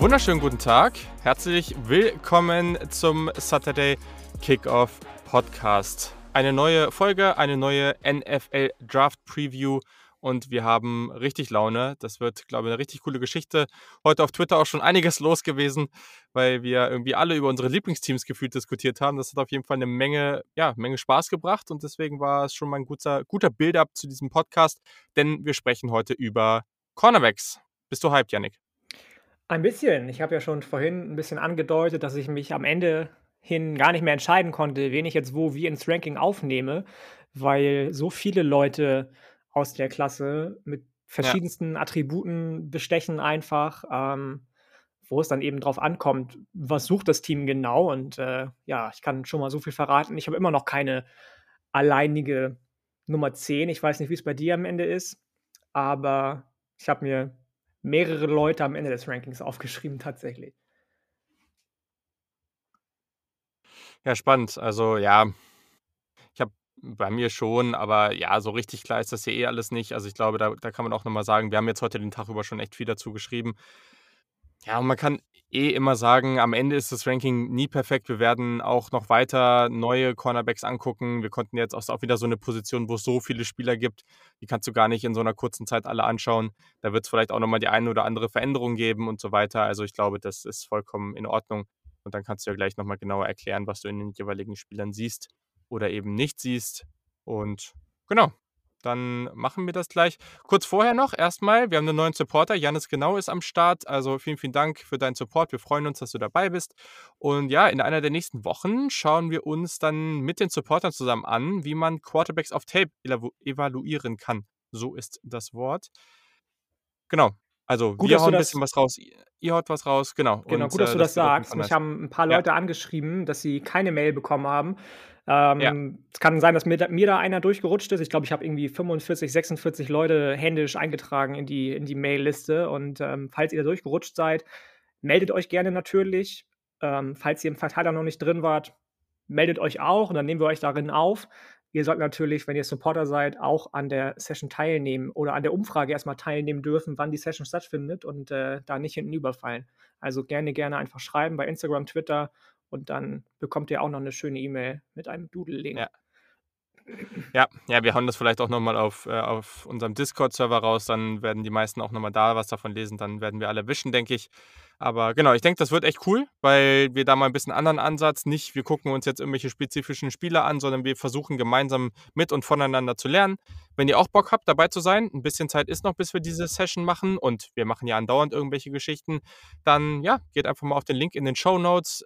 Wunderschönen guten Tag. Herzlich willkommen zum Saturday Kickoff Podcast. Eine neue Folge, eine neue NFL Draft Preview und wir haben richtig Laune. Das wird, glaube ich, eine richtig coole Geschichte. Heute auf Twitter auch schon einiges los gewesen, weil wir irgendwie alle über unsere Lieblingsteams gefühlt diskutiert haben. Das hat auf jeden Fall eine Menge, ja, Menge Spaß gebracht und deswegen war es schon mal ein guter, guter Build-up zu diesem Podcast, denn wir sprechen heute über Cornerbacks. Bist du hyped, Yannick? Ein bisschen. Ich habe ja schon vorhin ein bisschen angedeutet, dass ich mich am Ende hin gar nicht mehr entscheiden konnte, wen ich jetzt wo wie ins Ranking aufnehme, weil so viele Leute aus der Klasse mit verschiedensten ja. Attributen bestechen einfach, ähm, wo es dann eben drauf ankommt, was sucht das Team genau. Und äh, ja, ich kann schon mal so viel verraten. Ich habe immer noch keine alleinige Nummer 10. Ich weiß nicht, wie es bei dir am Ende ist, aber ich habe mir mehrere Leute am Ende des Rankings aufgeschrieben, tatsächlich. Ja, spannend. Also ja, bei mir schon, aber ja, so richtig klar ist das ja eh alles nicht. Also ich glaube, da, da kann man auch nochmal sagen, wir haben jetzt heute den Tag über schon echt viel dazu geschrieben. Ja, und man kann eh immer sagen, am Ende ist das Ranking nie perfekt. Wir werden auch noch weiter neue Cornerbacks angucken. Wir konnten jetzt auch wieder so eine Position, wo es so viele Spieler gibt, die kannst du gar nicht in so einer kurzen Zeit alle anschauen. Da wird es vielleicht auch nochmal die eine oder andere Veränderung geben und so weiter. Also ich glaube, das ist vollkommen in Ordnung. Und dann kannst du ja gleich nochmal genauer erklären, was du in den jeweiligen Spielern siehst oder eben nicht siehst. Und genau, dann machen wir das gleich. Kurz vorher noch, erstmal, wir haben einen neuen Supporter. Janis Genau ist am Start. Also vielen, vielen Dank für deinen Support. Wir freuen uns, dass du dabei bist. Und ja, in einer der nächsten Wochen schauen wir uns dann mit den Supportern zusammen an, wie man Quarterbacks auf Tape evaluieren kann. So ist das Wort. Genau. Also gut, wir hauen ein bisschen was raus, ihr haut was raus, genau. Genau, und, gut, dass äh, du das, das sagst. Mich haben ein paar Leute ja. angeschrieben, dass sie keine Mail bekommen haben ähm, ja. Es kann sein, dass mir da, mir da, einer durchgerutscht ist. Ich glaube, ich habe irgendwie 45, 46 Leute händisch eingetragen in die, in die Mail-Liste. Und ähm, falls ihr da durchgerutscht seid, meldet euch gerne natürlich. Ähm, falls ihr im Verteiler noch nicht drin wart, meldet euch auch und dann nehmen wir euch darin auf. Ihr sollt natürlich, wenn ihr Supporter seid, auch an der Session teilnehmen oder an der Umfrage erstmal teilnehmen dürfen, wann die Session stattfindet und äh, da nicht hinten überfallen. Also gerne, gerne einfach schreiben bei Instagram, Twitter und dann bekommt ihr auch noch eine schöne E-Mail mit einem Doodle-Link. Ja. Ja, ja, wir hauen das vielleicht auch nochmal auf, äh, auf unserem Discord-Server raus, dann werden die meisten auch nochmal da was davon lesen, dann werden wir alle wischen, denke ich. Aber genau, ich denke, das wird echt cool, weil wir da mal ein bisschen anderen Ansatz, nicht wir gucken uns jetzt irgendwelche spezifischen Spiele an, sondern wir versuchen gemeinsam mit und voneinander zu lernen. Wenn ihr auch Bock habt, dabei zu sein, ein bisschen Zeit ist noch, bis wir diese Session machen und wir machen ja andauernd irgendwelche Geschichten, dann ja, geht einfach mal auf den Link in den Show Notes.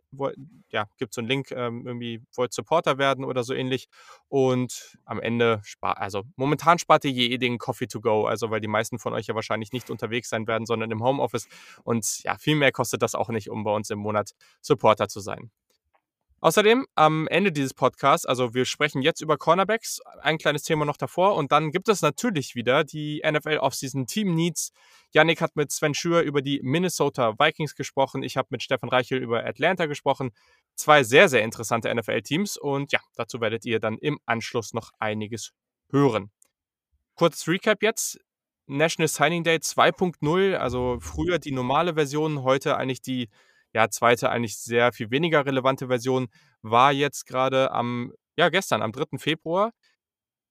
Ja, gibt so einen Link, ähm, irgendwie wollt Supporter werden oder so ähnlich. Und am Ende, spart, also momentan spart ihr je den Coffee to go, also weil die meisten von euch ja wahrscheinlich nicht unterwegs sein werden, sondern im Homeoffice. Und ja, viel mehr kostet das auch nicht, um bei uns im Monat Supporter zu sein. Außerdem am Ende dieses Podcasts, also wir sprechen jetzt über Cornerbacks, ein kleines Thema noch davor und dann gibt es natürlich wieder die NFL Offseason Team Needs. Yannick hat mit Sven Schür über die Minnesota Vikings gesprochen, ich habe mit Stefan Reichel über Atlanta gesprochen. Zwei sehr, sehr interessante NFL-Teams und ja, dazu werdet ihr dann im Anschluss noch einiges hören. Kurzes Recap jetzt. National Signing Day 2.0, also früher die normale Version, heute eigentlich die ja, zweite eigentlich sehr viel weniger relevante Version war jetzt gerade am, ja, gestern, am 3. Februar.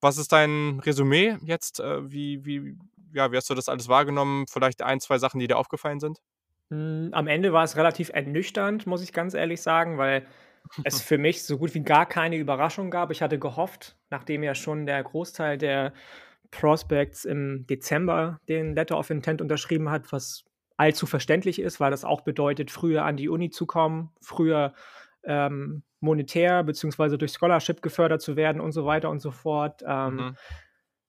Was ist dein Resümee jetzt? Äh, wie, wie, ja, wie hast du das alles wahrgenommen? Vielleicht ein, zwei Sachen, die dir aufgefallen sind? Hm, am Ende war es relativ ernüchternd, muss ich ganz ehrlich sagen, weil es für mich so gut wie gar keine Überraschung gab. Ich hatte gehofft, nachdem ja schon der Großteil der Prospects im Dezember den Letter of Intent unterschrieben hat, was allzu verständlich ist, weil das auch bedeutet, früher an die Uni zu kommen, früher ähm, monetär bzw. durch Scholarship gefördert zu werden und so weiter und so fort. Ähm, mhm.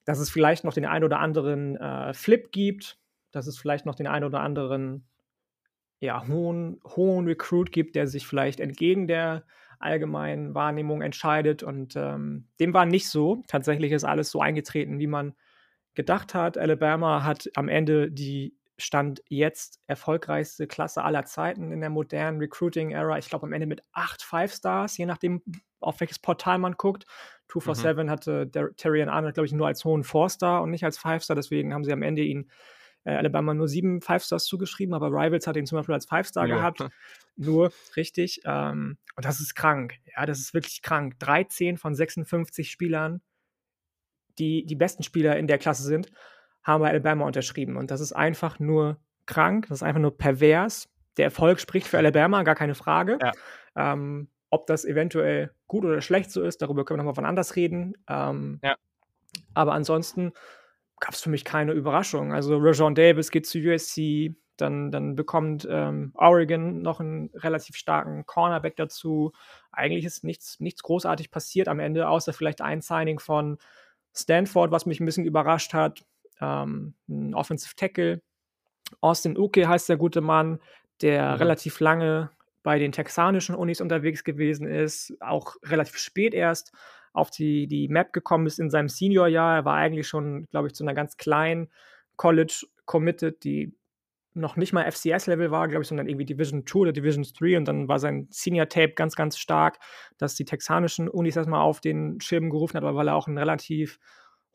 Dass es vielleicht noch den einen oder anderen äh, Flip gibt, dass es vielleicht noch den einen oder anderen ja, hohen, hohen Recruit gibt, der sich vielleicht entgegen der allgemeinen Wahrnehmung entscheidet. Und ähm, dem war nicht so. Tatsächlich ist alles so eingetreten, wie man gedacht hat. Alabama hat am Ende die Stand jetzt erfolgreichste Klasse aller Zeiten in der modernen Recruiting-Era. Ich glaube am Ende mit acht Five-Stars, je nachdem, auf welches Portal man guckt. 247 mhm. hatte der, Terry Arnold, glaube ich, nur als hohen Four-Star und nicht als Five-Star. Deswegen haben sie am Ende ihn äh, Alabama nur sieben Five-Stars zugeschrieben, aber Rivals hat ihn zum Beispiel als Five-Star ja. gehabt. Nur, richtig. Ähm, und das ist krank. Ja, das ist wirklich krank. 13 von 56 Spielern, die die besten Spieler in der Klasse sind, haben bei Alabama unterschrieben. Und das ist einfach nur krank, das ist einfach nur pervers. Der Erfolg spricht für Alabama, gar keine Frage. Ja. Ähm, ob das eventuell gut oder schlecht so ist, darüber können wir nochmal von anders reden. Ähm, ja. Aber ansonsten gab es für mich keine Überraschung. Also Rajon Davis geht zu USC, dann, dann bekommt ähm, Oregon noch einen relativ starken Cornerback dazu. Eigentlich ist nichts, nichts großartig passiert am Ende, außer vielleicht ein Signing von Stanford, was mich ein bisschen überrascht hat. Ähm, ein Offensive Tackle. Austin Uke heißt der gute Mann, der mhm. relativ lange bei den texanischen Unis unterwegs gewesen ist, auch relativ spät erst auf die, die Map gekommen ist in seinem Seniorjahr. Er war eigentlich schon, glaube ich, zu einer ganz kleinen College committed, die noch nicht mal FCS-Level war, glaube ich, sondern irgendwie Division 2 oder Division 3 und dann war sein Senior-Tape ganz, ganz stark, dass die texanischen Unis erstmal auf den Schirm gerufen hat, weil er auch einen relativ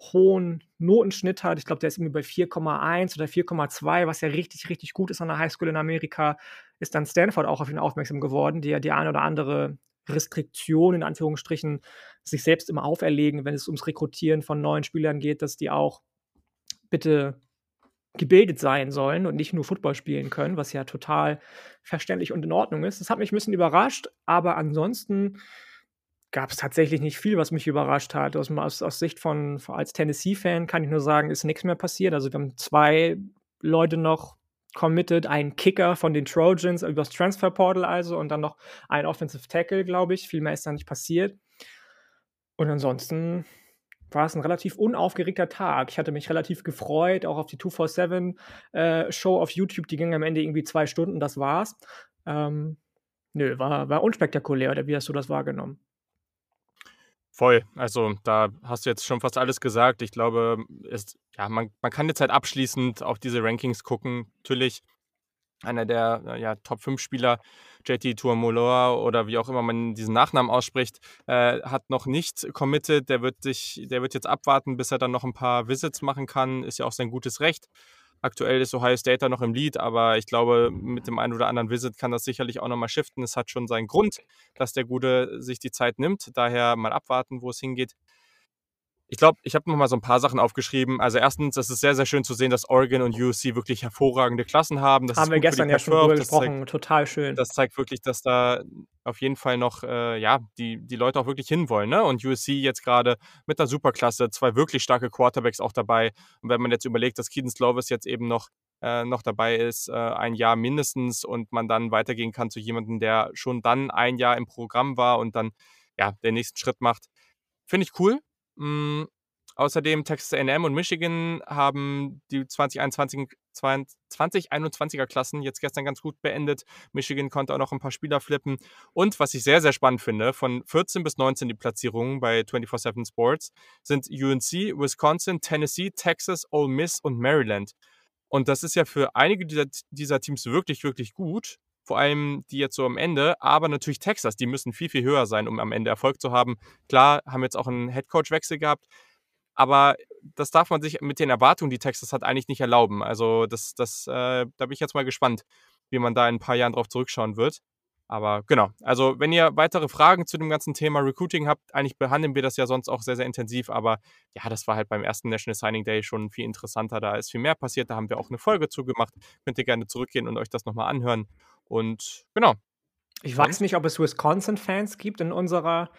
hohen Notenschnitt hat. Ich glaube, der ist irgendwie bei 4,1 oder 4,2, was ja richtig, richtig gut ist an der Highschool in Amerika, ist dann Stanford auch auf ihn aufmerksam geworden, die ja die eine oder andere Restriktion in Anführungsstrichen sich selbst immer auferlegen, wenn es ums Rekrutieren von neuen Spielern geht, dass die auch bitte gebildet sein sollen und nicht nur Football spielen können, was ja total verständlich und in Ordnung ist. Das hat mich ein bisschen überrascht, aber ansonsten gab es tatsächlich nicht viel, was mich überrascht hat. Aus, aus, aus Sicht von, als Tennessee-Fan kann ich nur sagen, ist nichts mehr passiert. Also wir haben zwei Leute noch committed, einen Kicker von den Trojans übers Transfer Portal also und dann noch ein Offensive Tackle, glaube ich. Viel mehr ist da nicht passiert. Und ansonsten war es ein relativ unaufgeregter Tag. Ich hatte mich relativ gefreut, auch auf die 247-Show äh, auf YouTube. Die ging am Ende irgendwie zwei Stunden, das war's. Ähm, nö, war, war unspektakulär. Oder wie hast du das wahrgenommen? Voll. Also da hast du jetzt schon fast alles gesagt. Ich glaube, es, ja, man, man kann jetzt halt abschließend auf diese Rankings gucken. Natürlich einer der äh, ja, Top 5 Spieler, JT Tuamoloa oder wie auch immer man diesen Nachnamen ausspricht, äh, hat noch nicht committed. Der wird sich, der wird jetzt abwarten, bis er dann noch ein paar Visits machen kann. Ist ja auch sein gutes Recht. Aktuell ist Ohio State da noch im Lead, aber ich glaube, mit dem einen oder anderen Visit kann das sicherlich auch nochmal shiften. Es hat schon seinen Grund, dass der Gute sich die Zeit nimmt. Daher mal abwarten, wo es hingeht. Ich glaube, ich habe noch mal so ein paar Sachen aufgeschrieben. Also erstens, es ist sehr, sehr schön zu sehen, dass Oregon und USC wirklich hervorragende Klassen haben. Das haben wir gestern ja schon drüber gesprochen. Zeigt, Total schön. Das zeigt wirklich, dass da auf jeden Fall noch, äh, ja, die, die Leute auch wirklich hinwollen. Ne? Und USC jetzt gerade mit der Superklasse, zwei wirklich starke Quarterbacks auch dabei. Und wenn man jetzt überlegt, dass Keaton Slovis jetzt eben noch äh, noch dabei ist, äh, ein Jahr mindestens und man dann weitergehen kann zu jemandem, der schon dann ein Jahr im Programm war und dann ja den nächsten Schritt macht. Finde ich cool. Mm, außerdem Texas A&M und Michigan haben die 2021, 2021er Klassen jetzt gestern ganz gut beendet. Michigan konnte auch noch ein paar Spieler flippen. Und was ich sehr, sehr spannend finde, von 14 bis 19 die Platzierungen bei 24-7 Sports sind UNC, Wisconsin, Tennessee, Texas, Ole Miss und Maryland. Und das ist ja für einige dieser, dieser Teams wirklich, wirklich gut vor allem die jetzt so am Ende, aber natürlich Texas, die müssen viel, viel höher sein, um am Ende Erfolg zu haben. Klar, haben jetzt auch einen Headcoach-Wechsel gehabt, aber das darf man sich mit den Erwartungen, die Texas hat, eigentlich nicht erlauben. Also das, das, äh, da bin ich jetzt mal gespannt, wie man da in ein paar Jahren drauf zurückschauen wird. Aber genau, also wenn ihr weitere Fragen zu dem ganzen Thema Recruiting habt, eigentlich behandeln wir das ja sonst auch sehr, sehr intensiv, aber ja, das war halt beim ersten National Signing Day schon viel interessanter. Da ist viel mehr passiert, da haben wir auch eine Folge zugemacht. Könnt ihr gerne zurückgehen und euch das nochmal anhören. Und genau. Ich weiß nicht, ob es Wisconsin-Fans gibt in unserer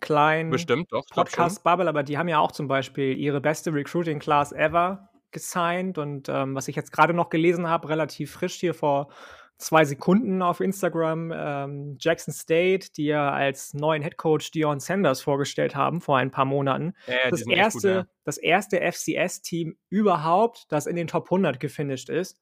kleinen Podcast-Bubble, aber die haben ja auch zum Beispiel ihre beste Recruiting-Class ever gesigned und ähm, was ich jetzt gerade noch gelesen habe, relativ frisch hier vor zwei Sekunden auf Instagram ähm, Jackson State, die ja als neuen Headcoach Dion Sanders vorgestellt haben vor ein paar Monaten. Ja, das, erste, gut, ja. das erste FCS-Team überhaupt, das in den Top 100 gefinisht ist.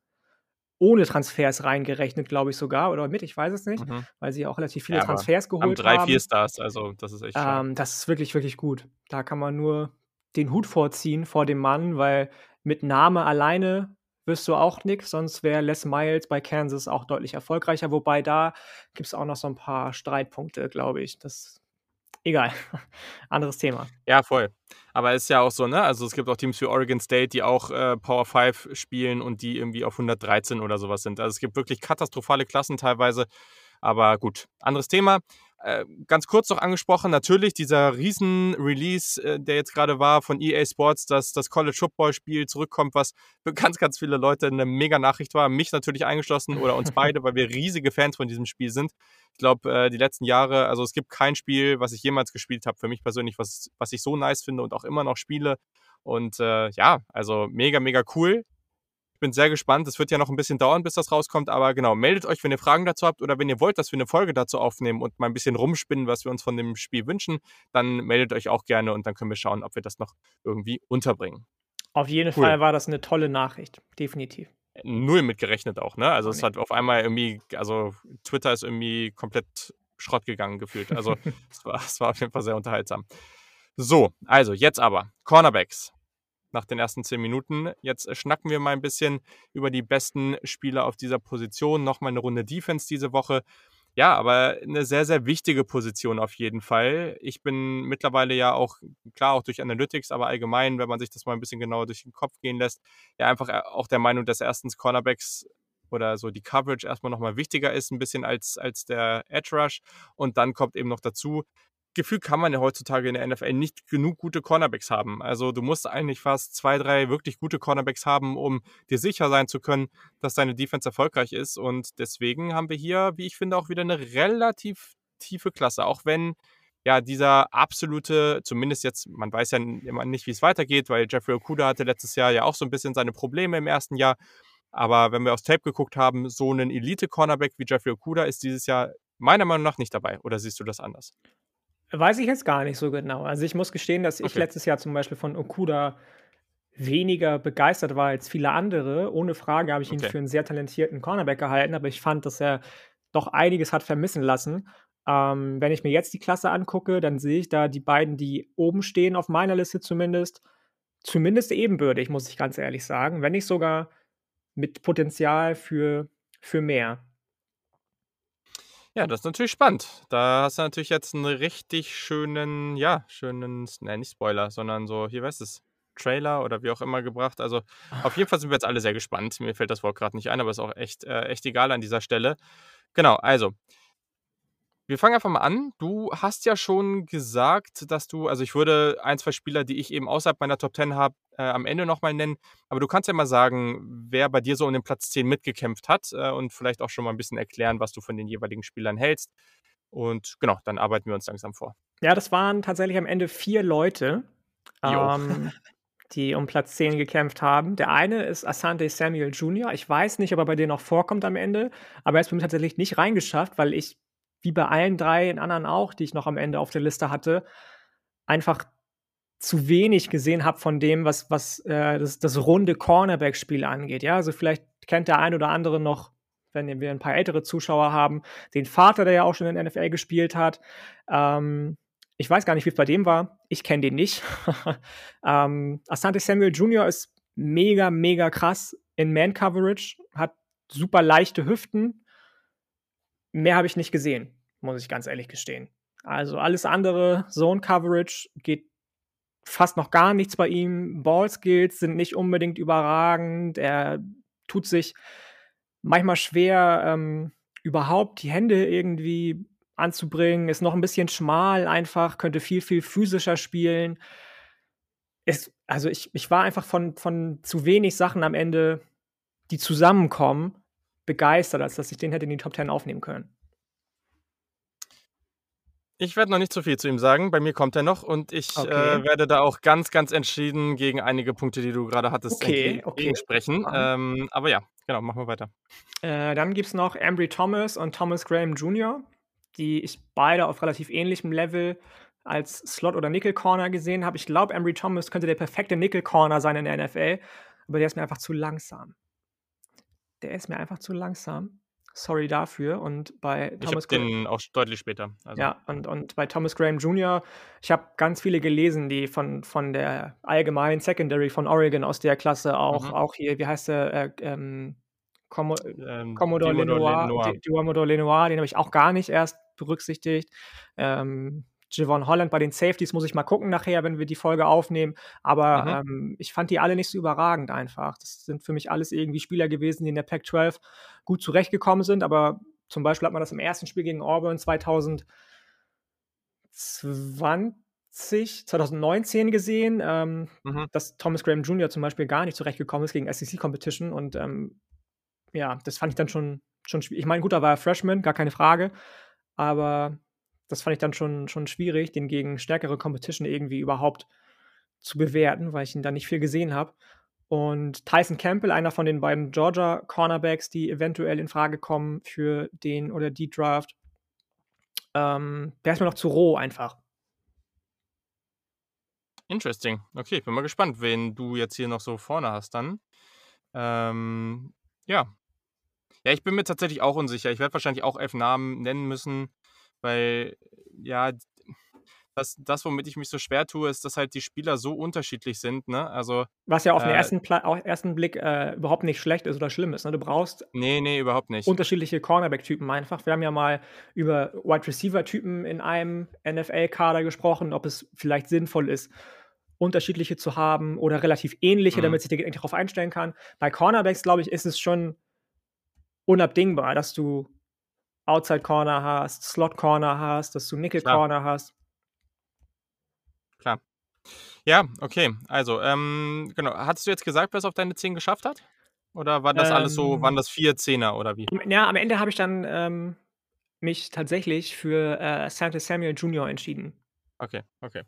Ohne Transfers reingerechnet, glaube ich sogar, oder mit, ich weiß es nicht, mhm. weil sie auch relativ viele ja, Transfers geholt haben. Drei, vier Stars, also das ist echt. Ähm, das ist wirklich, wirklich gut. Da kann man nur den Hut vorziehen vor dem Mann, weil mit Name alleine wirst du auch nichts, sonst wäre Les Miles bei Kansas auch deutlich erfolgreicher. Wobei da gibt es auch noch so ein paar Streitpunkte, glaube ich. Das egal. Anderes Thema. Ja, voll. Aber es ist ja auch so, ne? Also es gibt auch Teams wie Oregon State, die auch äh, Power 5 spielen und die irgendwie auf 113 oder sowas sind. Also es gibt wirklich katastrophale Klassen teilweise. Aber gut, anderes Thema. Äh, ganz kurz noch angesprochen, natürlich dieser Riesen-Release, äh, der jetzt gerade war von EA Sports, dass das College Football-Spiel zurückkommt, was für ganz, ganz viele Leute eine mega Nachricht war. Mich natürlich eingeschlossen oder uns beide, weil wir riesige Fans von diesem Spiel sind. Ich glaube, äh, die letzten Jahre, also es gibt kein Spiel, was ich jemals gespielt habe, für mich persönlich, was, was ich so nice finde und auch immer noch spiele. Und äh, ja, also mega, mega cool bin sehr gespannt. Es wird ja noch ein bisschen dauern, bis das rauskommt. Aber genau, meldet euch, wenn ihr Fragen dazu habt oder wenn ihr wollt, dass wir eine Folge dazu aufnehmen und mal ein bisschen rumspinnen, was wir uns von dem Spiel wünschen, dann meldet euch auch gerne und dann können wir schauen, ob wir das noch irgendwie unterbringen. Auf jeden cool. Fall war das eine tolle Nachricht, definitiv. Null mitgerechnet auch, ne? Also es hat auf einmal irgendwie, also Twitter ist irgendwie komplett Schrott gegangen gefühlt. Also es, war, es war auf jeden Fall sehr unterhaltsam. So, also jetzt aber Cornerbacks nach den ersten zehn Minuten. Jetzt schnacken wir mal ein bisschen über die besten Spieler auf dieser Position. Nochmal eine Runde Defense diese Woche. Ja, aber eine sehr, sehr wichtige Position auf jeden Fall. Ich bin mittlerweile ja auch, klar, auch durch Analytics, aber allgemein, wenn man sich das mal ein bisschen genauer durch den Kopf gehen lässt, ja einfach äh, auch der Meinung, dass erstens Cornerbacks oder so die Coverage erstmal nochmal wichtiger ist, ein bisschen als, als der Edge Rush. Und dann kommt eben noch dazu, Gefühl kann man ja heutzutage in der NFL nicht genug gute Cornerbacks haben. Also du musst eigentlich fast zwei, drei wirklich gute Cornerbacks haben, um dir sicher sein zu können, dass deine Defense erfolgreich ist. Und deswegen haben wir hier, wie ich finde, auch wieder eine relativ tiefe Klasse. Auch wenn ja dieser absolute, zumindest jetzt, man weiß ja immer nicht, wie es weitergeht, weil Jeffrey Okuda hatte letztes Jahr ja auch so ein bisschen seine Probleme im ersten Jahr. Aber wenn wir aufs Tape geguckt haben, so ein Elite-Cornerback wie Jeffrey Okuda ist dieses Jahr meiner Meinung nach nicht dabei. Oder siehst du das anders? Weiß ich jetzt gar nicht so genau. Also, ich muss gestehen, dass ich letztes Jahr zum Beispiel von Okuda weniger begeistert war als viele andere. Ohne Frage habe ich ihn für einen sehr talentierten Cornerback gehalten, aber ich fand, dass er doch einiges hat vermissen lassen. Ähm, wenn ich mir jetzt die Klasse angucke, dann sehe ich da die beiden, die oben stehen, auf meiner Liste zumindest, zumindest ebenbürtig, muss ich ganz ehrlich sagen, wenn nicht sogar mit Potenzial für für mehr. Ja, das ist natürlich spannend. Da hast du natürlich jetzt einen richtig schönen, ja, schönen, ne, nicht Spoiler, sondern so, hier weißt es, Trailer oder wie auch immer gebracht. Also auf jeden Fall sind wir jetzt alle sehr gespannt. Mir fällt das Wort gerade nicht ein, aber ist auch echt, äh, echt egal an dieser Stelle. Genau, also wir fangen einfach mal an. Du hast ja schon gesagt, dass du, also ich würde ein, zwei Spieler, die ich eben außerhalb meiner Top 10 habe, äh, am Ende nochmal nennen. Aber du kannst ja mal sagen, wer bei dir so um den Platz 10 mitgekämpft hat äh, und vielleicht auch schon mal ein bisschen erklären, was du von den jeweiligen Spielern hältst. Und genau, dann arbeiten wir uns langsam vor. Ja, das waren tatsächlich am Ende vier Leute, ähm, die um Platz 10 gekämpft haben. Der eine ist Asante Samuel Jr. Ich weiß nicht, ob er bei dir noch vorkommt am Ende, aber er ist für mich tatsächlich nicht reingeschafft, weil ich wie bei allen drei anderen auch, die ich noch am Ende auf der Liste hatte, einfach zu wenig gesehen habe von dem, was, was äh, das, das runde Cornerback-Spiel angeht. Ja, also vielleicht kennt der ein oder andere noch, wenn wir ein paar ältere Zuschauer haben, den Vater, der ja auch schon in der NFL gespielt hat. Ähm, ich weiß gar nicht, wie es bei dem war. Ich kenne den nicht. ähm, Asante Samuel Jr. ist mega, mega krass in Man-Coverage, hat super leichte Hüften, mehr habe ich nicht gesehen, muss ich ganz ehrlich gestehen. Also alles andere, Zone Coverage geht fast noch gar nichts bei ihm. Ball Skills sind nicht unbedingt überragend. Er tut sich manchmal schwer, ähm, überhaupt die Hände irgendwie anzubringen. Ist noch ein bisschen schmal einfach, könnte viel, viel physischer spielen. Ist, also ich, ich war einfach von, von zu wenig Sachen am Ende, die zusammenkommen, begeistert, als dass ich den hätte in die Top 10 aufnehmen können. Ich werde noch nicht zu viel zu ihm sagen. Bei mir kommt er noch und ich okay. äh, werde da auch ganz, ganz entschieden gegen einige Punkte, die du gerade hattest, okay, okay. sprechen. Ähm, aber ja, genau, machen wir weiter. Äh, dann gibt es noch Ambry Thomas und Thomas Graham Jr., die ich beide auf relativ ähnlichem Level als Slot- oder Nickel-Corner gesehen habe. Ich glaube, Ambry Thomas könnte der perfekte Nickel-Corner sein in der NFL, aber der ist mir einfach zu langsam der ist mir einfach zu langsam. Sorry dafür. Und bei ich Thomas Graham. den auch deutlich später. Also. Ja, und, und bei Thomas Graham Jr., ich habe ganz viele gelesen, die von, von der allgemeinen Secondary von Oregon aus der Klasse auch, mhm. auch hier, wie heißt der, äh, ähm, Commo ähm, Commodore Lenoir, Lenoir. Lenoir, den habe ich auch gar nicht erst berücksichtigt. Ähm, Javon Holland bei den Safeties muss ich mal gucken nachher, wenn wir die Folge aufnehmen. Aber Mhm. ähm, ich fand die alle nicht so überragend einfach. Das sind für mich alles irgendwie Spieler gewesen, die in der Pac-12 gut zurechtgekommen sind. Aber zum Beispiel hat man das im ersten Spiel gegen Auburn 2020, 2019 gesehen, ähm, Mhm. dass Thomas Graham Jr. zum Beispiel gar nicht zurechtgekommen ist gegen SEC-Competition. Und ähm, ja, das fand ich dann schon, schon schwierig. Ich meine, gut, da war er Freshman, gar keine Frage. Aber das fand ich dann schon, schon schwierig, den gegen stärkere Competition irgendwie überhaupt zu bewerten, weil ich ihn da nicht viel gesehen habe. Und Tyson Campbell, einer von den beiden Georgia Cornerbacks, die eventuell in Frage kommen für den oder die Draft, ähm, der ist mir noch zu roh einfach. Interesting. Okay, ich bin mal gespannt, wen du jetzt hier noch so vorne hast dann. Ähm, ja. Ja, ich bin mir tatsächlich auch unsicher. Ich werde wahrscheinlich auch elf Namen nennen müssen, weil, ja, das, das, womit ich mich so schwer tue, ist, dass halt die Spieler so unterschiedlich sind, ne? Also. Was ja auf den äh, ersten, Pla auf ersten Blick äh, überhaupt nicht schlecht ist oder schlimm ist. Ne? Du brauchst Nee, nee, überhaupt nicht. unterschiedliche Cornerback-Typen einfach. Wir haben ja mal über Wide Receiver-Typen in einem NFL-Kader gesprochen, ob es vielleicht sinnvoll ist, unterschiedliche zu haben oder relativ ähnliche, Mhm. damit sich der Gegner darauf einstellen kann. Bei Cornerbacks, glaube ich, ist es schon unabdingbar, dass du Outside Corner hast, Slot Corner hast, dass du Nickel Klar. Corner hast. Klar. Ja, okay. Also, ähm, genau. Hattest du jetzt gesagt, wer es auf deine 10 geschafft hat? Oder war das alles so, Ähm. waren das vier Zehner oder wie? Ja, am Ende habe ich dann ähm, mich tatsächlich für äh, Santa Samuel Jr. entschieden. Okay, okay.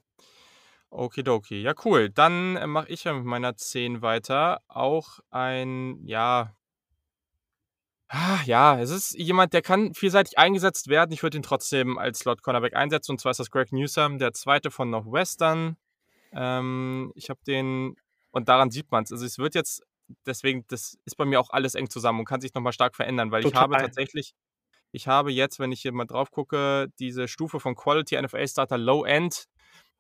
Okidoki. Ja, cool. Dann äh, mache ich ja mit meiner 10 weiter. Auch ein, ja. Ah, ja, es ist jemand, der kann vielseitig eingesetzt werden. Ich würde ihn trotzdem als Slot Cornerback einsetzen. Und zwar ist das Greg Newsom, der zweite von Northwestern. Ähm, ich habe den, und daran sieht man es. Also, es wird jetzt, deswegen, das ist bei mir auch alles eng zusammen und kann sich nochmal stark verändern, weil ich habe Total. tatsächlich, ich habe jetzt, wenn ich hier mal drauf gucke, diese Stufe von Quality NFL Starter Low End.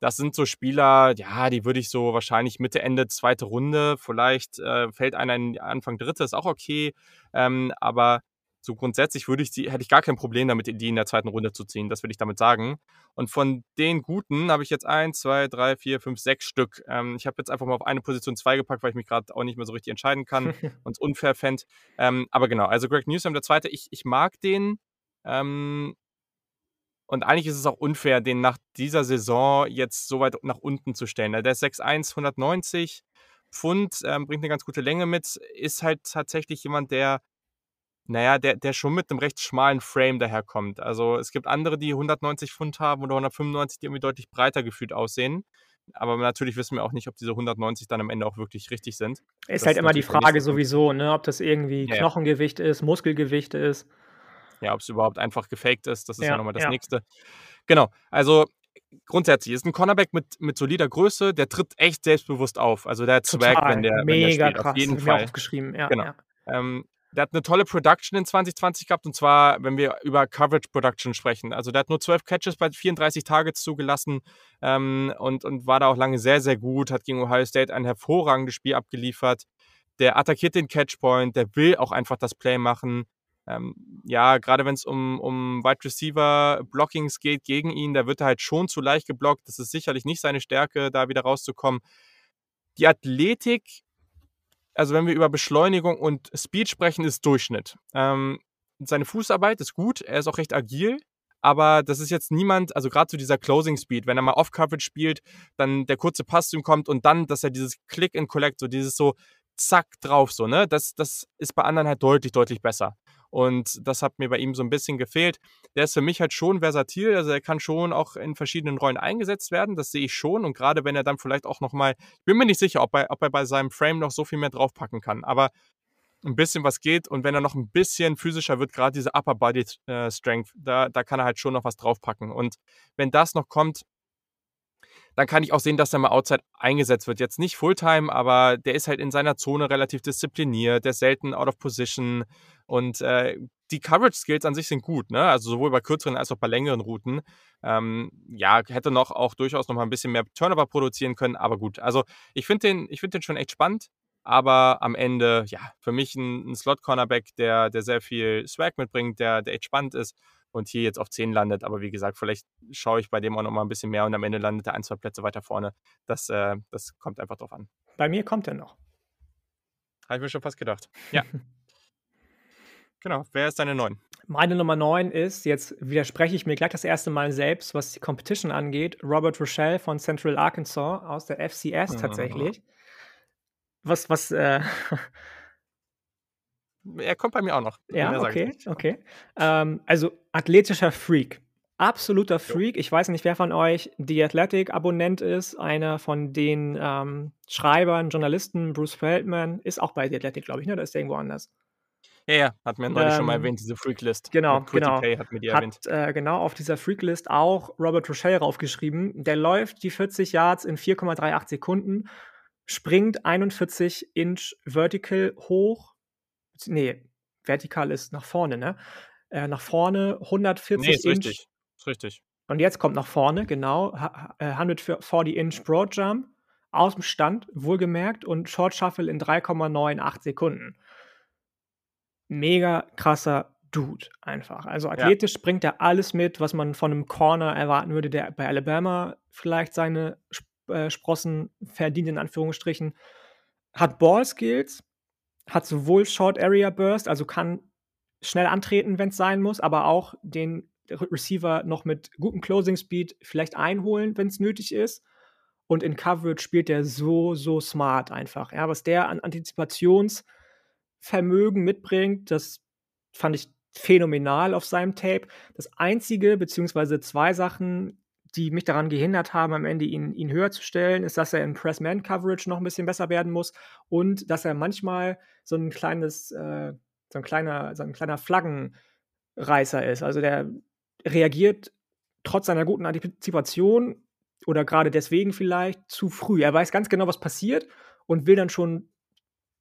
Das sind so Spieler, ja, die würde ich so wahrscheinlich Mitte, Ende zweite Runde, vielleicht äh, fällt einer in Anfang dritte, ist auch okay. Ähm, aber so grundsätzlich würde ich die, hätte ich gar kein Problem damit, die in der zweiten Runde zu ziehen. Das will ich damit sagen. Und von den guten habe ich jetzt eins, zwei, drei, vier, fünf, sechs Stück. Ähm, ich habe jetzt einfach mal auf eine Position zwei gepackt, weil ich mich gerade auch nicht mehr so richtig entscheiden kann und es unfair fände. Ähm, aber genau, also Greg Newsom, der zweite, ich, ich mag den. Ähm, und eigentlich ist es auch unfair, den nach dieser Saison jetzt so weit nach unten zu stellen. Der ist 6'1, 190 Pfund, ähm, bringt eine ganz gute Länge mit, ist halt tatsächlich jemand, der, naja, der, der schon mit einem recht schmalen Frame daherkommt. Also es gibt andere, die 190 Pfund haben oder 195, die irgendwie deutlich breiter gefühlt aussehen. Aber natürlich wissen wir auch nicht, ob diese 190 dann am Ende auch wirklich richtig sind. Ist Das halt ist immer die Frage sowieso, ne, ob das irgendwie Ja, ja. Knochengewicht ist, Muskelgewicht ist. Ja, ob es überhaupt einfach gefaked ist, das ist ja, Ja, nochmal das ja. Nächste. Genau, also grundsätzlich ist ein Cornerback mit, mit solider Größe, der tritt echt selbstbewusst auf. Also der hat Swag, Total, wenn der, wenn der mega spielt, krass. auf jeden Fall. aufgeschrieben. Ja, Genau. ja. Ähm, der hat eine tolle Production in 2020 gehabt, und zwar, wenn wir über Coverage Production sprechen. Also der hat nur 12 Catches bei 34 Targets zugelassen ähm, und, und war da auch lange sehr, sehr gut, hat gegen Ohio State ein hervorragendes Spiel abgeliefert. Der attackiert den Catchpoint, der will auch einfach das Play machen. Ähm, ja, gerade wenn es um, um Wide Receiver Blockings geht gegen ihn, da wird er halt schon zu leicht geblockt. Das ist sicherlich nicht seine Stärke, da wieder rauszukommen. Die Athletik also wenn wir über Beschleunigung und Speed sprechen, ist Durchschnitt. Ähm, seine Fußarbeit ist gut, er ist auch recht agil, aber das ist jetzt niemand, also gerade zu dieser Closing Speed, wenn er mal Off-Coverage spielt, dann der kurze Pass zu ihm kommt und dann, dass er dieses Click and Collect, so dieses so zack drauf, so, ne, das, das ist bei anderen halt deutlich, deutlich besser. Und das hat mir bei ihm so ein bisschen gefehlt. Der ist für mich halt schon versatil, also er kann schon auch in verschiedenen Rollen eingesetzt werden, das sehe ich schon. Und gerade wenn er dann vielleicht auch nochmal, ich bin mir nicht sicher, ob er, ob er bei seinem Frame noch so viel mehr draufpacken kann, aber ein bisschen was geht und wenn er noch ein bisschen physischer wird, gerade diese Upper Body äh, Strength, da, da kann er halt schon noch was draufpacken. Und wenn das noch kommt, dann kann ich auch sehen, dass er mal outside eingesetzt wird. Jetzt nicht Fulltime, aber der ist halt in seiner Zone relativ diszipliniert, der ist selten out of position und äh, die Coverage Skills an sich sind gut, ne? Also sowohl bei kürzeren als auch bei längeren Routen. Ähm, ja, hätte noch auch durchaus noch mal ein bisschen mehr Turnover produzieren können, aber gut. Also ich finde den, ich den schon echt spannend, aber am Ende, ja, für mich ein, ein Slot-Cornerback, der, der sehr viel Swag mitbringt, der, der echt spannend ist und hier jetzt auf 10 landet. Aber wie gesagt, vielleicht schaue ich bei dem auch noch mal ein bisschen mehr und am Ende landet er ein, zwei Plätze weiter vorne. Das, äh, das kommt einfach drauf an. Bei mir kommt er noch. Habe ich mir schon fast gedacht. Ja. genau. Wer ist deine 9? Meine Nummer 9 ist, jetzt widerspreche ich mir gleich das erste Mal selbst, was die Competition angeht, Robert Rochelle von Central Arkansas aus der FCS mhm. tatsächlich. Was, was, äh, er kommt bei mir auch noch. Ja, okay, okay. Ähm, also athletischer Freak. Absoluter Freak. Ich weiß nicht, wer von euch The Athletic-Abonnent ist. Einer von den ähm, Schreibern, Journalisten, Bruce Feldman, ist auch bei The Athletic, glaube ich, ne? Oder ist der irgendwo anders? Ja, ja, hat mir neulich ähm, schon mal ähm, erwähnt, diese Freaklist. Genau, genau. hat mir die erwähnt. Hat, äh, genau, auf dieser Freaklist auch Robert Rochelle raufgeschrieben. Der läuft die 40 Yards in 4,38 Sekunden, springt 41 Inch vertical hoch. Nee, vertikal ist nach vorne, ne? Äh, nach vorne 140 nee, ist Inch. Richtig. Ist richtig. Und jetzt kommt nach vorne, genau, 140 äh, Inch Broad Jump aus dem Stand, wohlgemerkt, und Short Shuffle in 3,98 Sekunden mega krasser Dude einfach. Also athletisch ja. bringt er alles mit, was man von einem Corner erwarten würde, der bei Alabama vielleicht seine äh, Sprossen verdient, in Anführungsstrichen. Hat Ball-Skills, hat sowohl Short Area Burst, also kann schnell antreten, wenn es sein muss, aber auch den Receiver noch mit gutem Closing Speed vielleicht einholen, wenn es nötig ist. Und in Coverage spielt er so, so smart einfach. Ja, was der an Antizipations- Vermögen mitbringt. Das fand ich phänomenal auf seinem Tape. Das einzige, beziehungsweise zwei Sachen, die mich daran gehindert haben, am Ende ihn, ihn höher zu stellen, ist, dass er in Press-Man-Coverage noch ein bisschen besser werden muss und dass er manchmal so ein kleines, äh, so ein kleiner, so ein kleiner Flaggenreißer ist. Also der reagiert trotz seiner guten Antizipation oder gerade deswegen vielleicht zu früh. Er weiß ganz genau, was passiert und will dann schon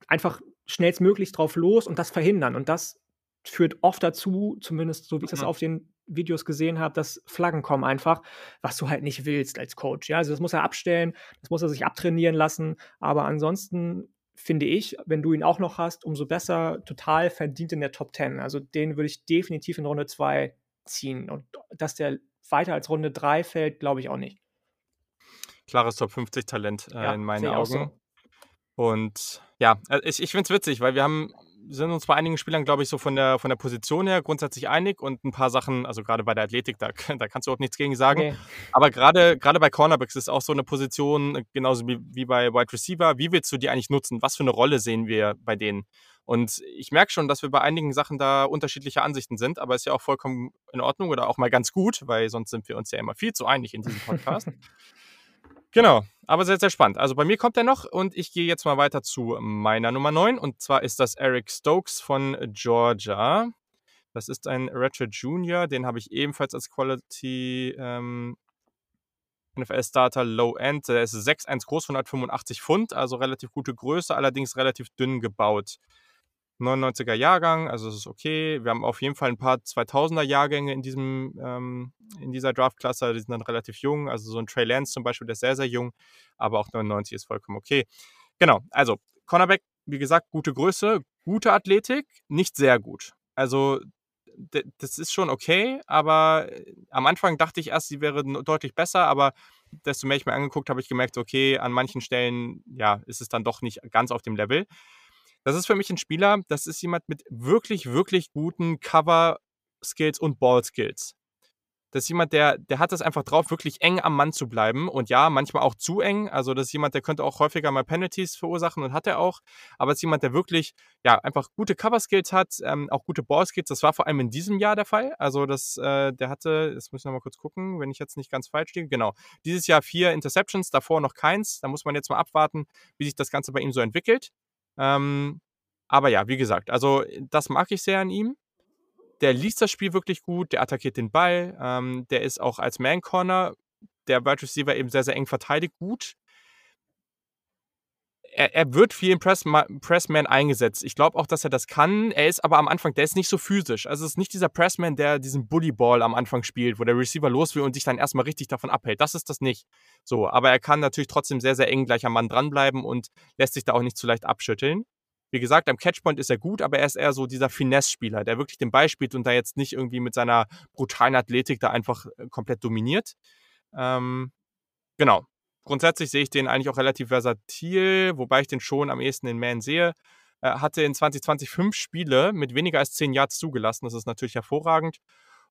einfach schnellstmöglich drauf los und das verhindern. Und das führt oft dazu, zumindest so wie ich das mhm. auf den Videos gesehen habe, dass Flaggen kommen einfach, was du halt nicht willst als Coach. Ja, also das muss er abstellen, das muss er sich abtrainieren lassen. Aber ansonsten finde ich, wenn du ihn auch noch hast, umso besser, total verdient in der Top 10. Also den würde ich definitiv in Runde 2 ziehen. Und dass der weiter als Runde 3 fällt, glaube ich auch nicht. Klares Top 50 Talent äh, ja, in meinen Augen. So. Und ja, äh, ich, ich finde es witzig, weil wir haben sind uns bei einigen Spielern, glaube ich, so von der, von der Position her grundsätzlich einig und ein paar Sachen, also gerade bei der Athletik, da, da kannst du überhaupt nichts gegen sagen. Nee. Aber gerade, gerade bei Cornerbacks ist auch so eine Position, genauso wie, wie bei Wide Receiver, wie willst du die eigentlich nutzen? Was für eine Rolle sehen wir bei denen? Und ich merke schon, dass wir bei einigen Sachen da unterschiedliche Ansichten sind, aber ist ja auch vollkommen in Ordnung oder auch mal ganz gut, weil sonst sind wir uns ja immer viel zu einig in diesem Podcast. Genau, aber sehr, sehr spannend. Also bei mir kommt er noch und ich gehe jetzt mal weiter zu meiner Nummer 9 und zwar ist das Eric Stokes von Georgia. Das ist ein Ratchet Junior, den habe ich ebenfalls als Quality ähm, NFL-Starter Low End. Der ist 6'1 groß, 185 Pfund, also relativ gute Größe, allerdings relativ dünn gebaut. 99er Jahrgang, also es ist okay. Wir haben auf jeden Fall ein paar 2000er Jahrgänge in diesem ähm, in dieser Draftklasse, die sind dann relativ jung, also so ein Trey Lance zum Beispiel, der ist sehr sehr jung, aber auch 99 ist vollkommen okay. Genau, also Cornerback, wie gesagt, gute Größe, gute Athletik, nicht sehr gut. Also das ist schon okay, aber äh, am Anfang dachte ich erst, sie wäre deutlich besser, aber desto mehr ich mir angeguckt habe, ich gemerkt, okay, an manchen Stellen, ja, ist es dann doch nicht ganz auf dem Level. Das ist für mich ein Spieler, das ist jemand mit wirklich, wirklich guten Cover-Skills und Ball-Skills. Das ist jemand, der, der hat es einfach drauf, wirklich eng am Mann zu bleiben. Und ja, manchmal auch zu eng. Also, das ist jemand, der könnte auch häufiger mal Penalties verursachen und hat er auch. Aber es ist jemand, der wirklich, ja, einfach gute Cover-Skills hat, ähm, auch gute Ball-Skills. Das war vor allem in diesem Jahr der Fall. Also, das, äh, der hatte, das muss ich nochmal kurz gucken, wenn ich jetzt nicht ganz falsch liege. Genau. Dieses Jahr vier Interceptions, davor noch keins. Da muss man jetzt mal abwarten, wie sich das Ganze bei ihm so entwickelt. Ähm, aber ja, wie gesagt, also das mag ich sehr an ihm. Der liest das Spiel wirklich gut, der attackiert den Ball, ähm, der ist auch als Man-Corner, der Wide Receiver eben sehr, sehr eng verteidigt, gut er, er wird viel im Pressma Pressman eingesetzt. Ich glaube auch, dass er das kann. Er ist aber am Anfang, der ist nicht so physisch. Also es ist nicht dieser Pressman, der diesen Bullyball am Anfang spielt, wo der Receiver los will und sich dann erstmal richtig davon abhält. Das ist das nicht. So, aber er kann natürlich trotzdem sehr, sehr eng gleich am Mann dranbleiben und lässt sich da auch nicht zu leicht abschütteln. Wie gesagt, am Catchpoint ist er gut, aber er ist eher so dieser Finesse-Spieler, der wirklich den Ball spielt und da jetzt nicht irgendwie mit seiner brutalen Athletik da einfach äh, komplett dominiert. Ähm, genau. Grundsätzlich sehe ich den eigentlich auch relativ versatil, wobei ich den schon am ehesten in Man sehe. Er hatte in 2020 fünf Spiele mit weniger als zehn Yards zugelassen. Das ist natürlich hervorragend.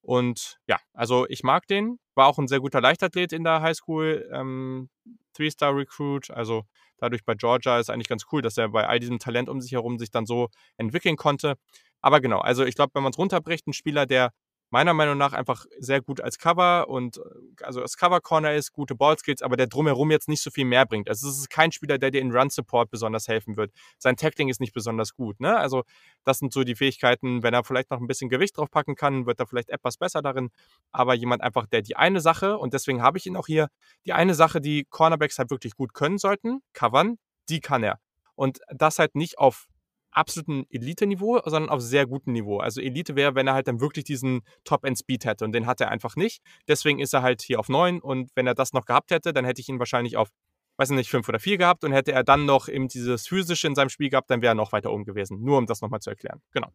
Und ja, also ich mag den. War auch ein sehr guter Leichtathlet in der Highschool. Ähm, Three-Star-Recruit. Also dadurch bei Georgia ist eigentlich ganz cool, dass er bei all diesem Talent um sich herum sich dann so entwickeln konnte. Aber genau, also ich glaube, wenn man es runterbricht, ein Spieler, der meiner Meinung nach einfach sehr gut als Cover und äh, also als Cover Corner ist, gute Ballskills, aber der drumherum jetzt nicht so viel mehr bringt. Also es ist kein Spieler, der dir in Run Support besonders helfen wird. Sein Tackling ist nicht besonders gut. Ne? Also das sind so die Fähigkeiten. Wenn er vielleicht noch ein bisschen Gewicht draufpacken kann, wird er vielleicht etwas besser darin. Aber jemand einfach, der die eine Sache und deswegen habe ich ihn auch hier, die eine Sache, die Cornerbacks halt wirklich gut können sollten, covern, die kann er. Und das halt nicht auf absoluten Elite-Niveau, sondern auf sehr gutem Niveau. Also Elite wäre, wenn er halt dann wirklich diesen Top-End-Speed hätte und den hat er einfach nicht. Deswegen ist er halt hier auf 9 und wenn er das noch gehabt hätte, dann hätte ich ihn wahrscheinlich auf, weiß nicht, 5 oder 4 gehabt und hätte er dann noch eben dieses Physische in seinem Spiel gehabt, dann wäre er noch weiter oben gewesen. Nur um das nochmal zu erklären. Genau.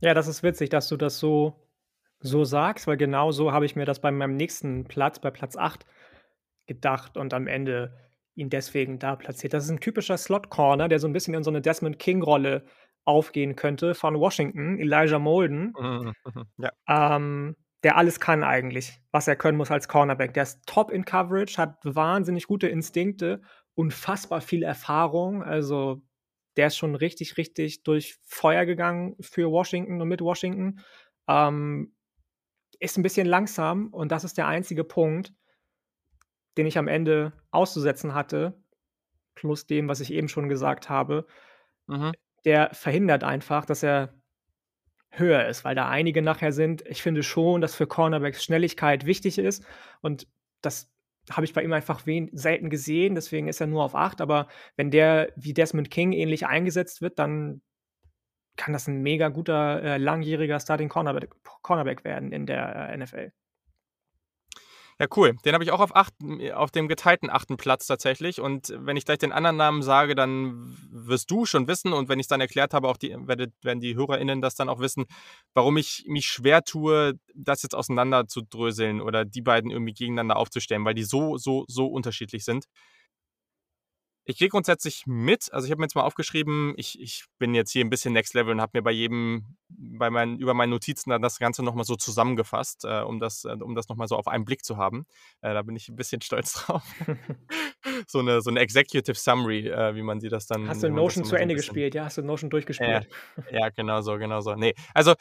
Ja, das ist witzig, dass du das so, so sagst, weil genau so habe ich mir das bei meinem nächsten Platz, bei Platz 8, gedacht und am Ende ihn deswegen da platziert. Das ist ein typischer Slot-Corner, der so ein bisschen in so eine Desmond King-Rolle aufgehen könnte von Washington, Elijah Molden. Mhm, mhm, ja. Ähm, der alles kann eigentlich, was er können muss als Cornerback. Der ist top in Coverage, hat wahnsinnig gute Instinkte, unfassbar viel Erfahrung. Also der ist schon richtig, richtig durch Feuer gegangen für Washington und mit Washington. Ähm, ist ein bisschen langsam und das ist der einzige Punkt, den ich am Ende auszusetzen hatte, plus dem, was ich eben schon gesagt habe, mhm. der verhindert einfach, dass er höher ist, weil da einige nachher sind. Ich finde schon, dass für Cornerbacks Schnelligkeit wichtig ist und das habe ich bei ihm einfach selten gesehen, deswegen ist er nur auf 8, aber wenn der wie Desmond King ähnlich eingesetzt wird, dann kann das ein mega guter, äh, langjähriger Starting Cornerback, Cornerback werden in der äh, NFL. Ja, cool. Den habe ich auch auf, acht, auf dem geteilten achten Platz tatsächlich. Und wenn ich gleich den anderen Namen sage, dann wirst du schon wissen. Und wenn ich es dann erklärt habe, auch die, werden die HörerInnen das dann auch wissen, warum ich mich schwer tue, das jetzt auseinander zu dröseln oder die beiden irgendwie gegeneinander aufzustellen, weil die so, so, so unterschiedlich sind. Ich gehe grundsätzlich mit. Also ich habe mir jetzt mal aufgeschrieben, ich, ich bin jetzt hier ein bisschen Next Level und habe mir bei jedem, bei meinen, über meine Notizen dann das Ganze nochmal so zusammengefasst, äh, um das, äh, um das nochmal so auf einen Blick zu haben. Äh, da bin ich ein bisschen stolz drauf. so, eine, so eine Executive Summary, äh, wie man sie das dann. Hast du Notion zu Ende so gespielt, ja? Hast du Notion durchgespielt? ja, genau so, genau so. Nee, also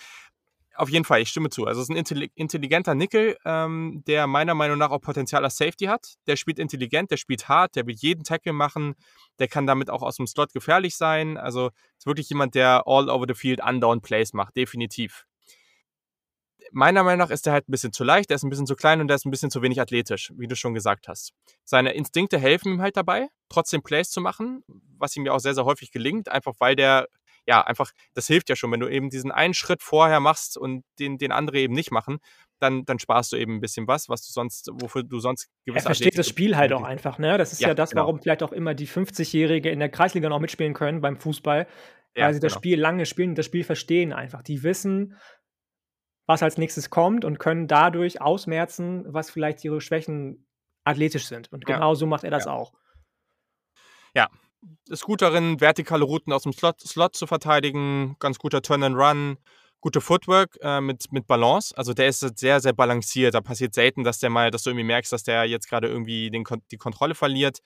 auf jeden Fall, ich stimme zu. Also es ist ein intelligenter Nickel, ähm, der meiner Meinung nach auch Potenzial als Safety hat. Der spielt intelligent, der spielt hart, der will jeden Tackle machen, der kann damit auch aus dem Slot gefährlich sein. Also ist wirklich jemand, der all over the field undown Plays macht, definitiv. Meiner Meinung nach ist er halt ein bisschen zu leicht, er ist ein bisschen zu klein und er ist ein bisschen zu wenig athletisch, wie du schon gesagt hast. Seine Instinkte helfen ihm halt dabei, trotzdem Plays zu machen, was ihm ja auch sehr, sehr häufig gelingt, einfach weil der ja, einfach, das hilft ja schon, wenn du eben diesen einen Schritt vorher machst und den, den andere eben nicht machen, dann, dann sparst du eben ein bisschen was, was du sonst, wofür du sonst gewisse Er versteht das Spiel halt auch einfach, ne? Das ist ja, ja das, genau. warum vielleicht auch immer die 50-Jährige in der Kreisliga noch mitspielen können beim Fußball, weil ja, sie das genau. Spiel lange spielen und das Spiel verstehen einfach. Die wissen, was als nächstes kommt und können dadurch ausmerzen, was vielleicht ihre Schwächen athletisch sind. Und genau ja. so macht er das auch. Ja, ist gut darin, vertikale Routen aus dem Slot, Slot zu verteidigen, ganz guter Turn and Run, gute Footwork äh, mit, mit Balance. Also der ist sehr, sehr balanciert. Da passiert selten, dass der mal, dass du irgendwie merkst, dass der jetzt gerade irgendwie den, die Kontrolle verliert.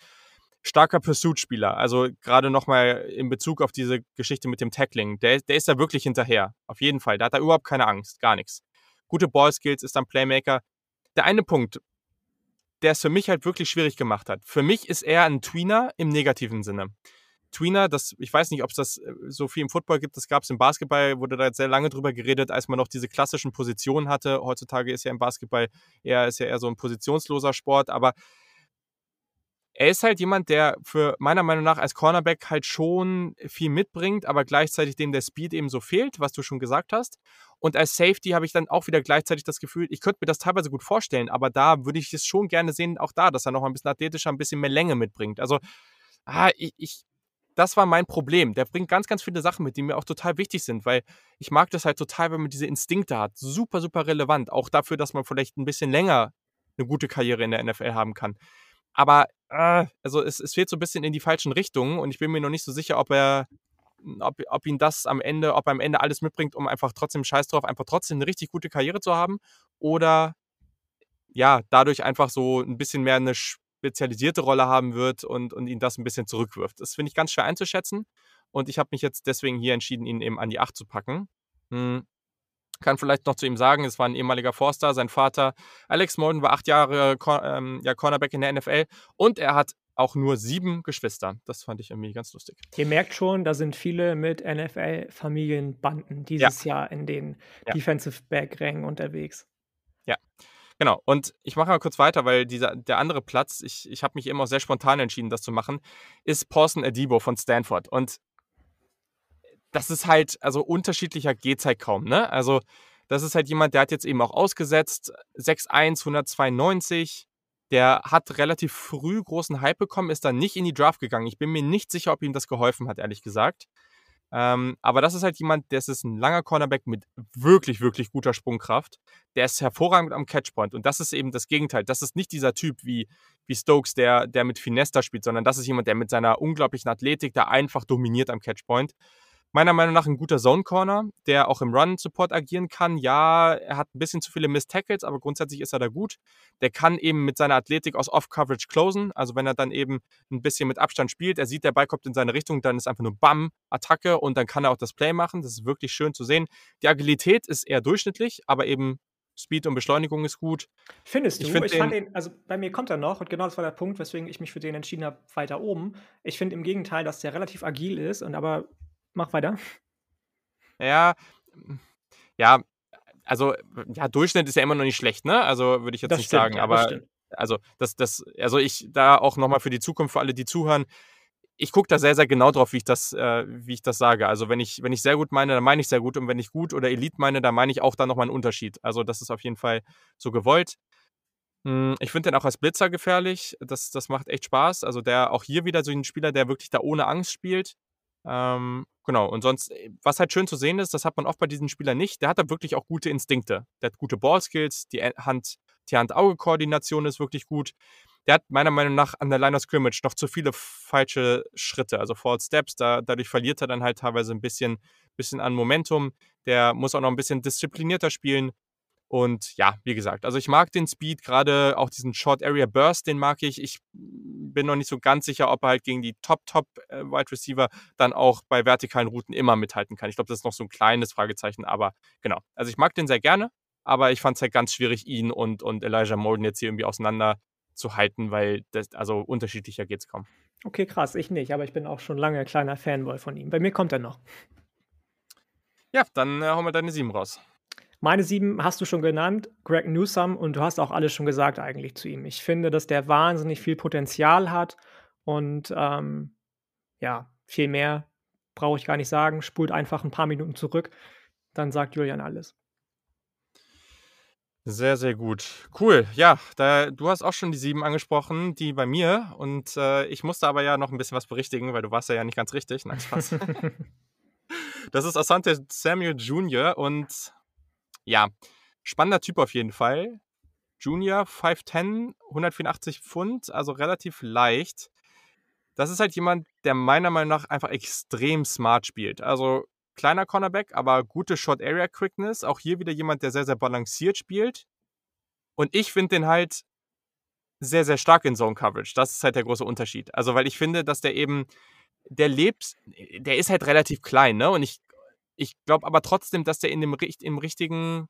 Starker Pursuit-Spieler. Also gerade nochmal in Bezug auf diese Geschichte mit dem Tackling. Der, der ist da wirklich hinterher. Auf jeden Fall. Da hat er überhaupt keine Angst. Gar nichts. Gute Ballskills, ist dann Playmaker. Der eine Punkt, der es für mich halt wirklich schwierig gemacht hat. Für mich ist er ein Tweener im negativen Sinne. Tweener, das, ich weiß nicht, ob es das äh, so viel im Football gibt, das gab es im Basketball, wurde da jetzt sehr lange drüber geredet, als man noch diese klassischen Positionen hatte. Heutzutage ist ja im Basketball eher, ist ja eher so ein positionsloser Sport, aber er ist halt jemand, der für meiner Meinung nach als Cornerback halt schon viel mitbringt, aber gleichzeitig dem der Speed eben so fehlt, was du schon gesagt hast. Und als Safety habe ich dann auch wieder gleichzeitig das Gefühl, ich könnte mir das teilweise gut vorstellen, aber da würde ich es schon gerne sehen, auch da, dass er noch ein bisschen athletischer, ein bisschen mehr Länge mitbringt. Also, ah, ich, ich das war mein Problem. Der bringt ganz, ganz viele Sachen mit, die mir auch total wichtig sind, weil ich mag das halt total, wenn man diese Instinkte hat. Super, super relevant. Auch dafür, dass man vielleicht ein bisschen länger eine gute Karriere in der NFL haben kann. Aber äh, also es, es fehlt so ein bisschen in die falschen Richtungen und ich bin mir noch nicht so sicher, ob er, ob, ob ihn das am Ende, ob er am Ende alles mitbringt, um einfach trotzdem Scheiß drauf, einfach trotzdem eine richtig gute Karriere zu haben. Oder ja, dadurch einfach so ein bisschen mehr eine spezialisierte Rolle haben wird und, und ihn das ein bisschen zurückwirft. Das finde ich ganz schwer einzuschätzen. Und ich habe mich jetzt deswegen hier entschieden, ihn eben an die 8 zu packen. Hm. Kann vielleicht noch zu ihm sagen, es war ein ehemaliger Forster, sein Vater Alex Molden war acht Jahre ähm, ja, Cornerback in der NFL und er hat auch nur sieben Geschwister. Das fand ich irgendwie ganz lustig. Ihr merkt schon, da sind viele mit NFL-Familienbanden dieses ja. Jahr in den ja. Defensive Back-Rängen unterwegs. Ja, Genau, und ich mache mal kurz weiter, weil dieser, der andere Platz, ich, ich habe mich eben auch sehr spontan entschieden, das zu machen, ist Paulson Adibo von Stanford. Und das ist halt, also unterschiedlicher geht es halt kaum, ne? Also, das ist halt jemand, der hat jetzt eben auch ausgesetzt, 6'1, 192. Der hat relativ früh großen Hype bekommen, ist dann nicht in die Draft gegangen. Ich bin mir nicht sicher, ob ihm das geholfen hat, ehrlich gesagt. Ähm, aber das ist halt jemand, der ist ein langer Cornerback mit wirklich, wirklich guter Sprungkraft. Der ist hervorragend am Catchpoint. Und das ist eben das Gegenteil. Das ist nicht dieser Typ wie, wie Stokes, der, der mit Finesta spielt, sondern das ist jemand, der mit seiner unglaublichen Athletik da einfach dominiert am Catchpoint meiner Meinung nach ein guter Zone Corner, der auch im Run Support agieren kann. Ja, er hat ein bisschen zu viele Miss Tackles, aber grundsätzlich ist er da gut. Der kann eben mit seiner Athletik aus Off Coverage closen. Also wenn er dann eben ein bisschen mit Abstand spielt, er sieht, der Ball kommt in seine Richtung, dann ist einfach nur Bam, Attacke und dann kann er auch das Play machen. Das ist wirklich schön zu sehen. Die Agilität ist eher durchschnittlich, aber eben Speed und Beschleunigung ist gut. Findest du? Ich, find ich fand den, also bei mir kommt er noch und genau das war der Punkt, weswegen ich mich für den entschieden habe, weiter oben. Ich finde im Gegenteil, dass der relativ agil ist und aber Mach weiter. Ja, ja, also ja, Durchschnitt ist ja immer noch nicht schlecht, ne? Also würde ich jetzt das nicht stimmt, sagen, ja, aber das also das, das, also ich da auch nochmal für die Zukunft, für alle, die zuhören, ich gucke da sehr, sehr genau drauf, wie ich das, äh, wie ich das sage. Also wenn ich, wenn ich sehr gut meine, dann meine ich sehr gut. Und wenn ich gut oder Elite meine, dann meine ich auch da nochmal einen Unterschied. Also das ist auf jeden Fall so gewollt. Hm, ich finde den auch als Blitzer gefährlich. Das, das macht echt Spaß. Also der auch hier wieder so ein Spieler, der wirklich da ohne Angst spielt. Ähm, genau, und sonst, äh, was halt schön zu sehen ist, das hat man oft bei diesen Spielern nicht, der hat da wirklich auch gute Instinkte. Der hat gute Ballskills, die Hand, die Hand-Auge-Koordination ist wirklich gut. Der hat meiner Meinung nach an der Line of Scrimmage noch zu viele falsche Schritte, also False Steps. Da, dadurch verliert er dann halt teilweise ein bisschen, bisschen an Momentum. Der muss auch noch ein bisschen disziplinierter spielen. Und ja, wie gesagt, also ich mag den Speed, gerade auch diesen Short Area Burst, den mag ich. Ich bin noch nicht so ganz sicher, ob er halt gegen die Top-Top äh, Wide Receiver dann auch bei vertikalen Routen immer mithalten kann. Ich glaube, das ist noch so ein kleines Fragezeichen, aber genau. Also ich mag den sehr gerne, aber ich fand es halt ganz schwierig, ihn und, und Elijah Molden jetzt hier irgendwie auseinander zu halten, weil das, also unterschiedlicher geht es kaum. Okay, krass, ich nicht, aber ich bin auch schon lange kleiner Fanboy von ihm. Bei mir kommt er noch. Ja, dann äh, hauen wir deine sieben raus. Meine sieben hast du schon genannt, Greg Newsom, und du hast auch alles schon gesagt eigentlich zu ihm. Ich finde, dass der wahnsinnig viel Potenzial hat und ähm, ja, viel mehr brauche ich gar nicht sagen. Spult einfach ein paar Minuten zurück, dann sagt Julian alles. Sehr, sehr gut. Cool. Ja, da, du hast auch schon die sieben angesprochen, die bei mir. Und äh, ich musste aber ja noch ein bisschen was berichtigen, weil du warst ja, ja nicht ganz richtig. Nein, Spaß. das ist Asante Samuel Jr. und ja, spannender Typ auf jeden Fall. Junior, 5'10, 184 Pfund, also relativ leicht. Das ist halt jemand, der meiner Meinung nach einfach extrem smart spielt. Also kleiner Cornerback, aber gute Short Area Quickness. Auch hier wieder jemand, der sehr, sehr balanciert spielt. Und ich finde den halt sehr, sehr stark in Zone Coverage. Das ist halt der große Unterschied. Also, weil ich finde, dass der eben, der lebt, der ist halt relativ klein, ne? Und ich ich glaube aber trotzdem, dass der in dem im richtigen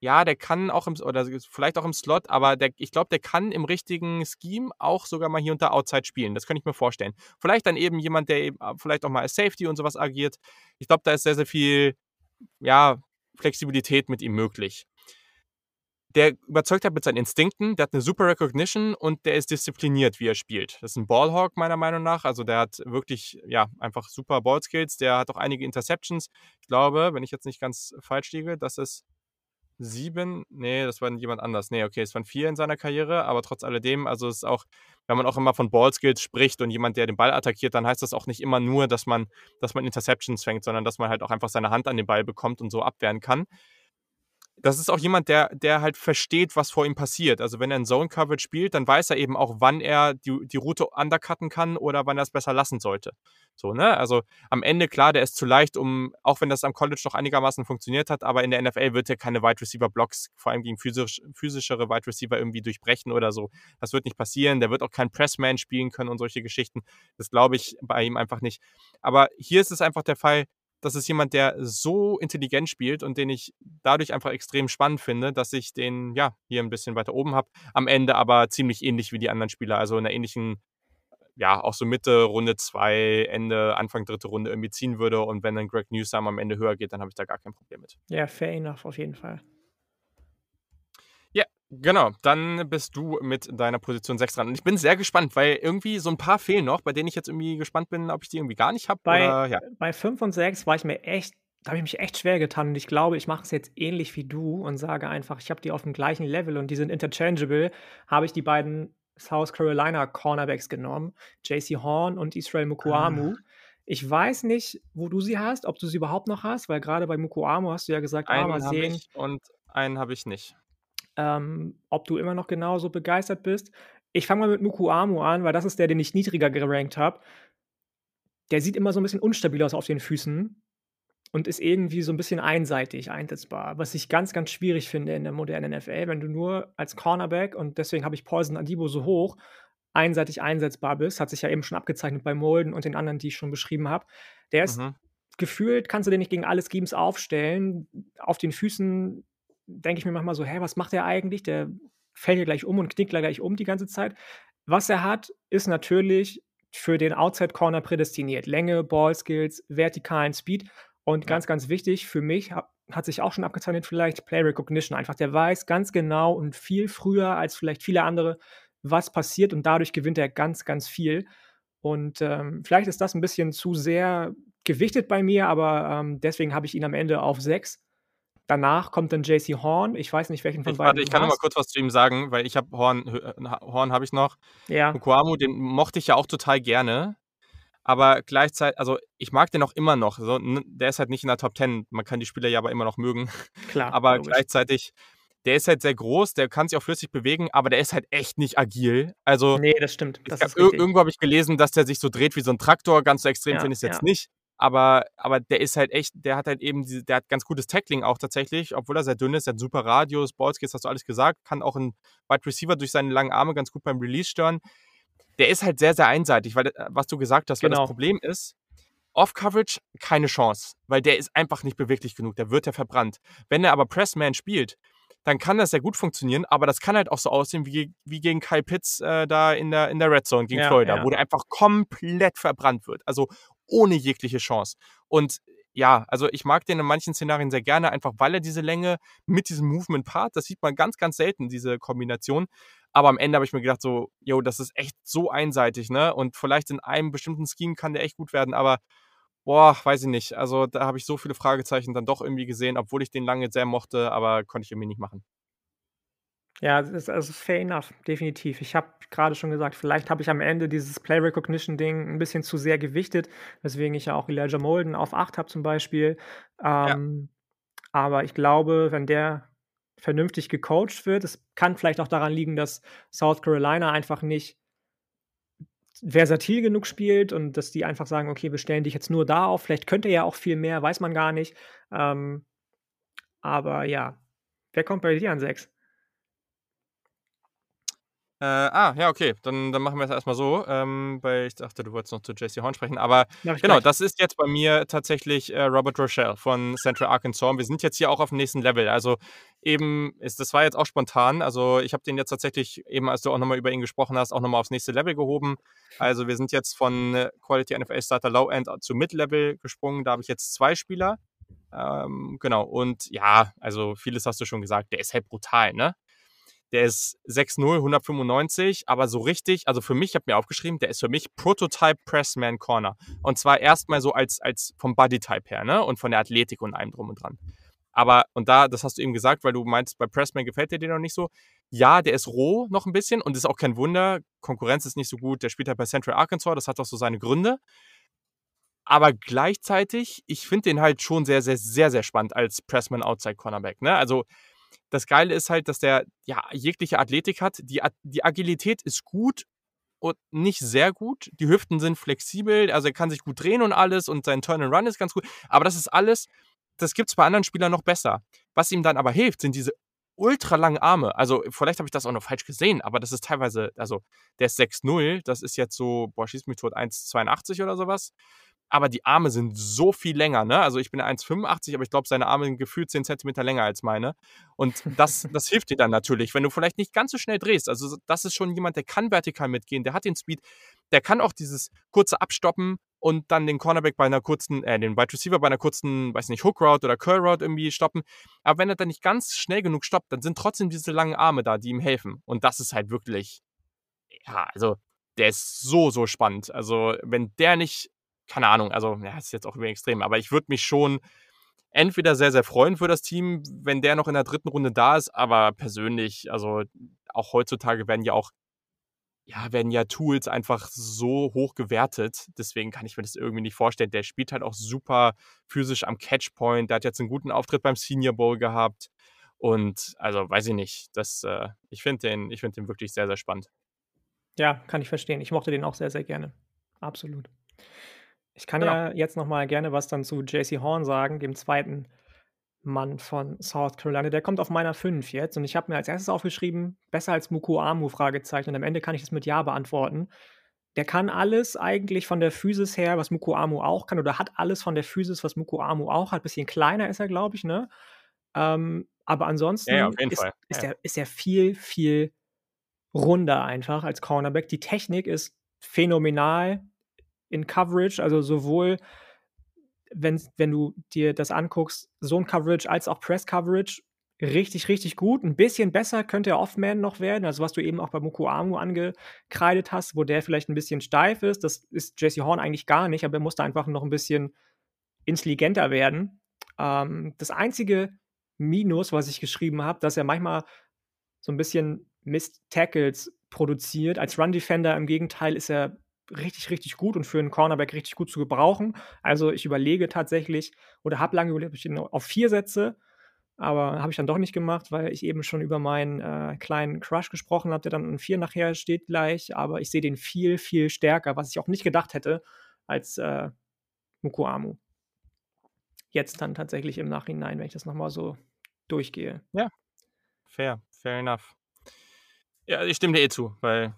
ja, der kann auch im oder vielleicht auch im Slot, aber der ich glaube, der kann im richtigen Scheme auch sogar mal hier unter Outside spielen. Das könnte ich mir vorstellen. Vielleicht dann eben jemand, der eben äh, vielleicht auch mal als Safety und sowas agiert. Ich glaube, da ist sehr, sehr viel, ja, Flexibilität mit ihm möglich der überzeugt hat mit seinen Instinkten, der hat eine super Recognition und der ist diszipliniert, wie er spielt. Das ist ein Ballhawk meiner Meinung nach. Also der hat wirklich, ja, einfach super Ballskills. Der hat auch einige Interceptions. Ich glaube, wenn ich jetzt nicht ganz falsch liege, dass es sieben, nee, das war jemand anders. Nee, okay, es waren vier in seiner Karriere, aber trotz alledem, also es ist auch, wenn man auch immer von Ballskills spricht und jemand, der den Ball attackiert, dann heißt das auch nicht immer nur, dass man, dass man Interceptions fängt, sondern dass man halt auch einfach seine Hand an den Ball bekommt und so abwehren kann das ist auch jemand, der, der halt versteht, was vor ihm passiert. Also wenn er in Zone Coverage spielt, dann weiß er eben auch, wann er die, die Route undercutten kann oder wann er es besser lassen sollte. So, ne? Also am Ende, klar, der ist zu leicht, um, auch wenn das am College noch einigermaßen funktioniert hat, aber in der NFL wird er keine Wide Receiver Blocks, vor allem gegen physisch, physischere Wide Receiver irgendwie durchbrechen oder so. Das wird nicht passieren. Der wird auch kein Pressman spielen können und solche Geschichten. Das glaube ich bei ihm einfach nicht. Aber hier ist es einfach der Fall, das ist jemand, der so intelligent spielt und den ich dadurch einfach extrem spannend finde, dass ich den ja hier ein bisschen weiter oben habe. Am Ende aber ziemlich ähnlich wie die anderen Spieler, also in einer ähnlichen, ja, auch so Mitte Runde 2, Ende, Anfang dritte Runde irgendwie ziehen würde. Und wenn dann Greg Newsome am Ende höher geht, dann habe ich da gar kein Problem mit. Ja, fair enough, auf jeden Fall. Genau, dann bist du mit deiner Position 6 dran. Und ich bin sehr gespannt, weil irgendwie so ein paar fehlen noch, bei denen ich jetzt irgendwie gespannt bin, ob ich die irgendwie gar nicht habe. Bei, ja. bei 5 und 6 war ich mir echt, da habe ich mich echt schwer getan und ich glaube, ich mache es jetzt ähnlich wie du und sage einfach, ich habe die auf dem gleichen Level und die sind interchangeable, habe ich die beiden South Carolina Cornerbacks genommen, JC Horn und Israel Mukuamu. Ah. Ich weiß nicht, wo du sie hast, ob du sie überhaupt noch hast, weil gerade bei Mukuamu hast du ja gesagt, einen ah, mal sehen. und einen habe ich nicht ähm, ob du immer noch genauso begeistert bist. Ich fange mal mit Mukuamu an, weil das ist der, den ich niedriger gerankt habe. Der sieht immer so ein bisschen unstabil aus auf den Füßen und ist irgendwie so ein bisschen einseitig einsetzbar, was ich ganz, ganz schwierig finde in der modernen NFL, wenn du nur als Cornerback und deswegen habe ich Poison Adibo so hoch, einseitig einsetzbar bist, hat sich ja eben schon abgezeichnet bei Molden und den anderen, die ich schon beschrieben habe. Der ist mhm. gefühlt, kannst du den nicht gegen alle Schemes aufstellen. Auf den Füßen denke ich mir manchmal so, hä, was macht er eigentlich? Der fällt ja gleich um und knickt gleich um die ganze Zeit. Was er hat, ist natürlich für den Outside Corner prädestiniert. Länge, Ball Skills, vertikalen Speed und ja. ganz, ganz wichtig für mich, hat sich auch schon abgezeichnet, vielleicht Play Recognition. Einfach, der weiß ganz genau und viel früher als vielleicht viele andere, was passiert und dadurch gewinnt er ganz, ganz viel. Und ähm, vielleicht ist das ein bisschen zu sehr gewichtet bei mir, aber ähm, deswegen habe ich ihn am Ende auf 6. Danach kommt dann JC Horn. Ich weiß nicht, welchen von ich, beiden. Warte, ich kann noch mal kurz was zu ihm sagen, weil ich habe Horn, äh, Horn habe ich noch. Ja. Mukuamu, den mochte ich ja auch total gerne. Aber gleichzeitig, also ich mag den auch immer noch. So, der ist halt nicht in der Top 10. Man kann die Spieler ja aber immer noch mögen. Klar. aber logisch. gleichzeitig, der ist halt sehr groß, der kann sich auch flüssig bewegen, aber der ist halt echt nicht agil. Also, nee, das stimmt. Das hab, irgendwo habe ich gelesen, dass der sich so dreht wie so ein Traktor. Ganz so extrem ja, finde ich es jetzt ja. nicht. Aber, aber der ist halt echt, der hat halt eben, diese, der hat ganz gutes Tackling auch tatsächlich, obwohl er sehr dünn ist, der hat super Radius, Ballskills, hast du alles gesagt, kann auch ein Wide Receiver durch seine langen Arme ganz gut beim Release stören. Der ist halt sehr, sehr einseitig, weil, äh, was du gesagt hast, genau. weil das. Problem ist, Off-Coverage keine Chance, weil der ist einfach nicht beweglich genug, der wird ja verbrannt. Wenn er aber Pressman spielt, dann kann das sehr gut funktionieren, aber das kann halt auch so aussehen wie, wie gegen Kyle Pitts äh, da in der, in der Red Zone gegen ja, Florida, ja. wo der einfach komplett verbrannt wird. Also ohne jegliche Chance. Und ja, also ich mag den in manchen Szenarien sehr gerne, einfach weil er diese Länge mit diesem Movement part, das sieht man ganz, ganz selten, diese Kombination. Aber am Ende habe ich mir gedacht, so, yo, das ist echt so einseitig, ne? Und vielleicht in einem bestimmten Scheme kann der echt gut werden, aber boah, weiß ich nicht. Also da habe ich so viele Fragezeichen dann doch irgendwie gesehen, obwohl ich den lange sehr mochte, aber konnte ich irgendwie nicht machen. Ja, es ist also fair enough, definitiv. Ich habe gerade schon gesagt, vielleicht habe ich am Ende dieses Play Recognition Ding ein bisschen zu sehr gewichtet, weswegen ich ja auch Elijah Molden auf 8 habe zum Beispiel. Ähm, ja. Aber ich glaube, wenn der vernünftig gecoacht wird, es kann vielleicht auch daran liegen, dass South Carolina einfach nicht versatil genug spielt und dass die einfach sagen, okay, wir stellen dich jetzt nur da auf. Vielleicht könnte er ja auch viel mehr, weiß man gar nicht. Ähm, aber ja, wer kommt bei dir an 6? Äh, ah, ja, okay. Dann, dann machen wir es erstmal so, ähm, weil ich dachte, du wolltest noch zu JC Horn sprechen. Aber genau, gleich. das ist jetzt bei mir tatsächlich äh, Robert Rochelle von Central Arkansas. Wir sind jetzt hier auch auf dem nächsten Level. Also eben, ist, das war jetzt auch spontan. Also ich habe den jetzt tatsächlich, eben als du auch nochmal über ihn gesprochen hast, auch nochmal aufs nächste Level gehoben. Also wir sind jetzt von äh, Quality NFL Starter Low End zu Mid-Level gesprungen. Da habe ich jetzt zwei Spieler. Ähm, genau. Und ja, also vieles hast du schon gesagt. Der ist halt brutal, ne? Der ist 6'0, 195, aber so richtig, also für mich, ich habe mir aufgeschrieben, der ist für mich Prototype Pressman Corner. Und zwar erstmal so als, als vom Bodytype her, ne? Und von der Athletik und allem drum und dran. Aber, und da, das hast du eben gesagt, weil du meinst, bei Pressman gefällt dir den noch nicht so. Ja, der ist roh noch ein bisschen und ist auch kein Wunder. Konkurrenz ist nicht so gut. Der spielt halt bei Central Arkansas, das hat auch so seine Gründe. Aber gleichzeitig, ich finde den halt schon sehr, sehr, sehr, sehr spannend als Pressman Outside Cornerback. Ne? Also das Geile ist halt, dass der ja jegliche Athletik hat. Die, die Agilität ist gut und nicht sehr gut. Die Hüften sind flexibel, also er kann sich gut drehen und alles und sein Turn and Run ist ganz gut. Aber das ist alles, das gibt es bei anderen Spielern noch besser. Was ihm dann aber hilft, sind diese ultra langen Arme. Also, vielleicht habe ich das auch noch falsch gesehen, aber das ist teilweise, also, der ist 6-0, das ist jetzt so, boah, schieß mich tot, 1,82 oder sowas aber die Arme sind so viel länger, ne? Also ich bin 1,85, aber ich glaube, seine Arme sind gefühlt 10 cm länger als meine. Und das, das hilft dir dann natürlich, wenn du vielleicht nicht ganz so schnell drehst. Also das ist schon jemand, der kann vertikal mitgehen, der hat den Speed, der kann auch dieses kurze Abstoppen und dann den Cornerback bei einer kurzen, äh, den Wide Receiver bei einer kurzen, weiß nicht, Hook Route oder Curl Route irgendwie stoppen. Aber wenn er dann nicht ganz schnell genug stoppt, dann sind trotzdem diese langen Arme da, die ihm helfen. Und das ist halt wirklich, ja, also der ist so, so spannend. Also wenn der nicht keine Ahnung, also, ja, ist jetzt auch über extrem, aber ich würde mich schon entweder sehr, sehr freuen für das Team, wenn der noch in der dritten Runde da ist, aber persönlich, also auch heutzutage werden ja auch, ja, werden ja Tools einfach so hoch gewertet. Deswegen kann ich mir das irgendwie nicht vorstellen. Der spielt halt auch super physisch am Catchpoint. Der hat jetzt einen guten Auftritt beim Senior Bowl gehabt. Und also weiß ich nicht. Das, äh, ich finde den, find den wirklich sehr, sehr spannend. Ja, kann ich verstehen. Ich mochte den auch sehr, sehr gerne. Absolut. Ich kann Genau. ja jetzt noch mal gerne was dann zu JC Horn sagen, dem zweiten Mann von South Carolina. Der kommt auf meiner 5 jetzt und ich habe mir als Erstes aufgeschrieben: „Besser als Mukuamu?“ Fragezeichen und am Ende kann ich das mit Ja beantworten. Der kann alles eigentlich von der Physis her, was Mukuamu auch kann oder hat alles von der Physis, was Mukuamu auch hat. Bisschen kleiner ist er, glaube ich, ne? Ähm, aber ansonsten Ja, ist ist Ja, er ist er viel, viel runder einfach als Cornerback. Die Technik ist phänomenal in Coverage, also sowohl wenn, wenn du dir das anguckst, Zone Coverage als auch Press Coverage, richtig, richtig gut. Ein bisschen besser könnte er Off-Man noch werden, also was du eben auch bei Mukuamu angekreidet hast, wo der vielleicht ein bisschen steif ist. Das ist Jesse Horn eigentlich gar nicht, aber er musste einfach noch ein bisschen intelligenter werden. Ähm, das einzige Minus, was ich geschrieben habe, dass er manchmal so ein bisschen Mist Tackles produziert. Als Run Defender im Gegenteil ist er richtig, richtig gut und für einen Cornerback richtig gut zu gebrauchen. Also ich überlege tatsächlich oder habe lange überlegt, ob ich ihn auf vier setze, aber habe ich dann doch nicht gemacht, weil ich eben schon über meinen äh, kleinen Crush gesprochen habe, der dann ein vier nachher steht gleich. Aber ich sehe den viel, viel stärker, was ich auch nicht gedacht hätte, als äh, Mukuamu. Jetzt dann tatsächlich im Nachhinein, wenn ich das nochmal so durchgehe. Ja, fair, fair enough. Ja, ich stimme dir eh zu, weil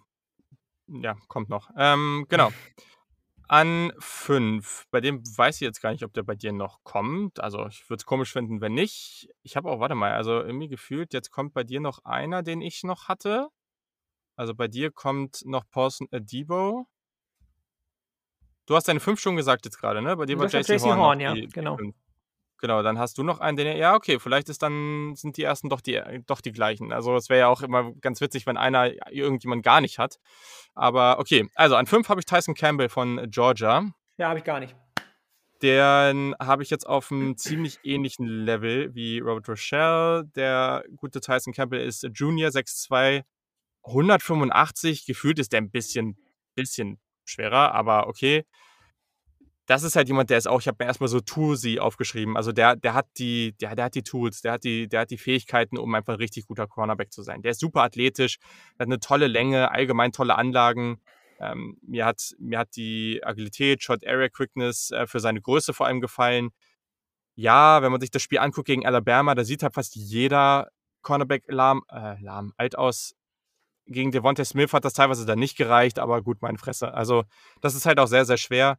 ja, kommt noch. Ähm, genau. An 5. Bei dem weiß ich jetzt gar nicht, ob der bei dir noch kommt. Also, ich würde es komisch finden, wenn nicht. Ich habe auch, warte mal, also irgendwie gefühlt, jetzt kommt bei dir noch einer, den ich noch hatte. Also bei dir kommt noch Paulson Adibo. Du hast deine 5 schon gesagt jetzt gerade, ne? Bei dir war JC Horn, Horn ja, genau. Die Genau, dann hast du noch einen, den ja, okay, vielleicht ist dann, sind die ersten doch die, doch die gleichen. Also es wäre ja auch immer ganz witzig, wenn einer irgendjemand gar nicht hat. Aber okay, also an fünf habe ich Tyson Campbell von Georgia. Ja, habe ich gar nicht. Den habe ich jetzt auf einem ziemlich ähnlichen Level wie Robert Rochelle. Der gute Tyson Campbell ist Junior 6'2, 185. Gefühlt ist der ein bisschen, bisschen schwerer, aber okay das ist halt jemand, der ist auch, ich habe mir erstmal so Toolsy aufgeschrieben. Also der, der hat die, der, der hat die Tools, der hat die, der hat die Fähigkeiten, um einfach ein richtig guter Cornerback zu sein. Der ist super athletisch, hat eine tolle Länge, allgemein tolle Anlagen. Ähm, mir, hat, mir hat die Agilität, Short Area Quickness äh, für seine Größe vor allem gefallen. Ja, wenn man sich das Spiel anguckt gegen Alabama, da sieht halt fast jeder Cornerback lahm, äh, lahm, alt aus. Gegen Devontae Smith hat das teilweise dann nicht gereicht, aber gut, meine Fresse. Also, das ist halt auch sehr, sehr schwer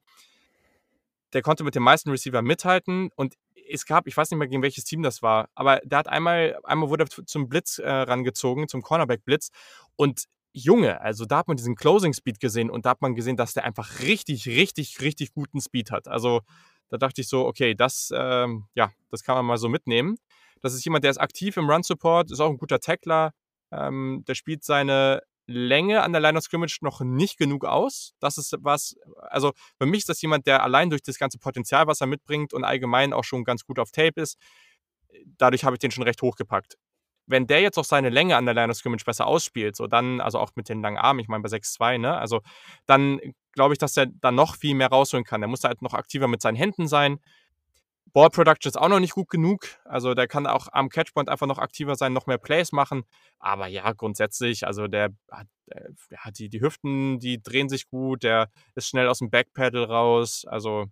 der konnte mit den meisten Receiver mithalten und es gab, ich weiß nicht mehr, gegen welches Team das war, aber der hat einmal, einmal wurde er zum Blitz äh, rangezogen, zum Cornerback-Blitz und Junge, also da hat man diesen Closing Speed gesehen und da hat man gesehen, dass der einfach richtig, richtig, richtig guten Speed hat. Also da dachte ich so, okay, das, ähm, ja, das kann man mal so mitnehmen. Das ist jemand, der ist aktiv im Run Support, ist auch ein guter Tackler. Ähm, der spielt seine Länge an der Line of Scrimmage noch nicht genug aus. Das ist was, also für mich ist das jemand, der allein durch das ganze Potenzial, was er mitbringt und allgemein auch schon ganz gut auf Tape ist, dadurch habe ich den schon recht hochgepackt. Wenn der jetzt auch seine Länge an der Line of Scrimmage besser ausspielt, so dann, also auch mit den langen Armen, ich meine bei 6-2, ne, also dann glaube ich, dass er da noch viel mehr rausholen kann. Der muss halt noch aktiver mit seinen Händen sein. Ball Production ist auch noch nicht gut genug. Also der kann auch am Catchpoint einfach noch aktiver sein, noch mehr Plays machen. Aber ja, grundsätzlich, also der hat, der hat die, die Hüften, die drehen sich gut, der ist schnell aus dem Backpedal raus. Also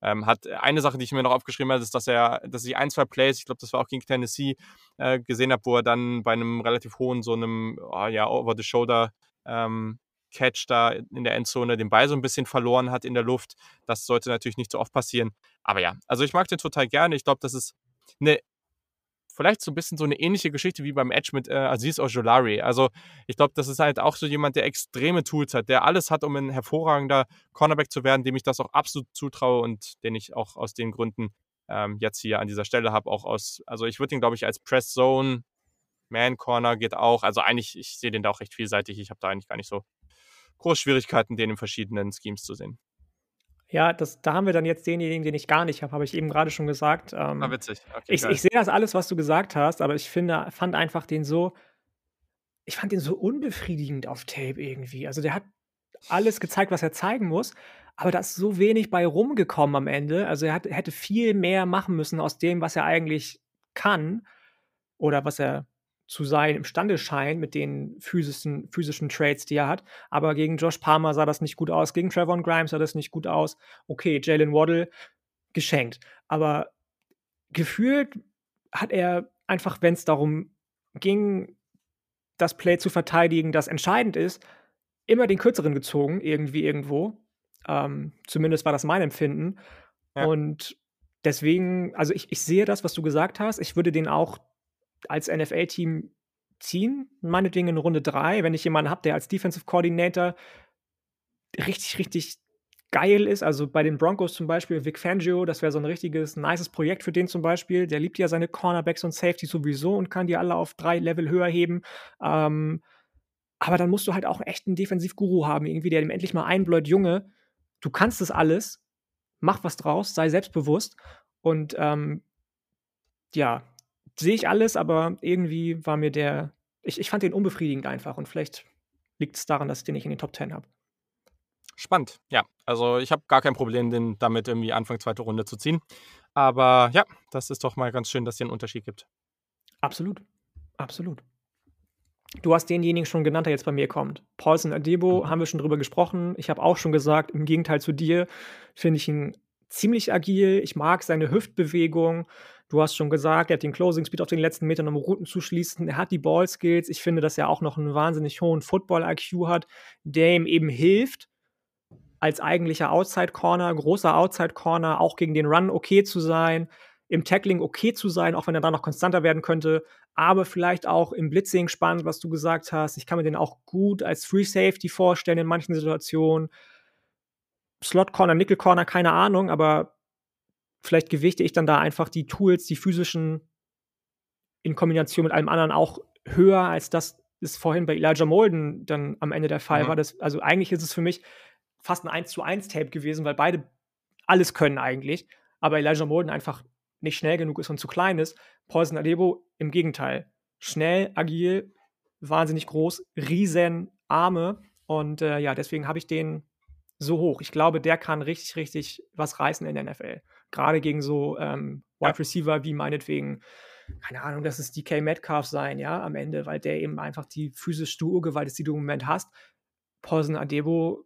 ähm, hat eine Sache, die ich mir noch aufgeschrieben habe, ist, dass er, dass ich ein, zwei Plays, ich glaube, das war auch gegen Tennessee, äh, gesehen habe, wo er dann bei einem relativ hohen, so einem, oh, ja, over-the-shoulder ähm, Catch da in der Endzone den Ball so ein bisschen verloren hat in der Luft. Das sollte natürlich nicht so oft passieren. Aber ja, also ich mag den total gerne. Ich glaube, das ist eine vielleicht so ein bisschen so eine ähnliche Geschichte wie beim Edge mit äh, Aziz Ojolari. Also ich glaube, das ist halt auch so jemand, der extreme Tools hat, der alles hat, um ein hervorragender Cornerback zu werden, dem ich das auch absolut zutraue und den ich auch aus den Gründen ähm, jetzt hier an dieser Stelle habe. Auch aus, also ich würde ihn, glaube ich, als Press Zone, Man Corner geht auch. Also eigentlich, ich sehe den da auch recht vielseitig. Ich habe da eigentlich gar nicht so große Schwierigkeiten, den in verschiedenen Schemes zu sehen. Ja, das, da haben wir dann jetzt denjenigen, den ich gar nicht habe, habe ich eben gerade schon gesagt. Ähm, ah, witzig. Okay, ich, ich sehe das alles, was du gesagt hast, aber ich finde, fand einfach den so, ich fand den so unbefriedigend auf Tape irgendwie. Also der hat alles gezeigt, was er zeigen muss, aber da ist so wenig bei rumgekommen am Ende. Also er hat, hätte viel mehr machen müssen aus dem, was er eigentlich kann oder was er zu sein imstande scheint mit den physischen, physischen Trades, die er hat. Aber gegen Josh Palmer sah das nicht gut aus. Gegen Trevor Grimes sah das nicht gut aus. Okay, Jalen Waddle geschenkt. Aber gefühlt hat er einfach, wenn es darum ging, das Play zu verteidigen, das entscheidend ist, immer den kürzeren gezogen, irgendwie irgendwo. Ähm, zumindest war das mein Empfinden. Ja. Und deswegen, also ich, ich sehe das, was du gesagt hast. Ich würde den auch als NFL-Team ziehen, meinetwegen in Runde 3, wenn ich jemanden habe, der als Defensive Coordinator richtig, richtig geil ist. Also bei den Broncos zum Beispiel, Vic Fangio, das wäre so ein richtiges, nices Projekt für den zum Beispiel. Der liebt ja seine Cornerbacks und Safety sowieso und kann die alle auf drei Level höher heben. Ähm, aber dann musst du halt auch einen echten Defensivguru haben, irgendwie, der dem endlich mal einbläut, Junge, du kannst das alles, mach was draus, sei selbstbewusst. Und ähm, ja, sehe ich alles, aber irgendwie war mir der, ich, ich fand den unbefriedigend einfach und vielleicht liegt es daran, dass ich den nicht in den Top 10 habe. Spannend, ja. Also ich habe gar kein Problem, den damit irgendwie Anfang zweite Runde zu ziehen. Aber ja, das ist doch mal ganz schön, dass es hier einen Unterschied gibt. Absolut, absolut. Du hast denjenigen schon genannt, der jetzt bei mir kommt. Paulson Adebo, mhm. haben wir schon drüber gesprochen. Ich habe auch schon gesagt, im Gegenteil zu dir, finde ich ihn ziemlich agil. Ich mag seine Hüftbewegung. Du hast schon gesagt, er hat den Closing Speed auf den letzten Metern, um Routen zu schließen. Er hat die Ball Skills. Ich finde, dass er auch noch einen wahnsinnig hohen Football-IQ hat, der ihm eben hilft, als eigentlicher Outside Corner, großer Outside Corner, auch gegen den Run okay zu sein, im Tackling okay zu sein, auch wenn er da noch konstanter werden könnte, aber vielleicht auch im Blitzing spannend, was du gesagt hast. Ich kann mir den auch gut als Free Safety vorstellen in manchen Situationen. Slot Corner, Nickel Corner, keine Ahnung, aber vielleicht gewichte ich dann da einfach die Tools, die physischen, in Kombination mit allem anderen auch höher, als das ist vorhin bei Elijah Molden dann am Ende der Fall mhm. war. Das, also eigentlich ist es für mich fast ein 1 zu 1 Tape gewesen, weil beide alles können eigentlich, aber Elijah Molden einfach nicht schnell genug ist und zu klein ist. Paulson Adebo im Gegenteil. Schnell, agil, wahnsinnig groß, riesen Arme und äh, ja, deswegen habe ich den so hoch. Ich glaube, der kann richtig, richtig was reißen in der NFL gerade gegen so ähm, Wide Receiver wie meinetwegen, keine Ahnung, dass es DK Metcalf sein, ja, am Ende, weil der eben einfach die physische Urgewalt ist, die du im Moment hast. Paulson Adebo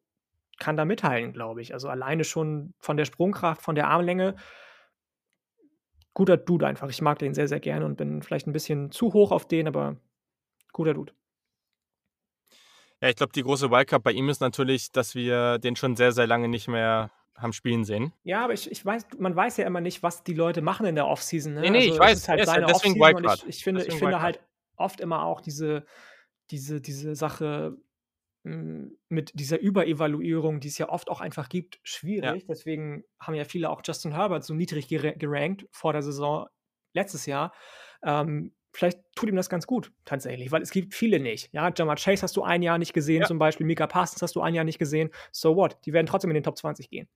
kann da mithalten, glaube ich. Also alleine schon von der Sprungkraft, von der Armlänge. Guter Dude einfach. Ich mag den sehr, sehr gerne und bin vielleicht ein bisschen zu hoch auf den, aber guter Dude. Ja, ich glaube, die große Wildcard bei ihm ist natürlich, dass wir den schon sehr, sehr lange nicht mehr haben spielen sehen. Ja, aber ich, ich weiß, man weiß ja immer nicht, was die Leute machen in der Offseason. Ne? Nee, nee, also, ich weiß. Halt yes, deswegen Wildcard. Ich, ich, finde, deswegen ich finde halt oft immer auch diese, diese, diese Sache hm, mit dieser Überevaluierung, die es ja oft auch einfach gibt, schwierig. Ja. Deswegen haben ja viele auch Justin Herbert so niedrig gerankt vor der Saison letztes Jahr. Ähm, vielleicht tut ihm das ganz gut, tatsächlich, weil es gibt viele nicht. Ja, Jamar Chase hast du ein Jahr nicht gesehen, ja. zum Beispiel Mika Parsons hast du ein Jahr nicht gesehen. So what? Die werden trotzdem in den Top 20 gehen.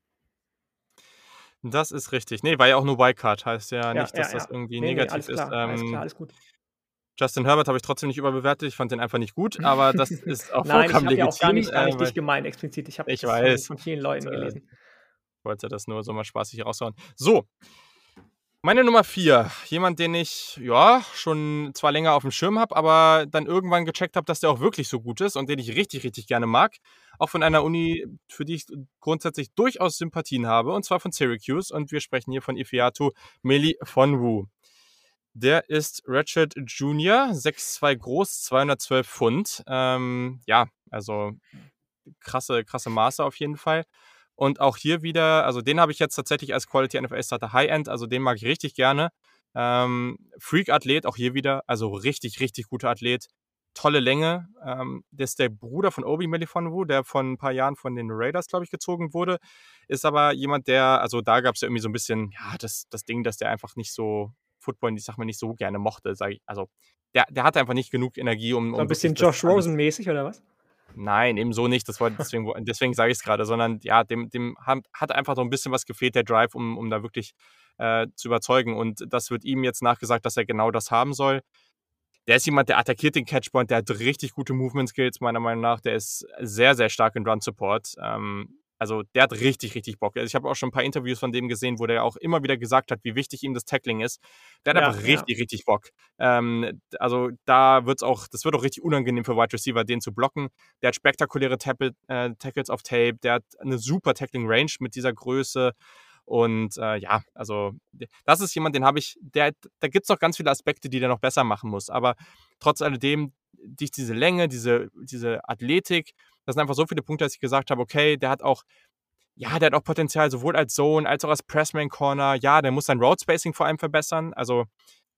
Das ist richtig. Ne, war ja auch nur Wildcard, heißt ja Ja, nicht, ja, dass das ja. irgendwie Ne, ne, negativ alles ist. klar, alles klar, Ähm alles gut. Justin Herbert habe ich trotzdem nicht überbewertet. Ich fand den einfach nicht gut, aber das ist auch Nein, ich vollkommen habe ja auch gar nicht gar äh, nicht dich weil gemeint explizit. Ich habe Ich das von weiß. von vielen Leuten Und, äh, gelesen. wollte das nur so mal spaßig raushauen. So. Meine Nummer 4. Jemand, den ich, ja, schon zwar länger auf dem Schirm habe, aber dann irgendwann gecheckt habe, dass der auch wirklich so gut ist und den ich richtig, richtig gerne mag. Auch von einer Uni, für die ich grundsätzlich durchaus Sympathien habe, und zwar von Syracuse. Und wir sprechen hier von Ifeatu Melifonwu. Der ist Ratchet Junior, 6'2 groß, 212 Pfund. Ähm, ja, also krasse, krasse Maße auf jeden Fall. Und auch hier wieder, also den habe ich jetzt tatsächlich als Quality NFL Starter High-End, also den mag ich richtig gerne. Ähm, Freak-Athlet, auch hier wieder, also richtig, richtig guter Athlet. Tolle Länge. Ähm, der ist der Bruder von Obi Melifonwu, der vor ein paar Jahren von den Raiders, glaube ich, gezogen wurde. Ist aber jemand, der, also da gab es ja irgendwie so ein bisschen, ja, das, das Ding, dass der einfach nicht so Football, ich sag mal, nicht so gerne mochte, ich. Also der, der hatte einfach nicht genug Energie, um. So um ein bisschen das Josh Rosen-mäßig oder was? Nein, eben so nicht. Das war deswegen, deswegen sage ich es gerade, sondern ja, dem, dem hat, hat einfach so ein bisschen was gefehlt, der Drive, um, um da wirklich äh, zu überzeugen. Und das wird ihm jetzt nachgesagt, dass er genau das haben soll. Der ist jemand, der attackiert den Catchpoint, der hat richtig gute Movement Skills, meiner Meinung nach. Der ist sehr, sehr stark in Run Support. Ähm, also der hat richtig, richtig Bock. Also ich habe auch schon ein paar Interviews von dem gesehen, wo der auch immer wieder gesagt hat, wie wichtig ihm das Tackling ist. Der hat Ja, einfach ja. richtig, richtig Bock. Ähm, also da wird's auch, das wird auch richtig unangenehm für Wide Receiver, den zu blocken. Der hat spektakuläre Tackle, äh, Tackles auf Tape, der hat eine super Tackling Range mit dieser Größe. Und äh, ja, also das ist jemand, den habe ich, der, da gibt es noch ganz viele Aspekte, die der noch besser machen muss. Aber trotz alledem, diese Länge, diese, diese Athletik, das sind einfach so viele Punkte, dass ich gesagt habe, okay, der hat auch, ja, der hat auch Potenzial, sowohl als Zone als auch als Pressman Corner. Ja, der muss sein Road Spacing vor allem verbessern. Also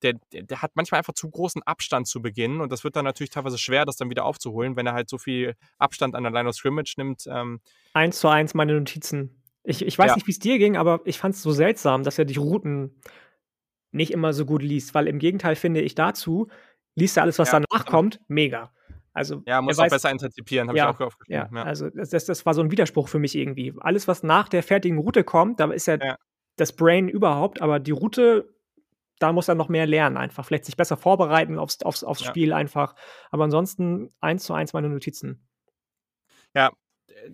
der, der, der hat manchmal einfach zu großen Abstand zu Beginn und das wird dann natürlich teilweise schwer, das dann wieder aufzuholen, wenn er halt so viel Abstand an der Line of Scrimmage nimmt. Ähm, Eins zu eins meine Notizen. Ich, ich weiß Ja. nicht, wie es dir ging, aber ich fand es so seltsam, dass er die Routen nicht immer so gut liest, weil im Gegenteil finde ich dazu, liest er alles, was Ja, danach kommt, mega. Also ja, muss er auch weiß, besser antizipieren, habe Ja, ich auch aufgeschrieben. ja, Ja, also das, das, das war so ein Widerspruch für mich irgendwie. Alles, was nach der fertigen Route kommt, da ist ja, Ja. das Brain überhaupt, aber die Route, da muss er noch mehr lernen einfach. Vielleicht sich besser vorbereiten aufs, aufs, aufs Ja. Spiel einfach. Aber ansonsten eins zu eins meine Notizen.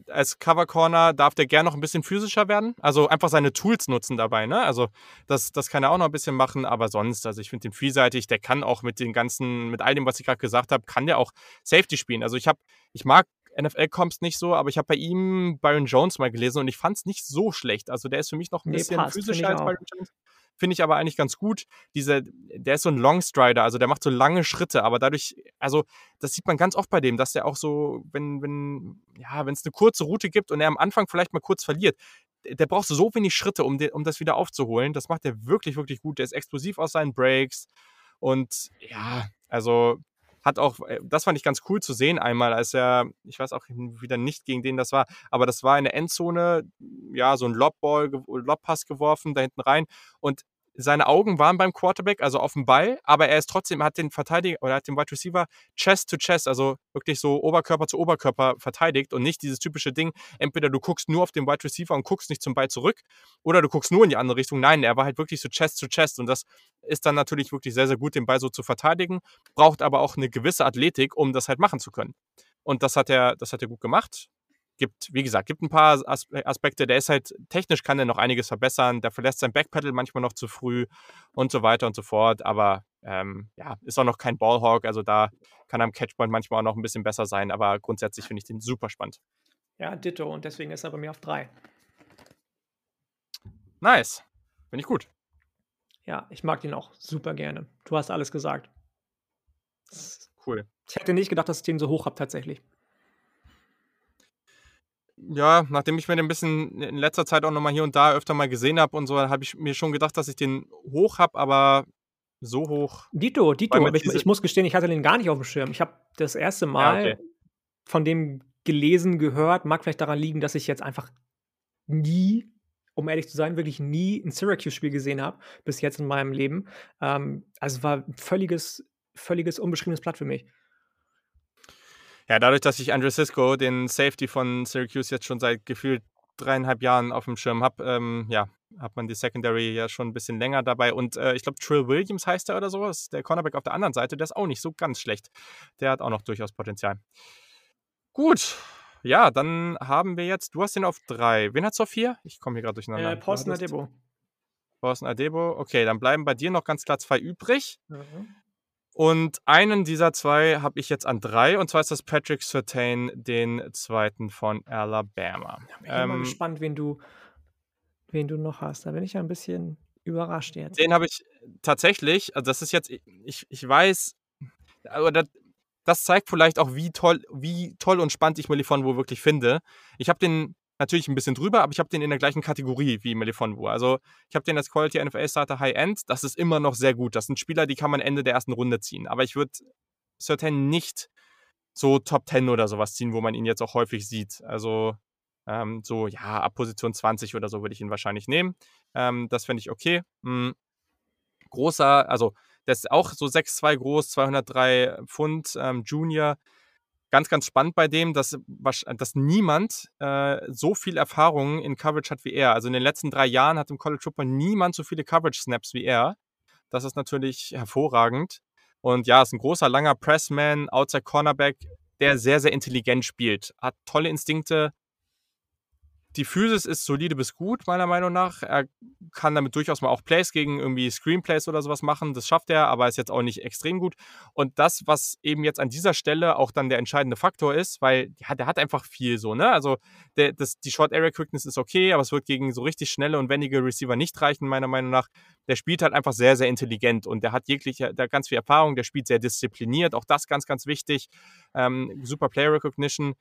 Als Cover Corner darf der gern noch ein bisschen physischer werden. Also einfach seine Tools nutzen dabei. Ne? Also das, das kann er auch noch ein bisschen machen, aber sonst, also ich finde den vielseitig, der kann auch mit den ganzen, mit all dem, was ich gerade gesagt habe, kann der auch Safety spielen. Also ich habe, ich mag NFL-Comps nicht so, aber ich habe bei ihm Byron Jones mal gelesen und ich fand es nicht so schlecht. Also der ist für mich noch ein Nee, bisschen passt, physischer als. Byron Jones. Finde ich aber eigentlich ganz gut. Diese, der ist so ein Longstrider, also der macht so lange Schritte, aber dadurch, also das sieht man ganz oft bei dem, dass der auch so, wenn, wenn, ja, wenn es eine kurze Route gibt und er am Anfang vielleicht mal kurz verliert, der braucht so wenig Schritte, um, den, um das wieder aufzuholen. Das macht er wirklich, wirklich gut. Der ist explosiv aus seinen Breaks und ja, also hat auch, äh, das fand ich ganz cool zu sehen einmal, als er, ich weiß auch wieder nicht, gegen den das war, aber das war in der Endzone, ja, so ein Lobball, Lobpass geworfen, da hinten rein und seine Augen waren beim Quarterback, also auf dem Ball, aber er ist trotzdem, hat den Verteidiger oder hat den Wide Receiver Chest to Chest, also wirklich so Oberkörper zu Oberkörper verteidigt und nicht dieses typische Ding, entweder du guckst nur auf den Wide Receiver und guckst nicht zum Ball zurück oder du guckst nur in die andere Richtung. Nein, er war halt wirklich so Chest to Chest und das ist dann natürlich wirklich sehr, sehr gut, den Ball so zu verteidigen, braucht aber auch eine gewisse Athletik, um das halt machen zu können. Und das hat er, das hat er gut gemacht. Gibt, wie gesagt, gibt ein paar As Aspekte. Der ist halt, technisch kann er noch einiges verbessern. Der verlässt sein Backpedal manchmal noch zu früh und so weiter und so fort. Aber ähm, ja, ist auch noch kein Ballhawk. Also da kann er am Catchpoint manchmal auch noch ein bisschen besser sein. Aber grundsätzlich finde ich den super spannend. Ja, Ditto. Und deswegen ist er bei mir auf drei. Nice. Finde ich gut. Ja, ich mag den auch super gerne. Du hast alles gesagt. Cool. Ich hätte nicht gedacht, dass ich den so hoch habe tatsächlich. Ja, nachdem ich mir den ein bisschen in letzter Zeit auch nochmal hier und da öfter mal gesehen habe und so, habe ich mir schon gedacht, dass ich den hoch habe, aber so hoch. Dito, Dito, aber ich, ich muss gestehen, ich hatte den gar nicht auf dem Schirm. Ich habe das erste Mal okay. von dem gelesen, gehört. Mag vielleicht daran liegen, dass ich jetzt einfach nie, um ehrlich zu sein, wirklich nie ein Syracuse-Spiel gesehen habe, bis jetzt in meinem Leben. Ähm, also war ein völliges, völliges unbeschriebenes Blatt für mich. Ja, dadurch, dass ich Andrew Cisco, den Safety von Syracuse, jetzt schon seit gefühlt dreieinhalb Jahren auf dem Schirm habe, ähm, ja, hat man die Secondary ja schon ein bisschen länger dabei. Und äh, ich glaube, Trill Williams heißt er oder so, ist der Cornerback auf der anderen Seite, der ist auch nicht so ganz schlecht. Der hat auch noch durchaus Potenzial. Gut, ja, dann haben wir jetzt, du hast den auf drei. Wen hast du auf vier? Ich komme hier gerade durcheinander. Äh, Posten Adebo. Posten Adebo. Okay, dann bleiben bei dir noch ganz klar zwei übrig. Mhm. Und einen dieser zwei habe ich jetzt an drei, und zwar ist das Patrick Surtain, den zweiten von Alabama. Ich bin ähm, mal gespannt, wen du, wen du noch hast. Da bin ich ja ein bisschen überrascht jetzt. Den habe ich tatsächlich, also das ist jetzt, ich, ich weiß, aber das, das zeigt vielleicht auch, wie toll, wie toll und spannend ich Melifonwo wirklich finde. Ich habe den natürlich ein bisschen drüber, aber ich habe den in der gleichen Kategorie wie Melifonwo. Also ich habe den als Quality NFL Starter High End. Das ist immer noch sehr gut. Das sind Spieler, die kann man Ende der ersten Runde ziehen. Aber ich würde Certain nicht so Top 10 oder sowas ziehen, wo man ihn jetzt auch häufig sieht. Also ähm, so, ja, ab Position 20 oder so würde ich ihn wahrscheinlich nehmen. Ähm, das fände ich okay. Mhm. Großer, also der ist auch so 6'2 groß, 203 Pfund, ähm, Junior. Ganz, ganz spannend bei dem, dass, dass niemand äh, so viel Erfahrung in Coverage hat wie er. Also in den letzten drei Jahren hat im College Football niemand so viele Coverage-Snaps wie er. Das ist natürlich hervorragend. Und ja, ist ein großer, langer Pressman, Outside Cornerback, der sehr, sehr intelligent spielt. Hat tolle Instinkte, die Physis ist solide bis gut, meiner Meinung nach. Er kann damit durchaus mal auch Plays gegen irgendwie Screenplays oder sowas machen. Das schafft er, aber ist jetzt auch nicht extrem gut. Und das, was eben jetzt an dieser Stelle auch dann der entscheidende Faktor ist, weil ja, der hat einfach viel so, ne? Also der, das, die Short Area Quickness ist okay, aber es wird gegen so richtig schnelle und wendige Receiver nicht reichen, meiner Meinung nach. Der spielt halt einfach sehr, sehr intelligent und der hat jegliche, der hat ganz viel Erfahrung, der spielt sehr diszipliniert, auch das ganz, ganz wichtig. Ähm, super Player Recognition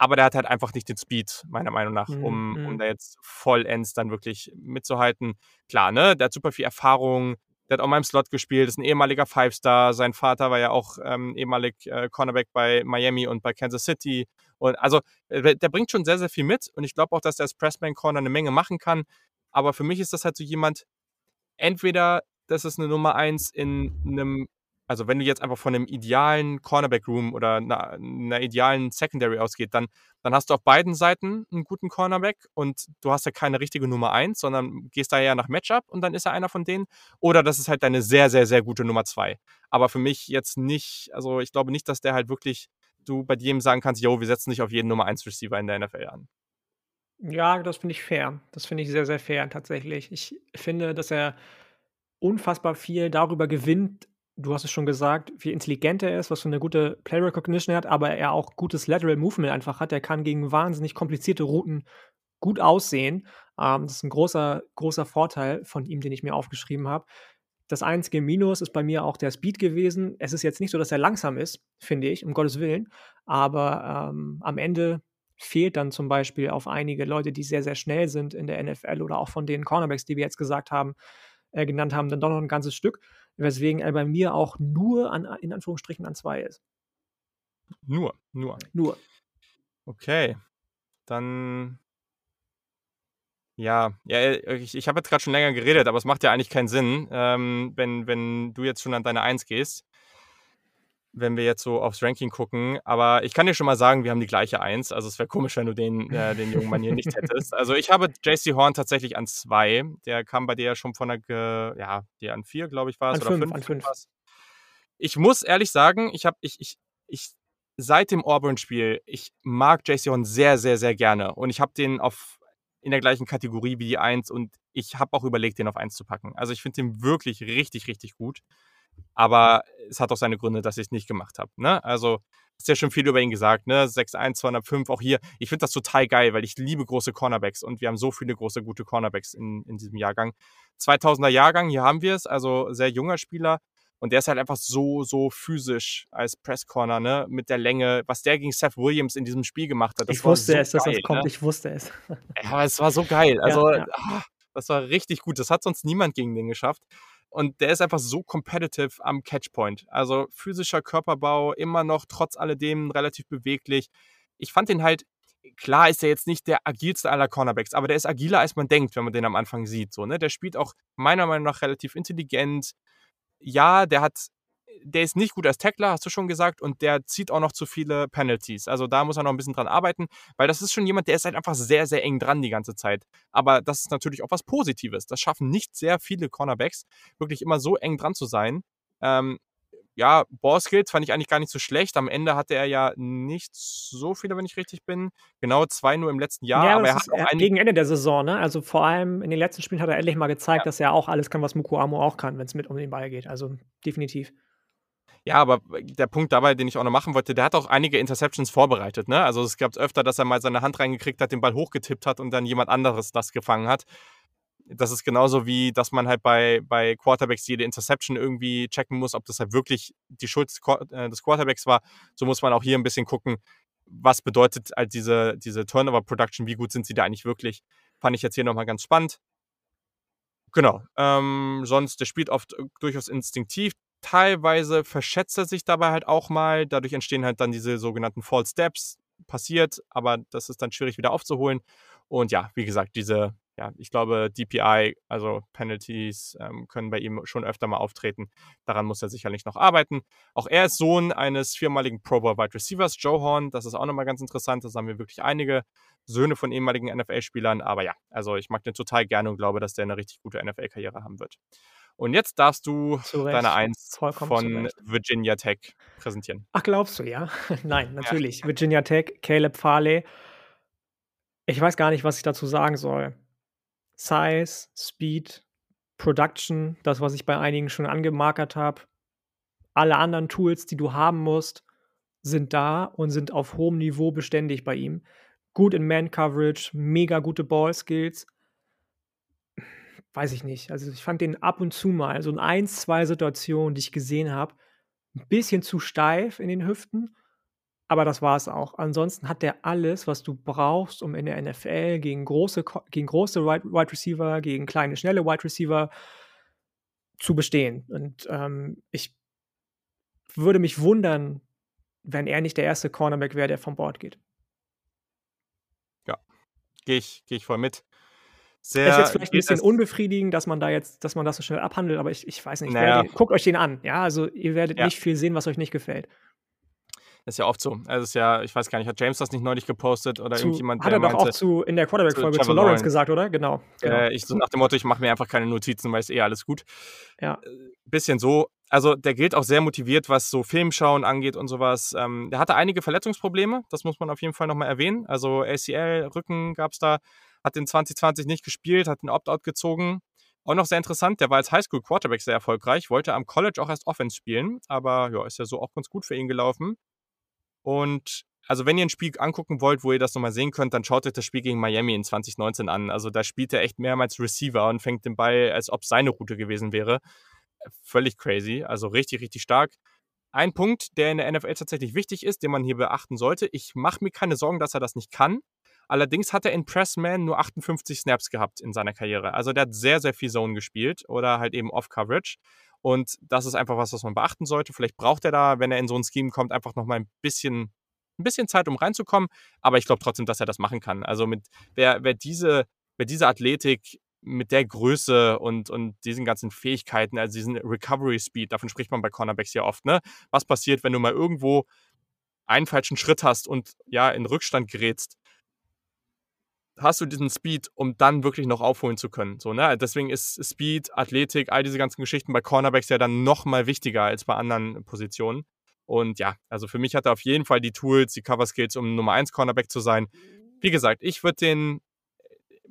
aber der hat halt einfach nicht den Speed, meiner Meinung nach, um, mhm. um da jetzt vollends dann wirklich mitzuhalten. Klar, ne? Der hat super viel Erfahrung, der hat auch mal im Slot gespielt, ist ein ehemaliger Five-Star. Sein Vater war ja auch ähm, ehemalig äh, Cornerback bei Miami und bei Kansas City. Und also, äh, der bringt schon sehr, sehr viel mit. Und ich glaube auch, dass der als Pressman Corner eine Menge machen kann. Aber für mich ist das halt so jemand, entweder das ist eine Nummer eins in einem also wenn du jetzt einfach von einem idealen Cornerback-Room oder einer, einer, idealen Secondary ausgeht, dann, dann hast du auf beiden Seiten einen guten Cornerback und du hast ja keine richtige Nummer 1, sondern gehst da ja nach Matchup und dann ist er einer von denen. Oder das ist halt deine sehr, sehr, sehr gute Nummer 2. Aber für mich jetzt nicht, also ich glaube nicht, dass der halt wirklich, du bei jedem sagen kannst, yo, wir setzen nicht auf jeden Nummer 1 Receiver in der NFL an. Ja, das finde ich fair. Das finde ich sehr, sehr fair tatsächlich. Ich finde, dass er unfassbar viel darüber gewinnt, du hast es schon gesagt, wie intelligent er ist, was für eine gute Play Recognition er hat, aber er auch gutes Lateral Movement einfach hat. Er kann gegen wahnsinnig komplizierte Routen gut aussehen. Ähm, das ist ein großer, großer Vorteil von ihm, den ich mir aufgeschrieben habe. Das einzige Minus ist bei mir auch der Speed gewesen. Es ist jetzt nicht so, dass er langsam ist, finde ich, um Gottes Willen. Aber ähm, am Ende fehlt dann zum Beispiel auf einige Leute, die sehr, sehr schnell sind in der NFL oder auch von den Cornerbacks, die wir jetzt gesagt haben, äh, genannt haben, dann doch noch ein ganzes Stück weswegen er bei mir auch nur an, in Anführungsstrichen an zwei ist. Nur, nur. Nur. Okay. Dann. Ja, ja äh, ich, ich habe jetzt gerade schon länger geredet, aber es macht ja eigentlich keinen Sinn, ähm, wenn, wenn du jetzt schon an deine Eins gehst wenn wir jetzt so aufs Ranking gucken. Aber ich kann dir schon mal sagen, wir haben die gleiche Eins. Also es wäre komisch, wenn du den, äh, den jungen Mann hier nicht hättest. Also ich habe JC Horn tatsächlich an zwei. Der kam bei dir ja schon von der, ja, die an vier, glaube ich, war es. Oder fünf. An fünf. Ich muss ehrlich sagen, ich habe, ich, ich, ich, seit dem Auburn-Spiel, ich mag JC Horn sehr, sehr, sehr gerne. Und ich habe den auf in der gleichen Kategorie wie die Eins und ich habe auch überlegt, den auf Eins zu packen. Also ich finde den wirklich richtig, richtig gut. Aber es hat auch seine Gründe, dass ich es nicht gemacht habe. Ne? Also, ist ja schon viel über ihn gesagt, ne? 6'1, 205, auch hier. Ich finde das total geil, weil ich liebe große Cornerbacks und wir haben so viele große, gute Cornerbacks in, in diesem Jahrgang. 2000er Jahrgang, hier haben wir es, also sehr junger Spieler. Und der ist halt einfach so, so physisch als Presscorner, ne? Mit der Länge, was der gegen Seth Williams in diesem Spiel gemacht hat. ich wusste so es, geil, dass das kommt, ne? ich wusste es. Ja, es war so geil. Also, ja, ja. Ah, das war richtig gut. Das hat sonst niemand gegen den geschafft. Und der ist einfach so competitive am Catchpoint. Also physischer Körperbau, immer noch trotz alledem relativ beweglich. Ich fand den halt, klar ist er jetzt nicht der agilste aller Cornerbacks, aber der ist agiler, als man denkt, wenn man den am Anfang sieht. So, ne? Der spielt auch meiner Meinung nach relativ intelligent. Ja, der hat der ist nicht gut als Tackler, hast du schon gesagt, und der zieht auch noch zu viele Penalties. Also da muss er noch ein bisschen dran arbeiten, weil das ist schon jemand, der ist halt einfach sehr, sehr eng dran die ganze Zeit. Aber das ist natürlich auch was Positives. Das schaffen nicht sehr viele Cornerbacks, wirklich immer so eng dran zu sein. Ähm, ja, Ballskills fand ich eigentlich gar nicht so schlecht. Am Ende hatte er ja nicht so viele, wenn ich richtig bin. Genau zwei nur im letzten Jahr. Ja, aber er hat ist auch einige. gegen Ende der Saison, ne? Also vor allem in den letzten Spielen hat er endlich mal gezeigt, Ja. dass er auch alles kann, was Mukuamo auch kann, wenn es mit um den Ball geht. Also definitiv. Ja, aber der Punkt dabei, den ich auch noch machen wollte, der hat auch einige Interceptions vorbereitet. Ne? Also es gab öfter, dass er mal seine Hand reingekriegt hat, den Ball hochgetippt hat und dann jemand anderes das gefangen hat. Das ist genauso wie, dass man halt bei, bei Quarterbacks jede Interception irgendwie checken muss, ob das halt wirklich die Schuld des, äh, Quarterbacks war. So muss man auch hier ein bisschen gucken, was bedeutet halt diese, diese Turnover-Production, wie gut sind sie da eigentlich wirklich. Fand ich jetzt hier nochmal ganz spannend. Genau. Ähm, sonst, der spielt oft äh, durchaus instinktiv. Teilweise verschätzt er sich dabei halt auch mal. Dadurch entstehen halt dann diese sogenannten False Steps. Passiert, aber das ist dann schwierig wieder aufzuholen. Und ja, wie gesagt, diese, ja, ich glaube, DPI, also Penalties, ähm, können bei ihm schon öfter mal auftreten. Daran muss er sicherlich noch arbeiten. Auch er ist Sohn eines viermaligen Pro Bowl Wide Receivers, Joe Horn. Das ist auch nochmal ganz interessant. Das haben wir wirklich einige Söhne von ehemaligen NFL-Spielern. Aber ja, also ich mag den total gerne und glaube, dass der eine richtig gute NFL-Karriere haben wird. Und jetzt darfst du Zu Recht. deine Eins Vollkommen von Recht. Virginia Tech präsentieren. Ach, glaubst du, ja? Nein, natürlich. Virginia Tech, Caleb Farley. Ich weiß gar nicht, was ich dazu sagen soll. Size, Speed, Production, das, was ich bei einigen schon angemarkert habe. Alle anderen Tools, die du haben musst, sind da und sind auf hohem Niveau beständig bei ihm. Gut in Man-Coverage, mega gute Ball-Skills. Weiß ich nicht. Also ich fand den ab und zu mal, so in ein, zwei Situationen, die ich gesehen habe, ein bisschen zu steif in den Hüften. Aber das war es auch. Ansonsten hat der alles, was du brauchst, um in der NFL gegen große, gegen große Wide Receiver, gegen kleine, schnelle Wide Receiver zu bestehen. Und ähm, ich würde mich wundern, wenn er nicht der erste Cornerback wäre, der vom Bord geht. Gehe ich, geh ich voll mit. Ist Sehr jetzt vielleicht ein bisschen unbefriedigend, dass man da jetzt, dass man das so schnell abhandelt, aber ich, ich weiß nicht. Naja. Werdet, guckt euch den an. Ja, also ihr werdet Ja. nicht viel sehen, was euch nicht gefällt. Das ist ja oft so. Also ist ja, ich weiß gar nicht, hat James das nicht neulich gepostet oder Zu, irgendjemand, hat er doch meinte, auch zu, in der Quarterback-Folge zu zu Lawrence Lawrence. gesagt, oder? Genau. genau. äh, ich so nach dem Motto, ich mache mir einfach keine Notizen, weil es eh alles gut. ja. Bisschen so. Also der gilt auch sehr motiviert, was so Filmschauen angeht und sowas. Ähm, der hatte einige Verletzungsprobleme, das muss man auf jeden Fall nochmal erwähnen. Also ACL, Rücken gab es da, hat in 2020 nicht gespielt, hat den Opt-out gezogen. Auch noch sehr interessant, der war als Highschool-Quarterback sehr erfolgreich, wollte am College auch erst Offense spielen, aber ja, ist ja so auch ganz gut für ihn gelaufen. Und also wenn ihr ein Spiel angucken wollt, wo ihr das nochmal sehen könnt, dann schaut euch das Spiel gegen Miami in 2019 an. Also da spielt er echt mehrmals Receiver und fängt den Ball, als ob seine Route gewesen wäre. Völlig crazy, also richtig, richtig stark. Ein Punkt, der in der NFL tatsächlich wichtig ist, den man hier beachten sollte. Ich mache mir keine Sorgen, dass er das nicht kann. Allerdings hat er in Pressman nur 58 Snaps gehabt in seiner Karriere. Also der hat sehr, sehr viel Zone gespielt oder halt eben Off-Coverage. Und das ist einfach was, was man beachten sollte. Vielleicht braucht er da, wenn er in so ein Scheme kommt, einfach nochmal ein bisschen, ein bisschen Zeit, um reinzukommen. Aber ich glaube trotzdem, dass er das machen kann. Also mit, wer, wer, diese, wer diese Athletik mit der Größe und, und diesen ganzen Fähigkeiten, also diesen Recovery Speed, davon spricht man bei Cornerbacks ja oft, ne? Was passiert, wenn du mal irgendwo einen falschen Schritt hast und ja in Rückstand gerätst? Hast du diesen Speed, um dann wirklich noch aufholen zu können? So, ne? Deswegen ist Speed, Athletik, all diese ganzen Geschichten bei Cornerbacks ja dann noch mal wichtiger als bei anderen Positionen. Und ja, also für mich hat er auf jeden Fall die Tools, die Cover Skills, um Nummer 1 Cornerback zu sein. Wie gesagt, ich würde den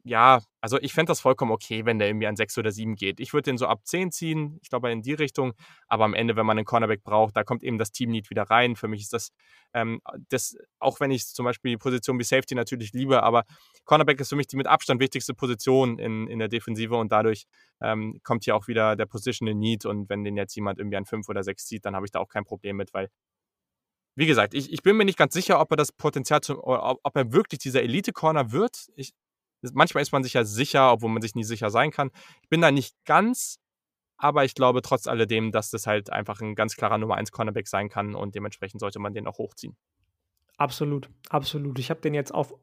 ja, also ich fände das vollkommen okay, wenn der irgendwie an 6 oder 7 geht. Ich würde den so ab 10 ziehen, ich glaube in die Richtung. Aber am Ende, wenn man einen Cornerback braucht, da kommt eben das Team-Need wieder rein. Für mich ist das, ähm, das auch wenn ich zum Beispiel die Position wie Safety natürlich liebe, aber Cornerback ist für mich die mit Abstand wichtigste Position in, in der Defensive und dadurch ähm, kommt hier auch wieder der Positional Need und wenn den jetzt jemand irgendwie an 5 oder 6 zieht, dann habe ich da auch kein Problem mit, weil wie gesagt, ich, ich bin mir nicht ganz sicher, ob er das Potenzial, zum, ob, er wirklich dieser Elite-Corner wird. Ich, manchmal ist man sich ja sicher, obwohl man sich nie sicher sein kann. Ich bin da nicht ganz, aber ich glaube trotz alledem, dass das halt einfach ein ganz klarer Nummer 1 Cornerback sein kann und dementsprechend sollte man den auch hochziehen. Absolut, absolut. Ich habe den jetzt auf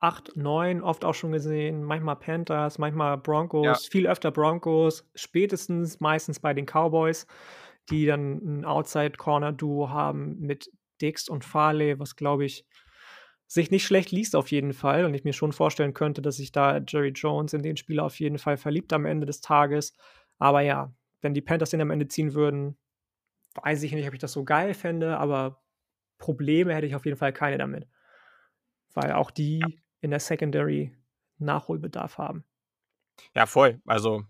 8, 9 oft auch schon gesehen, manchmal Panthers, manchmal Broncos, Ja. viel öfter Broncos, spätestens meistens bei den Cowboys, die dann ein Outside-Corner-Duo haben mit Dix und Farley, was glaube ich sich nicht schlecht liest auf jeden Fall und ich mir schon vorstellen könnte, dass sich da Jerry Jones in den Spieler auf jeden Fall verliebt am Ende des Tages. Aber ja, wenn die Panthers den am Ende ziehen würden, weiß ich nicht, ob ich das so geil fände, aber Probleme hätte ich auf jeden Fall keine damit. Weil auch die in der Secondary Nachholbedarf haben. Ja, voll. Also,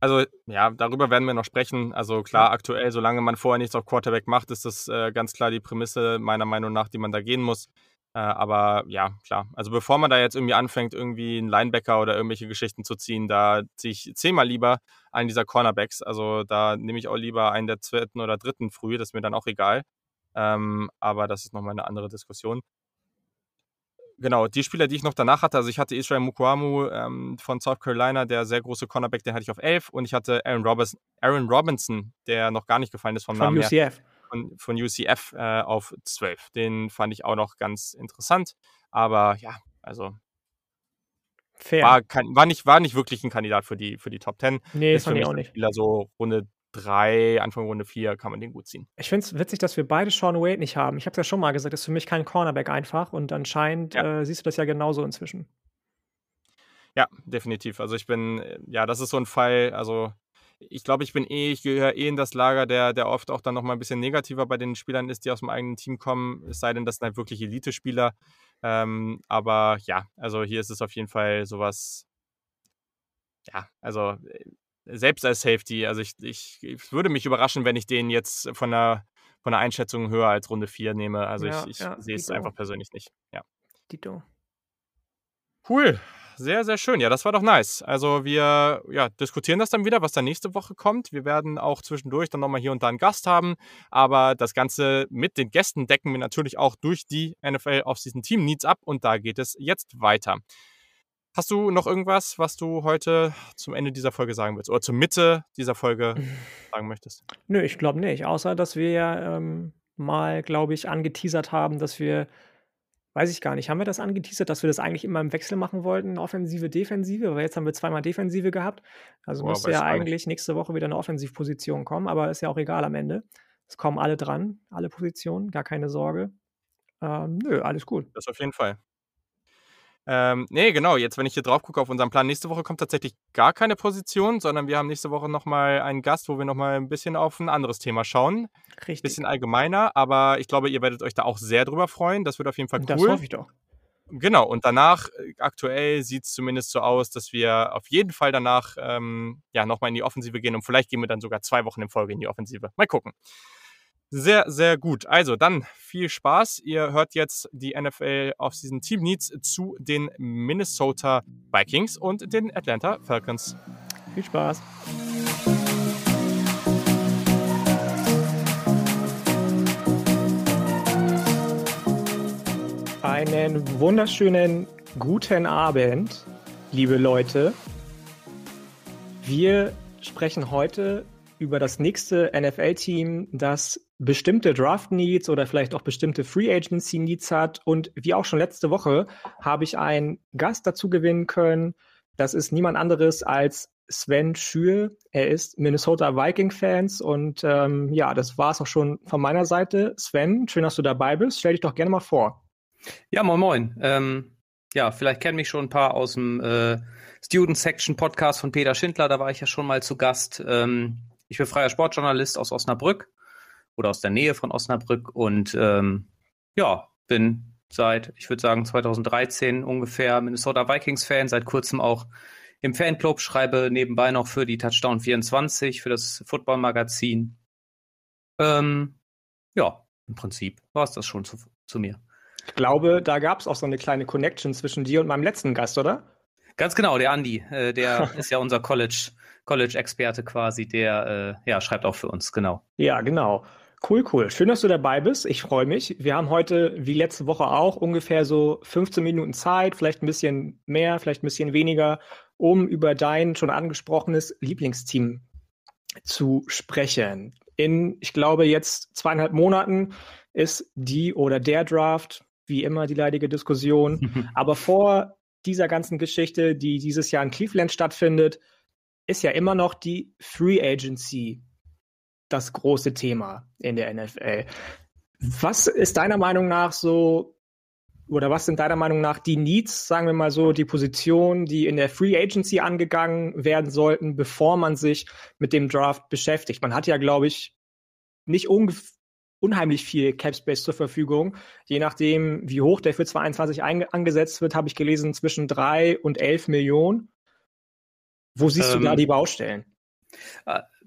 also ja, darüber werden wir noch sprechen. Also klar, aktuell, solange man vorher nichts auf Quarterback macht, ist das äh, ganz klar die Prämisse meiner Meinung nach, die man da gehen muss. Äh, aber ja, klar. Also bevor man da jetzt irgendwie anfängt, irgendwie einen Linebacker oder irgendwelche Geschichten zu ziehen, da ziehe ich zehnmal lieber einen dieser Cornerbacks. Also da nehme ich auch lieber einen der zweiten oder dritten früh, das ist mir dann auch egal. Ähm, aber das ist nochmal eine andere Diskussion. Genau, die Spieler, die ich noch danach hatte, also ich hatte Israel Mukwamu ähm, von South Carolina, der sehr große Cornerback, den hatte ich auf 11 und ich hatte Aaron Robinson, Aaron Robinson der noch gar nicht gefallen ist vom von Namen UCF. her von, von UCF äh, auf 12. Den fand ich auch noch ganz interessant. Aber ja, also Fair. War, kein, war, nicht, war nicht wirklich ein Kandidat für die, für die Top 10. Nee, das fand ich auch nicht. Spieler so Runde 3, Anfang Runde 4 kann man den gut ziehen. Ich finde es witzig, dass wir beide Sean Wade nicht haben. Ich habe es ja schon mal gesagt, das ist für mich kein Cornerback einfach und anscheinend ja. äh, siehst du das ja genauso inzwischen. Ja, definitiv. Also ich bin, äh, ja, das ist so ein Fall, also ich glaube, ich bin eh, ich gehöre eh in das Lager, der, der oft auch dann nochmal ein bisschen negativer bei den Spielern ist, die aus dem eigenen Team kommen, es sei denn, das sind halt wirklich Elite-Spieler. Ähm, aber ja, also hier ist es auf jeden Fall sowas, ja, also äh, selbst als Safety, also ich, ich, ich würde mich überraschen, wenn ich den jetzt von der, von der Einschätzung höher als Runde 4 nehme. Also ja, ich, ich ja, sehe es einfach persönlich nicht. Ja. Dito. Cool sehr, sehr schön. Ja, das war doch nice. Also wir ja, diskutieren das dann wieder, was dann nächste Woche kommt. Wir werden auch zwischendurch dann nochmal hier und da einen Gast haben. Aber das Ganze mit den Gästen decken wir natürlich auch durch die NFL auf diesen Team Needs ab. Und da geht es jetzt weiter. Hast du noch irgendwas, was du heute zum Ende dieser Folge sagen willst? Oder zur Mitte dieser Folge sagen möchtest? Nö, ich glaube nicht. Außer, dass wir ja ähm, mal, glaube ich, angeteasert haben, dass wir Weiß ich gar nicht. Haben wir das angeteasert, dass wir das eigentlich immer im Wechsel machen wollten, Offensive, Defensive? Weil jetzt haben wir zweimal Defensive gehabt. Also Boah, müsste ja eigentlich nächste Woche wieder eine Offensivposition kommen, aber ist ja auch egal am Ende. Es kommen alle dran, alle Positionen, gar keine Sorge. Ähm, nö, alles gut. Das auf jeden Fall. Ähm, nee, genau. Jetzt, wenn ich hier drauf gucke auf unseren Plan, nächste Woche kommt tatsächlich gar keine Position, sondern wir haben nächste Woche nochmal einen Gast, wo wir nochmal ein bisschen auf ein anderes Thema schauen. Richtig. Bisschen allgemeiner, aber ich glaube, ihr werdet euch da auch sehr drüber freuen. Das wird auf jeden Fall cool. Das hoffe ich doch. Genau, und danach, äh, aktuell sieht es zumindest so aus, dass wir auf jeden Fall danach ähm, ja, nochmal in die Offensive gehen und vielleicht gehen wir dann sogar zwei Wochen in Folge in die Offensive. Mal gucken. Sehr, sehr gut. Also dann viel Spaß. Ihr hört jetzt die NFL auf diesen Team Needs zu den Minnesota Vikings und den Atlanta Falcons. Viel Spaß. Einen wunderschönen guten Abend, liebe Leute. Wir sprechen heute über das nächste NFL-Team, das bestimmte Draft-Needs oder vielleicht auch bestimmte Free-Agency-Needs hat. Und wie auch schon letzte Woche habe ich einen Gast dazu gewinnen können. Das ist niemand anderes als Sven Schür. Er ist Minnesota Viking-Fans und ähm, ja, das war es auch schon von meiner Seite. Sven, schön, dass du dabei bist. Stell dich doch gerne mal vor. Ja, moin moin. Ähm, ja, vielleicht kennen mich schon ein paar aus dem äh, Student Section Podcast von Peter Schindler. Da war ich ja schon mal zu Gast. Ähm, ich bin freier Sportjournalist aus Osnabrück oder aus der Nähe von Osnabrück und ähm, ja, bin seit, ich würde sagen, 2013 ungefähr Minnesota Vikings-Fan, seit kurzem auch im Fanclub, schreibe nebenbei noch für die Touchdown 24, für das Football-Magazin. Ähm, ja, im Prinzip war es das schon zu, zu mir. Ich glaube, da gab es auch so eine kleine Connection zwischen dir und meinem letzten Gast, oder? Ganz genau, der Andi. Äh, der ist ja unser College College-Experte quasi, der äh, ja, schreibt auch für uns, genau. Ja, genau. Cool, cool. Schön, dass du dabei bist. Ich freue mich. Wir haben heute, wie letzte Woche auch, ungefähr so 15 Minuten Zeit, vielleicht ein bisschen mehr, vielleicht ein bisschen weniger, um über dein schon angesprochenes Lieblingsteam zu sprechen. In, ich glaube, jetzt zweieinhalb Monaten ist die oder der Draft, wie immer die leidige Diskussion. Aber vor dieser ganzen Geschichte, die dieses Jahr in Cleveland stattfindet, ist ja immer noch die Free Agency. das große Thema in der NFL. Was ist deiner Meinung nach so, oder was sind deiner Meinung nach die Needs, sagen wir mal so, die Positionen, die in der Free Agency angegangen werden sollten, bevor man sich mit dem Draft beschäftigt? Man hat ja, glaube ich, nicht unheimlich viel Cap Space zur Verfügung. Je nachdem, wie hoch der für 22 angesetzt wird, habe ich gelesen, zwischen drei und elf Millionen. Wo siehst ähm, du da ähm, die Baustellen?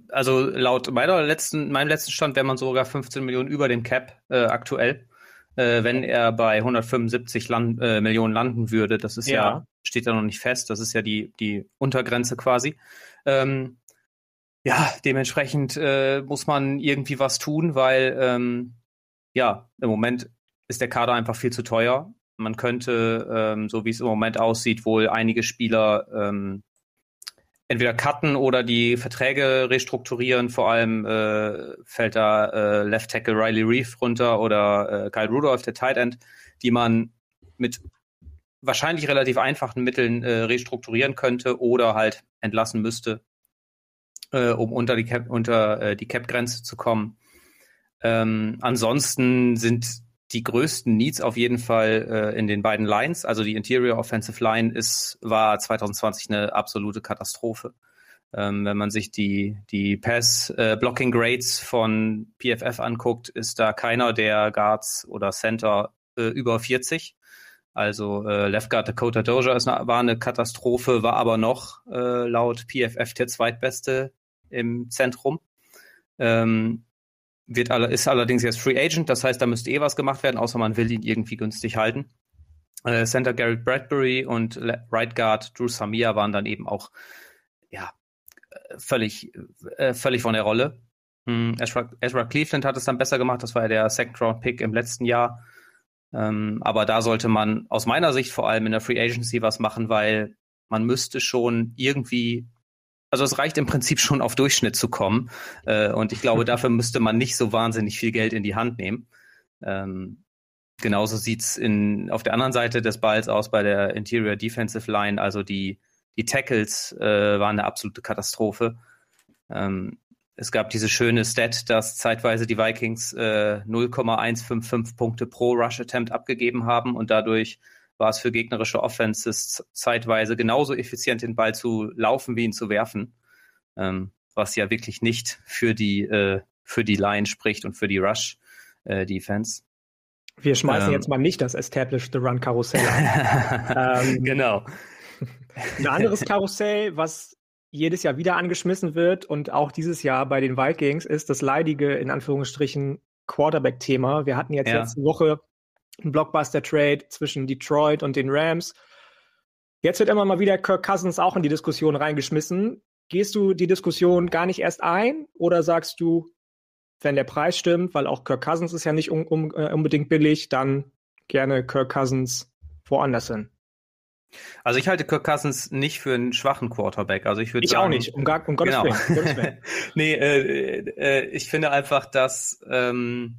Also laut meiner letzten, meinem letzten Stand wäre man sogar 15 Millionen über dem Cap äh, aktuell, äh, wenn er bei 175 Land, äh, Millionen landen würde. Das ist ja. ja. steht ja noch nicht fest. Das ist ja die, die Untergrenze quasi. Ähm, ja, dementsprechend äh, muss man irgendwie was tun, weil ähm, ja, im Moment ist der Kader einfach viel zu teuer. Man könnte, ähm, so wie es im Moment aussieht, wohl einige Spieler ähm, entweder cutten oder die Verträge restrukturieren. Vor allem äh, fällt da äh, Left Tackle Riley Reef runter oder äh, Kyle Rudolph, der Tight End, die man mit wahrscheinlich relativ einfachen Mitteln äh, restrukturieren könnte oder halt entlassen müsste, äh, um unter die Cap, unter äh, die Cap-Grenze zu kommen. Ähm, ansonsten sind die größten Needs auf jeden Fall äh, in den beiden Lines. Also die Interior Offensive Line ist, war 2020 eine absolute Katastrophe. Ähm, wenn man sich die, die Pass-Blocking-Grades äh, von PFF anguckt, ist da keiner der Guards oder Center äh, über 40. Also äh, Left Guard Dakota Doja ist eine, war eine Katastrophe, war aber noch äh, laut PFF der zweitbeste im Zentrum. Ähm, wird ist allerdings jetzt Free Agent, das heißt, da müsste eh was gemacht werden, außer man will ihn irgendwie günstig halten. Äh, Center Garrett Bradbury und Right Guard Drew Samia waren dann eben auch ja völlig äh, völlig von der Rolle. Hm, Ezra, Ezra, Cleveland hat es dann besser gemacht, das war ja der Second Round Pick im letzten Jahr. Ähm, aber da sollte man aus meiner Sicht vor allem in der Free Agency was machen, weil man müsste schon irgendwie also es reicht im Prinzip schon auf Durchschnitt zu kommen. Äh, und ich glaube, dafür müsste man nicht so wahnsinnig viel Geld in die Hand nehmen. Ähm, genauso sieht's in, auf der anderen Seite des Balls aus bei der Interior Defensive Line. Also die, die Tackles äh, waren eine absolute Katastrophe. Ähm, es gab diese schöne Stat, dass zeitweise die Vikings äh, 0,155 Punkte pro Rush Attempt abgegeben haben und dadurch war es für gegnerische Offenses zeitweise genauso effizient, den Ball zu laufen wie ihn zu werfen, ähm, was ja wirklich nicht für die, äh, für die Line spricht und für die Rush-Defense. Äh, Wir schmeißen ähm, jetzt mal nicht das Established the Run Karussell an. ähm, genau. Ein anderes Karussell, was jedes Jahr wieder angeschmissen wird und auch dieses Jahr bei den Vikings ist das leidige, in Anführungsstrichen, Quarterback-Thema. Wir hatten jetzt ja. letzte Woche ein Blockbuster-Trade zwischen Detroit und den Rams. Jetzt wird immer mal wieder Kirk Cousins auch in die Diskussion reingeschmissen. Gehst du die Diskussion gar nicht erst ein oder sagst du, wenn der Preis stimmt, weil auch Kirk Cousins ist ja nicht um, um, äh, unbedingt billig, dann gerne Kirk Cousins woanders hin? Also ich halte Kirk Cousins nicht für einen schwachen Quarterback. Also ich würde ich sagen, auch nicht, um, gar, um Gottes genau. Willen. nee, äh, äh, ich finde einfach, dass ähm,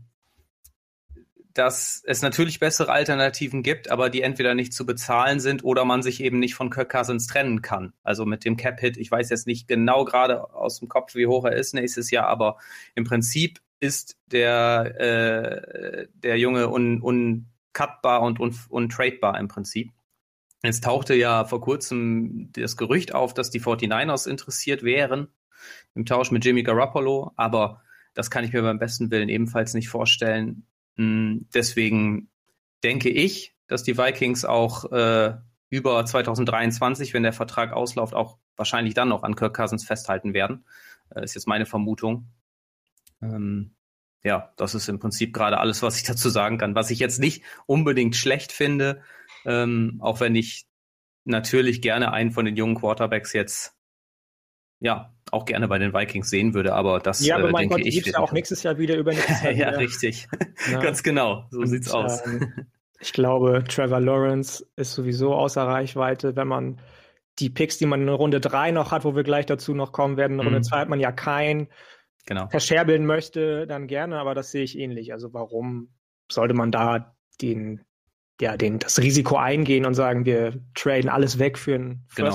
dass es natürlich bessere Alternativen gibt, aber die entweder nicht zu bezahlen sind oder man sich eben nicht von Kirk Cousins trennen kann. Also mit dem Cap-Hit, ich weiß jetzt nicht genau gerade aus dem Kopf, wie hoch er ist nächstes Jahr, aber im Prinzip ist der, äh, der Junge un, uncutbar und un, untradebar im Prinzip. Jetzt tauchte ja vor kurzem das Gerücht auf, dass die 49ers interessiert wären im Tausch mit Jimmy Garoppolo, aber das kann ich mir beim besten Willen ebenfalls nicht vorstellen. Hm, deswegen denke ich, dass die Vikings auch äh, über 2023, wenn der Vertrag ausläuft, auch wahrscheinlich dann noch an Kirk Cousins festhalten werden. Äh, ist jetzt meine Vermutung. Ähm, ja, das ist im Prinzip gerade alles, was ich dazu sagen kann. Was ich jetzt nicht unbedingt schlecht finde, ähm, auch wenn ich natürlich gerne einen von den jungen Quarterbacks jetzt ja, auch gerne bei den Vikings sehen würde, aber das ja, aber äh, mein denke Gott, ich. ja auch nächstes Jahr wieder über Jahr. ja, richtig. Ja. Ganz genau. So Und, sieht's aus. Ähm, ich glaube, Trevor Lawrence ist sowieso außer Reichweite, wenn man die Picks, die man in Runde 3 noch hat, wo wir gleich dazu noch kommen werden, in Runde 2 mhm. hat man ja keinen genau. verscherbeln möchte, dann gerne, aber das sehe ich ähnlich. Also warum sollte man da den ja, den, das Risiko eingehen und sagen, wir traden alles weg für einen genau.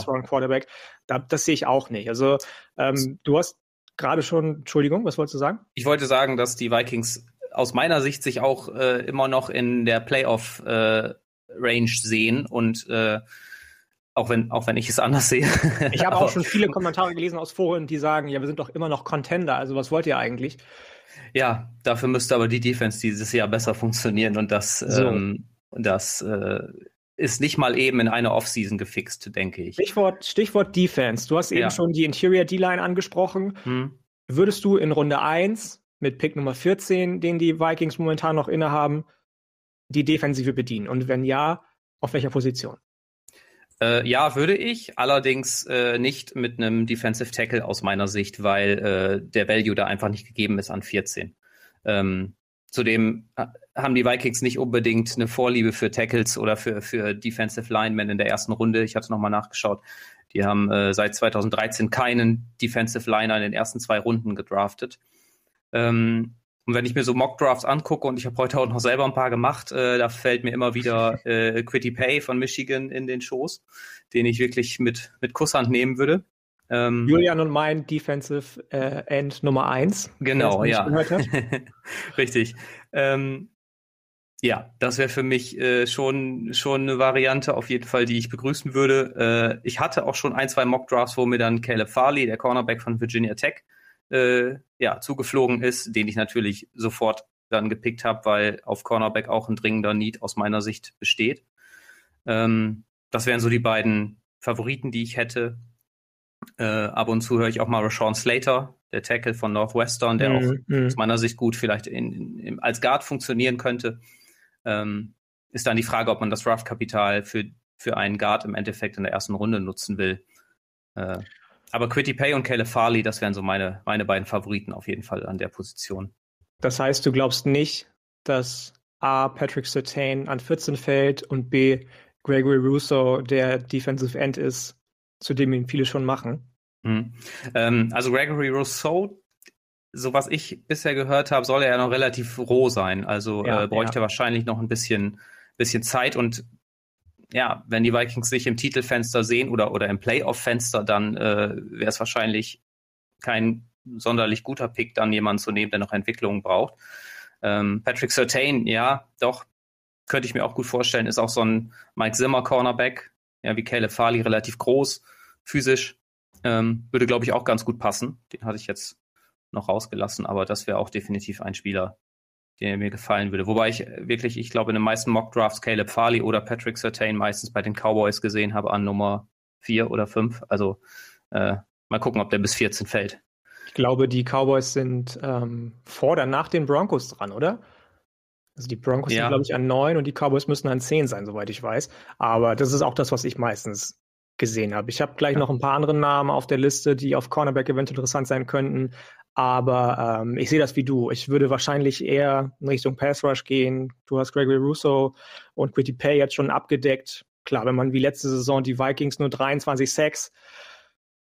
Da, das sehe ich auch nicht. Also ähm, du hast gerade schon, Entschuldigung, was wolltest du sagen? Ich wollte sagen, dass die Vikings aus meiner Sicht sich auch äh, immer noch in der Playoff-Range äh, sehen und äh, auch wenn, auch wenn ich es anders sehe. Ich habe auch schon viele Kommentare gelesen aus Foren, die sagen, ja, wir sind doch immer noch Contender, also was wollt ihr eigentlich? Ja, dafür müsste aber die Defense dieses Jahr besser funktionieren und das, so. ähm, das äh, ist nicht mal eben in einer Offseason gefixt, denke ich. Stichwort, Stichwort Defense. Du hast eben ja. schon die Interior D-Line angesprochen. Hm. Würdest du in Runde 1 mit Pick Nummer 14, den die Vikings momentan noch innehaben, die Defensive bedienen? Und wenn ja, auf welcher Position? Äh, ja, würde ich, allerdings äh, nicht mit einem Defensive Tackle aus meiner Sicht, weil äh, der Value da einfach nicht gegeben ist an 14. Ähm, zudem äh, haben die Vikings nicht unbedingt eine Vorliebe für Tackles oder für, für Defensive Linemen in der ersten Runde. Ich hatte nochmal nachgeschaut. Die haben äh, seit 2013 keinen Defensive Liner in den ersten zwei Runden gedraftet. Ähm, und wenn ich mir so Mock-Drafts angucke, und ich habe heute auch noch selber ein paar gemacht, äh, da fällt mir immer wieder äh, Quitty Pay von Michigan in den Schoß, den ich wirklich mit, mit Kusshand nehmen würde. Ähm, Julian und mein Defensive äh, End Nummer eins. Genau, ja. Richtig. Ähm, ja, das wäre für mich äh, schon, schon eine Variante auf jeden Fall, die ich begrüßen würde. Äh, ich hatte auch schon ein, zwei Mock-Drafts, wo mir dann Caleb Farley, der Cornerback von Virginia Tech, äh, ja, zugeflogen ist, den ich natürlich sofort dann gepickt habe, weil auf Cornerback auch ein dringender Need aus meiner Sicht besteht. Ähm, das wären so die beiden Favoriten, die ich hätte. Äh, ab und zu höre ich auch mal Rashawn Slater, der Tackle von Northwestern, der mm, auch mm. aus meiner Sicht gut vielleicht in, in, als Guard funktionieren könnte. Ähm, ist dann die Frage, ob man das Draft-Kapital für, für einen Guard im Endeffekt in der ersten Runde nutzen will. Äh, aber Quitty Pay und Caleb Farley, das wären so meine, meine beiden Favoriten auf jeden Fall an der Position. Das heißt, du glaubst nicht, dass A. Patrick Sertain an 14 fällt und B. Gregory Russo der Defensive End ist, zu dem ihn viele schon machen? Hm. Ähm, also Gregory Rousseau, so was ich bisher gehört habe, soll er ja noch relativ roh sein. Also ja, äh, bräuchte ja. wahrscheinlich noch ein bisschen, bisschen Zeit und ja, wenn die Vikings sich im Titelfenster sehen oder, oder im Playoff-Fenster, dann äh, wäre es wahrscheinlich kein sonderlich guter Pick, dann jemanden zu nehmen, der noch Entwicklung braucht. Ähm, Patrick Sertain, ja, doch, könnte ich mir auch gut vorstellen, ist auch so ein Mike Zimmer Cornerback, ja, wie Caleb Farley, relativ groß, physisch, ähm, würde, glaube ich, auch ganz gut passen. Den hatte ich jetzt noch rausgelassen, aber das wäre auch definitiv ein Spieler, der mir gefallen würde. Wobei ich wirklich, ich glaube, in den meisten Mock-Drafts Caleb Farley oder Patrick Sertain meistens bei den Cowboys gesehen habe an Nummer 4 oder 5. Also äh, mal gucken, ob der bis 14 fällt. Ich glaube, die Cowboys sind ähm, vor oder nach den Broncos dran, oder? Also die Broncos ja. sind, glaube ich, an 9 und die Cowboys müssen an 10 sein, soweit ich weiß. Aber das ist auch das, was ich meistens gesehen habe. Ich habe gleich ja. noch ein paar andere Namen auf der Liste, die auf Cornerback eventuell interessant sein könnten. Aber ähm, ich sehe das wie du. Ich würde wahrscheinlich eher in Richtung Pass Rush gehen. Du hast Gregory Russo und Quitty Pay jetzt schon abgedeckt. Klar, wenn man wie letzte Saison die Vikings nur 23 Sacks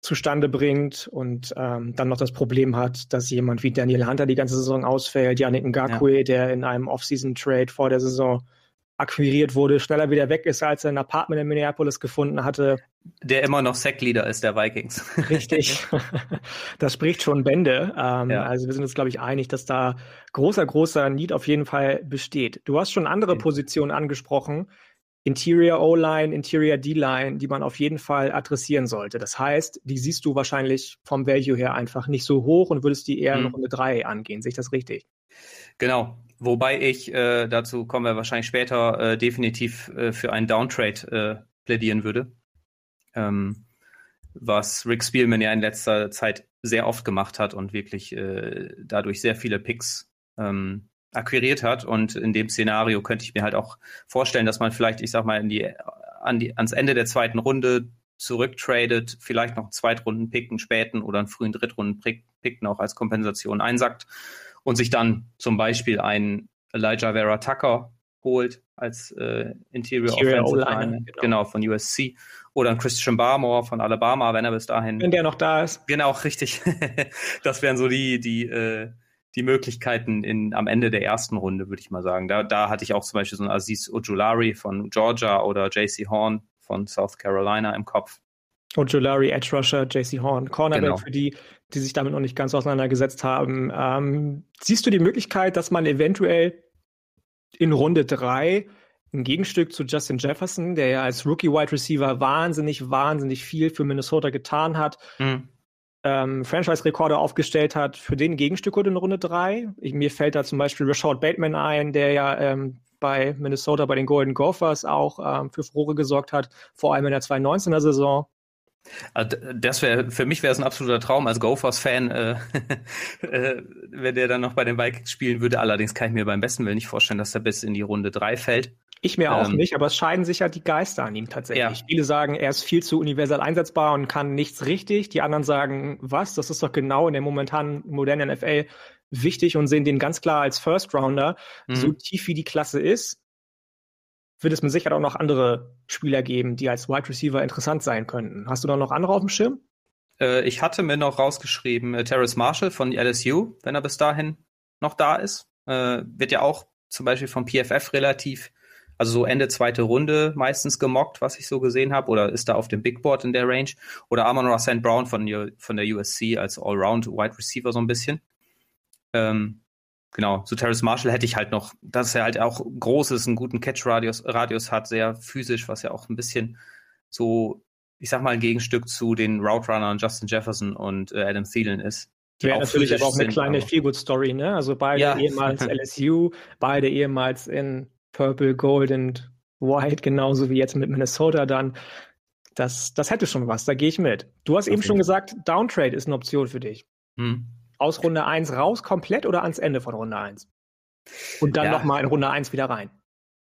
zustande bringt und ähm, dann noch das Problem hat, dass jemand wie Daniel Hunter die ganze Saison ausfällt, Yannick Ngakwe, ja. der in einem Off-Season-Trade vor der Saison akquiriert wurde, schneller wieder weg ist, als er ein Apartment in Minneapolis gefunden hatte. Der immer noch Sackleader ist der Vikings. Richtig. Das spricht schon Bände. Ähm, ja. Also wir sind uns, glaube ich, einig, dass da großer, großer Need auf jeden Fall besteht. Du hast schon andere okay. Positionen angesprochen. Interior O-Line, Interior D-Line, die man auf jeden Fall adressieren sollte. Das heißt, die siehst du wahrscheinlich vom Value her einfach nicht so hoch und würdest die eher mhm. in Runde 3 angehen. Sehe ich das richtig? Genau. Wobei ich, äh, dazu kommen wir wahrscheinlich später, äh, definitiv äh, für einen Downtrade äh, plädieren würde. Ähm, was Rick Spielman ja in letzter Zeit sehr oft gemacht hat und wirklich äh, dadurch sehr viele Picks ähm, akquiriert hat. Und in dem Szenario könnte ich mir halt auch vorstellen, dass man vielleicht, ich sag mal, in die, an die, ans Ende der zweiten Runde zurücktradet, vielleicht noch einen Zweitrunden-Pick, einen späten oder einen frühen Drittrunden-Pick noch als Kompensation einsackt und sich dann zum Beispiel einen Elijah Vera Tucker holt als äh, Interior, Interior Offensive Line, genau. genau. von USC oder ein Christian Barmore von Alabama, wenn er bis dahin wenn der noch da ist. Genau, richtig. das wären so die die äh, die Möglichkeiten in, am Ende der ersten Runde, würde ich mal sagen. Da, da hatte ich auch zum Beispiel so einen Aziz Ojulari von Georgia oder JC Horn von South Carolina im Kopf. Ojolari, Edge Rusher, JC Horn, Cornerback Genau. für die, die sich damit noch nicht ganz auseinandergesetzt haben. Ähm, siehst du die Möglichkeit, dass man eventuell in Runde 3 ein Gegenstück zu Justin Jefferson, der ja als Rookie Wide Receiver wahnsinnig, wahnsinnig viel für Minnesota getan hat, Hm. ähm, Franchise-Rekorde aufgestellt hat, für den Gegenstück in Runde 3. Ich, mir fällt da zum Beispiel Rashad Bateman ein, der ja ähm, bei Minnesota bei den Golden Gophers auch ähm, für Furore gesorgt hat, vor allem in der 2019er Saison. Also d- das wäre für mich wäre es ein absoluter Traum als Gophers-Fan, äh, äh, wenn der dann noch bei den Vikings spielen würde. Allerdings kann ich mir beim besten Willen nicht vorstellen, dass er bis in die Runde 3 fällt. Ich mir auch Ähm, nicht, aber es scheiden sich ja die Geister an ihm tatsächlich. Ja. Viele sagen, er ist viel zu universell einsetzbar und kann nichts richtig. Die anderen sagen, was? Das ist doch genau in der momentanen modernen NFL wichtig und sehen den ganz klar als First Rounder. Mhm. So tief wie die Klasse ist, wird es mit Sicherheit auch noch andere Spieler geben, die als Wide Receiver interessant sein könnten. Hast du da noch andere auf dem Schirm? Äh, ich hatte mir noch rausgeschrieben, äh, Terrace Marshall von LSU, wenn er bis dahin noch da ist. Äh, wird ja auch zum Beispiel vom PFF relativ, also so Ende zweite Runde meistens gemockt, was ich so gesehen habe, oder ist da auf dem Big Board in der Range. Oder Amon St. Brown von, von der USC als Allround Wide Receiver so ein bisschen. Ähm, genau, zu Terrace Marshall hätte ich halt noch, dass er halt auch groß ist, einen guten Catch-Radius Radius hat, sehr physisch, was ja auch ein bisschen so, ich sag mal, ein Gegenstück zu den Route Runnern Justin Jefferson und äh, Adam Thielen ist. die Wäre natürlich aber auch eine sind, kleine Feelgood-Story, ne? Also beide Ja. ehemals LSU, beide ehemals in Purple, Gold und White, genauso wie jetzt mit Minnesota dann. Das, das hätte schon was, da gehe ich mit. Du hast Auf eben schon gesagt, Downtrade ist eine Option für dich. Hm. Aus Runde 1 raus komplett oder ans Ende von Runde 1? Und dann Ja. nochmal in Runde 1 wieder rein.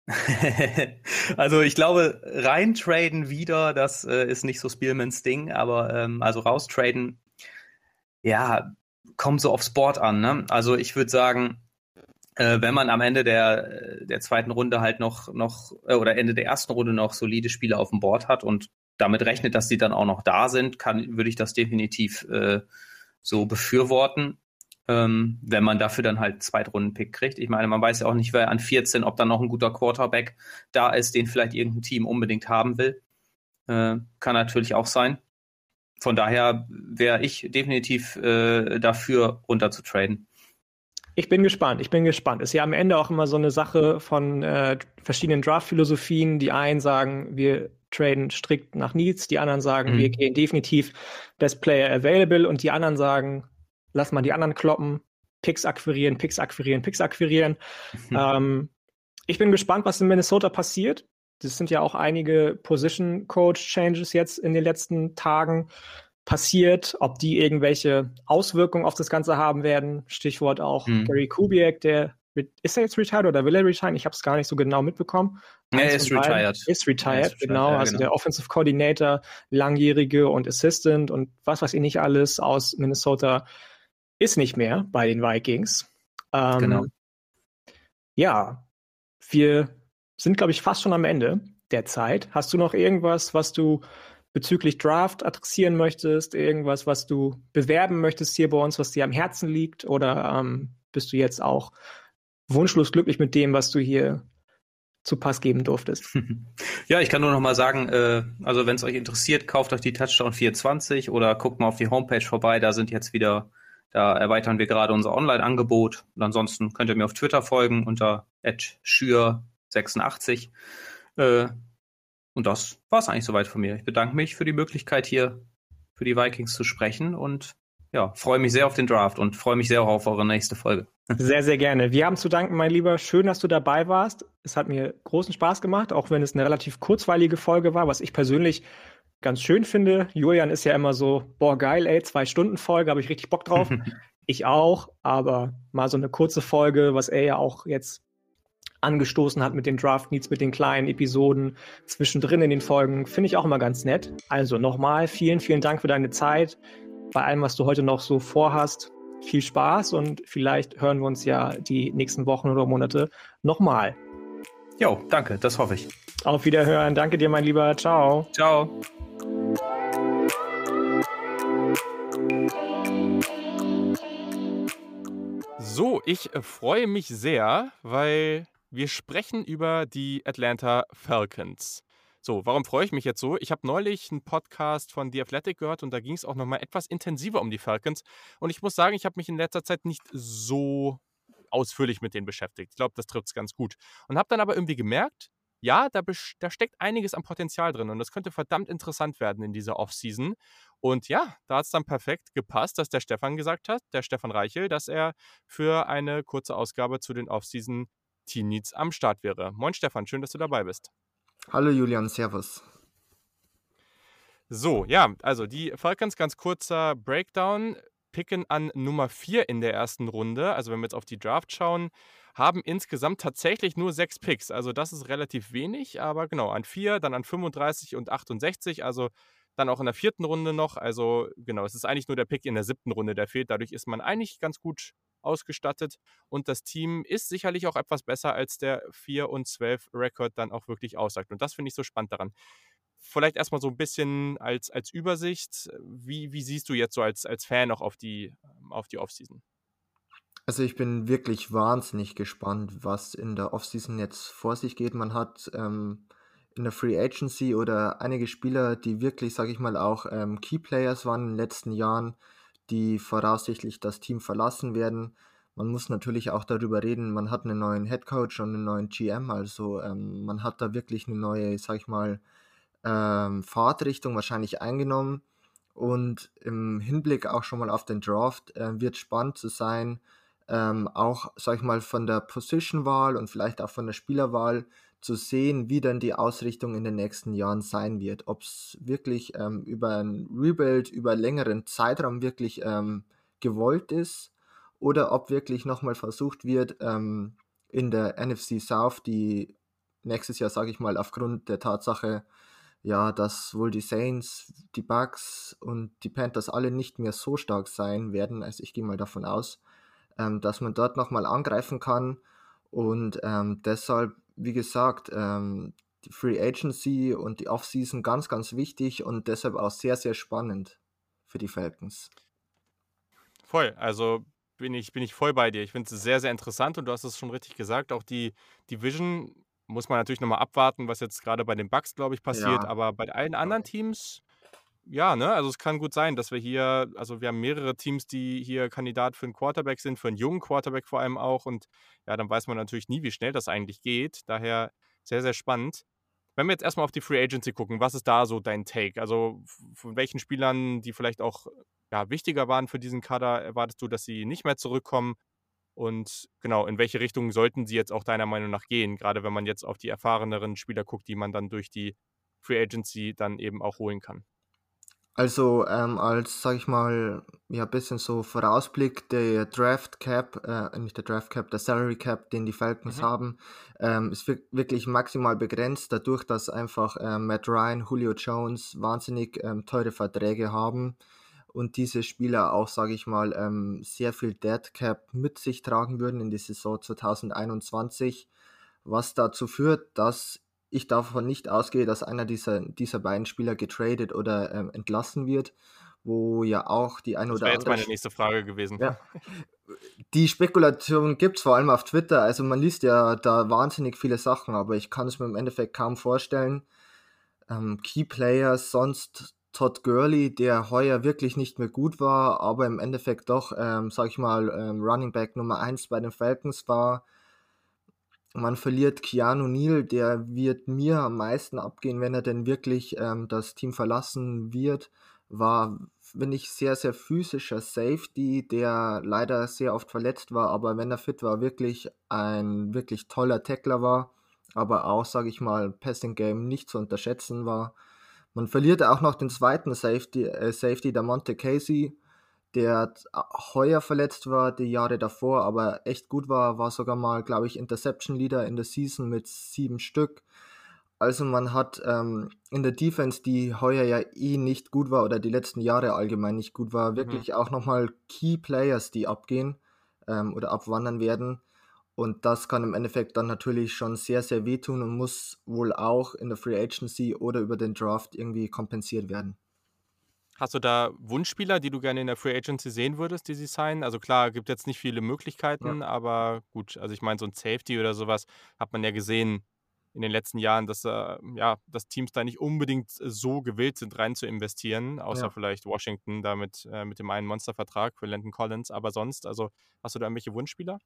also ich glaube, reintraden wieder, das äh, ist nicht so Spielmans Ding, aber ähm, also raustraden, ja, kommt so aufs Board an. Ne? Also ich würde sagen, äh, wenn man am Ende der, der zweiten Runde halt noch, noch äh, oder Ende der ersten Runde noch solide Spieler auf dem Board hat und damit rechnet, dass die dann auch noch da sind, kann, würde ich das definitiv äh, so befürworten. Ähm, wenn man dafür dann halt Zweitrunden-Pick kriegt. Ich meine, man weiß ja auch nicht, wer an 14, ob dann noch ein guter Quarterback da ist, den vielleicht irgendein Team unbedingt haben will. Äh, kann natürlich auch sein. Von daher wäre ich definitiv äh, dafür, runter zu traden. Ich bin gespannt, ich bin gespannt. Ist ja am Ende auch immer so eine Sache von äh, verschiedenen Draft-Philosophien. Die einen sagen, wir traden strikt nach Needs, die anderen sagen, Mhm. wir gehen definitiv Best Player Available und die anderen sagen, lass mal die anderen kloppen, Picks akquirieren, Picks akquirieren, Picks akquirieren. ähm, ich bin gespannt, was in Minnesota passiert. Das sind ja auch einige Position Coach Changes jetzt in den letzten Tagen passiert, ob die irgendwelche Auswirkungen auf das Ganze haben werden. Stichwort auch Mhm. Gary Kubiak, der ist er jetzt retired oder will er retire? Ich habe es gar nicht so genau mitbekommen. Er ist retired. Ist retired, Er ist retired, genau. ja, also genau. der Offensive Coordinator, langjährige und Assistant und was weiß ich nicht alles aus Minnesota ist nicht mehr bei den Vikings. Ähm, Genau. Ja, wir sind, glaube ich, fast schon am Ende der Zeit. Hast du noch irgendwas, was du bezüglich Draft adressieren möchtest? Irgendwas, was du bewerben möchtest hier bei uns, was dir am Herzen liegt? Oder ähm, bist du jetzt auch wunschlos glücklich mit dem, was du hier zu Pass geben durftest? Ja, ich kann nur noch mal sagen, äh, also wenn es euch interessiert, kauft euch die Touchdown 24 oder guckt mal auf die Homepage vorbei. Da sind jetzt wieder, da erweitern wir gerade unser Online-Angebot. Und ansonsten könnt ihr mir auf Twitter folgen unter schür86. Äh, und das war es eigentlich soweit von mir. Ich bedanke mich für die Möglichkeit hier für die Vikings zu sprechen und ja, freue mich sehr auf den Draft und freue mich sehr auch auf eure nächste Folge. Sehr, sehr gerne. Wir haben zu danken, mein Lieber. Schön, dass du dabei warst. Es hat mir großen Spaß gemacht, auch wenn es eine relativ kurzweilige Folge war, was ich persönlich ganz schön finde. Julian ist ja immer so, boah, geil, ey, zwei Stunden Folge, habe ich richtig Bock drauf. ich auch, aber mal so eine kurze Folge, was er ja auch jetzt angestoßen hat mit den Draft Needs, mit den kleinen Episoden zwischendrin in den Folgen, finde ich auch immer ganz nett. Also nochmal vielen, vielen Dank für deine Zeit, bei allem, was du heute noch so vorhast. Viel Spaß und vielleicht hören wir uns ja die nächsten Wochen oder Monate nochmal. Jo, danke, das hoffe ich. Auf Wiederhören. Danke dir, mein Lieber. Ciao. Ciao. So, ich äh, freue mich sehr, weil wir sprechen über die Atlanta Falcons. So, warum freue ich mich jetzt so? Ich habe neulich einen Podcast von The Athletic gehört und da ging es auch nochmal etwas intensiver um die Falcons. Und ich muss sagen, ich habe mich in letzter Zeit nicht so ausführlich mit denen beschäftigt. Ich glaube, das trifft es ganz gut. Und habe dann aber irgendwie gemerkt, ja, da, da, steckt einiges an Potenzial drin und das könnte verdammt interessant werden in dieser Offseason. Und ja, da hat es dann perfekt gepasst, dass der Stefan gesagt hat, der Stefan Reichel, dass er für eine kurze Ausgabe zu den Offseason Teen Needs am Start wäre. Moin Stefan, schön, dass du dabei bist. Hallo Julian, Servus. So, ja, also die Falcons, ganz kurzer Breakdown picken an Nummer 4 in der ersten Runde. Also wenn wir jetzt auf die Draft schauen, haben insgesamt tatsächlich nur sechs Picks. Also das ist relativ wenig, aber genau, an 4, dann an 35 und 68, also dann auch in der vierten Runde noch. Also genau, es ist eigentlich nur der Pick in der siebten Runde, der fehlt. Dadurch ist man eigentlich ganz gut ausgestattet und das Team ist sicherlich auch etwas besser, als der 4 und 12 Rekord dann auch wirklich aussagt. Und das finde ich so spannend daran vielleicht erstmal so ein bisschen als, als Übersicht. Wie, wie siehst du jetzt so als, als Fan auch auf die, ähm, auf die Offseason? Also ich bin wirklich wahnsinnig gespannt, was in der Offseason jetzt vor sich geht. Man hat ähm, in der Free Agency oder einige Spieler, die wirklich, sage ich mal, auch ähm, Key Players waren in den letzten Jahren, die voraussichtlich das Team verlassen werden. Man muss natürlich auch darüber reden, man hat einen neuen Head Coach und einen neuen GM, also ähm, man hat da wirklich eine neue, sag ich mal, ähm, Fahrtrichtung wahrscheinlich eingenommen. Und im Hinblick auch schon mal auf den Draft äh, wird spannend zu sein, ähm, auch, sag ich mal, von der Position-Wahl und vielleicht auch von der Spielerwahl zu sehen, wie dann die Ausrichtung in den nächsten Jahren sein wird. Ob es wirklich ähm, über ein Rebuild, über längeren Zeitraum wirklich ähm, gewollt ist oder ob wirklich nochmal versucht wird, ähm, in der NFC South, die nächstes Jahr, sage ich mal, aufgrund der Tatsache ja, dass wohl die Saints, die Bucks und die Panthers alle nicht mehr so stark sein werden. Also ich gehe mal davon aus, ähm, dass man dort nochmal angreifen kann. Und ähm, deshalb, wie gesagt, ähm, die Free Agency und die Offseason ganz, ganz wichtig und deshalb auch sehr, sehr spannend für die Falcons. Voll, also bin ich, bin ich voll bei dir. Ich finde es sehr, sehr interessant und du hast es schon richtig gesagt. Auch die Division muss man natürlich nochmal abwarten, was jetzt gerade bei den Bucks, glaube ich, passiert. Ja. Aber bei allen anderen Teams, ja, ne, also es kann gut sein, dass wir hier, also wir haben mehrere Teams, die hier Kandidat für einen Quarterback sind, für einen jungen Quarterback vor allem auch. Und ja, dann weiß man natürlich nie, wie schnell das eigentlich geht. Daher sehr, sehr spannend. Wenn wir jetzt erstmal auf die Free Agency gucken, was ist da so dein Take? Also von welchen Spielern, die vielleicht auch ja, wichtiger waren für diesen Kader, erwartest du, dass sie nicht mehr zurückkommen? Und genau, in welche Richtung sollten sie jetzt auch deiner Meinung nach gehen? Gerade wenn man jetzt auf die erfahreneren Spieler guckt, die man dann durch die Free Agency dann eben auch holen kann. Also ähm, als, sag ich mal, ja, bisschen so Vorausblick, der Draft Cap, äh, nicht der Draft Cap, der Salary Cap, den die Falcons mhm. haben, ähm, ist wirklich maximal begrenzt, dadurch, dass einfach äh, Matt Ryan, Julio Jones wahnsinnig ähm, teure Verträge haben und diese Spieler auch, sage ich mal, ähm, sehr viel Dead Cap mit sich tragen würden in die Saison 2021, was dazu führt, dass ich davon nicht ausgehe, dass einer dieser, dieser beiden Spieler getradet oder ähm, entlassen wird, wo ja auch die eine das oder andere. Das wäre jetzt meine nächste Frage gewesen. Ja. Die Spekulation gibt es vor allem auf Twitter, also man liest ja da wahnsinnig viele Sachen, aber ich kann es mir im Endeffekt kaum vorstellen. Ähm, Key Players sonst Todd Gurley, der heuer wirklich nicht mehr gut war, aber im Endeffekt doch, ähm, sag ich mal, ähm, Running Back Nummer 1 bei den Falcons war. Man verliert Keanu Neal, der wird mir am meisten abgehen, wenn er denn wirklich ähm, das Team verlassen wird. War, finde ich, sehr, sehr physischer Safety, der leider sehr oft verletzt war, aber wenn er fit war, wirklich ein wirklich toller Tackler war, aber auch, sage ich mal, Passing Game nicht zu unterschätzen war. Man verliert auch noch den zweiten Safety, äh, Safety der Monte Casey, der heuer verletzt war, die Jahre davor, aber echt gut war, war sogar mal, glaube ich, Interception Leader in der Season mit sieben Stück. Also man hat ähm, in der Defense, die heuer ja eh nicht gut war oder die letzten Jahre allgemein nicht gut war, mhm. wirklich mhm. auch nochmal Key Players, die abgehen ähm, oder abwandern werden. Und das kann im Endeffekt dann natürlich schon sehr, sehr wehtun und muss wohl auch in der Free Agency oder über den Draft irgendwie kompensiert werden. Hast du da Wunschspieler, die du gerne in der Free Agency sehen würdest, die sie signen? Also klar, gibt jetzt nicht viele Möglichkeiten, ja. aber gut, also ich meine, so ein Safety oder sowas hat man ja gesehen in den letzten Jahren, dass, äh, ja, dass Teams da nicht unbedingt so gewillt sind, rein zu investieren, außer ja. vielleicht Washington da mit, äh, mit dem einen Monstervertrag für Landon Collins. Aber sonst, also hast du da irgendwelche Wunschspieler?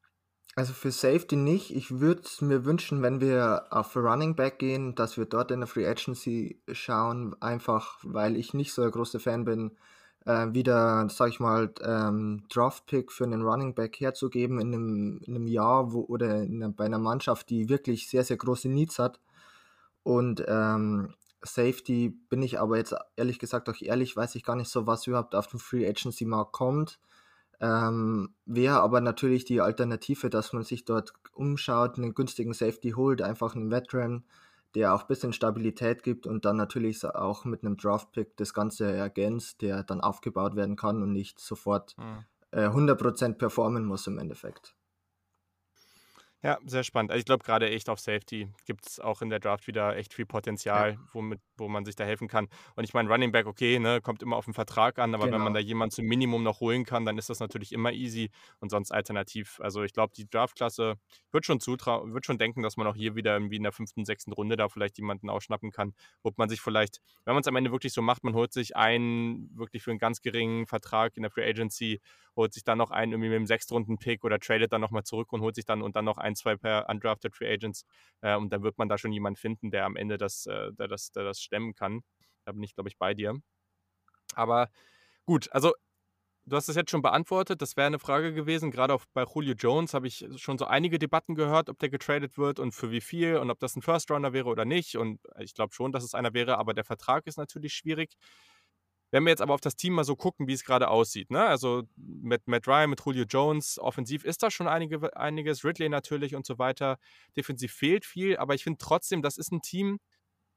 Also für Safety nicht. Ich würde mir wünschen, wenn wir auf Running Back gehen, dass wir dort in der Free Agency schauen, einfach weil ich nicht so ein großer Fan bin, äh, wieder, sag ich mal, ähm, Draft-Pick für einen Running Back herzugeben in einem, in einem Jahr wo, oder einer, bei einer Mannschaft, die wirklich sehr, sehr große Needs hat. Und ähm, Safety bin ich aber jetzt ehrlich gesagt auch ehrlich, weiß ich gar nicht so, was überhaupt auf dem Free Agency Markt kommt. Ähm, Wäre aber natürlich die Alternative, dass man sich dort umschaut, einen günstigen Safety holt, einfach einen Veteran, der auch ein bisschen Stabilität gibt und dann natürlich auch mit einem Draft-Pick das Ganze ergänzt, der dann aufgebaut werden kann und nicht sofort mhm. äh, 100% performen muss im Endeffekt. Ja, sehr spannend. Also ich glaube, gerade echt auf Safety gibt es auch in der Draft wieder echt viel Potenzial, ja. womit, wo man sich da helfen kann. Und ich meine, Running Back, okay, ne, kommt immer auf den Vertrag an, aber genau. wenn man genau. da jemanden zum Minimum noch holen kann, dann ist das natürlich immer easy und sonst alternativ. Also ich glaube, die Draftklasse wird schon zutrauen, wird schon denken, dass man auch hier wieder irgendwie in der fünften, sechsten Runde da vielleicht jemanden ausschnappen kann, wo man sich vielleicht, wenn man es am Ende wirklich so macht, man holt sich einen wirklich für einen ganz geringen Vertrag in der Free Agency, holt sich dann noch einen irgendwie mit einem Sechstrunden-Pick oder tradet dann nochmal zurück und holt sich dann und dann noch einen ein, zwei per undrafted Free Agents. Äh, und dann wird man da schon jemanden finden, der am Ende das, äh, der das, der das stemmen kann. Da bin ich, glaube ich, bei dir. Aber gut, also du hast es jetzt schon beantwortet. Das wäre eine Frage gewesen. Gerade auch bei Julio Jones habe ich schon so einige Debatten gehört, ob der getradet wird und für wie viel und ob das ein First Runner wäre oder nicht. Und ich glaube schon, dass es einer wäre, aber der Vertrag ist natürlich schwierig. Wenn wir jetzt aber auf das Team mal so gucken, wie es gerade aussieht, ne? also mit Matt Ryan, mit Julio Jones, offensiv ist da schon einige, einiges, Ridley natürlich und so weiter. Defensiv fehlt viel, aber ich finde trotzdem, das ist ein Team,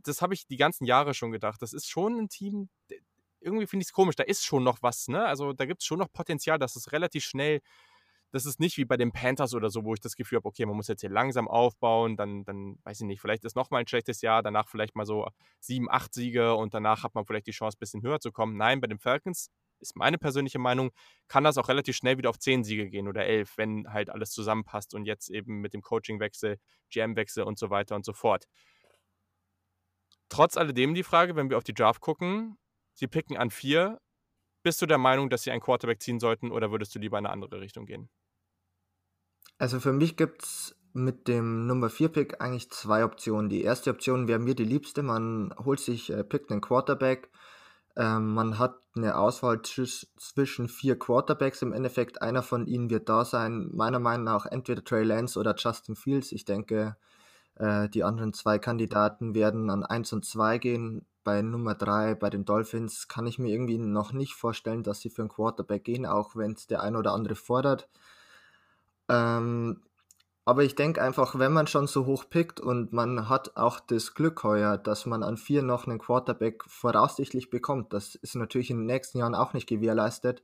das habe ich die ganzen Jahre schon gedacht. Das ist schon ein Team, irgendwie finde ich es komisch, da ist schon noch was, ne? Also da gibt es schon noch Potenzial, dass es relativ schnell das ist nicht wie bei den Panthers oder so, wo ich das Gefühl habe, okay, man muss jetzt hier langsam aufbauen, dann, dann weiß ich nicht, vielleicht ist nochmal ein schlechtes Jahr, danach vielleicht mal so sieben, acht Siege und danach hat man vielleicht die Chance, ein bisschen höher zu kommen. Nein, bei den Falcons ist meine persönliche Meinung, kann das auch relativ schnell wieder auf zehn Siege gehen oder elf, wenn halt alles zusammenpasst und jetzt eben mit dem Coachingwechsel, GM-Wechsel und so weiter und so fort. Trotz alledem die Frage, wenn wir auf die Draft gucken, sie picken an vier. Bist du der Meinung, dass sie einen Quarterback ziehen sollten oder würdest du lieber in eine andere Richtung gehen? Also für mich gibt es mit dem Nummer 4 Pick eigentlich zwei Optionen. Die erste Option wäre mir die liebste. Man holt sich, äh, pickt einen Quarterback. Ähm, man hat eine Auswahl zwischen vier Quarterbacks. Im Endeffekt, einer von ihnen wird da sein. Meiner Meinung nach entweder Trey Lance oder Justin Fields. Ich denke, äh, die anderen zwei Kandidaten werden an 1 und 2 gehen. Bei Nummer 3, bei den Dolphins, kann ich mir irgendwie noch nicht vorstellen, dass sie für einen Quarterback gehen, auch wenn es der ein oder andere fordert. Ähm, aber ich denke einfach, wenn man schon so hoch pickt und man hat auch das Glück heuer, dass man an vier noch einen Quarterback voraussichtlich bekommt, das ist natürlich in den nächsten Jahren auch nicht gewährleistet,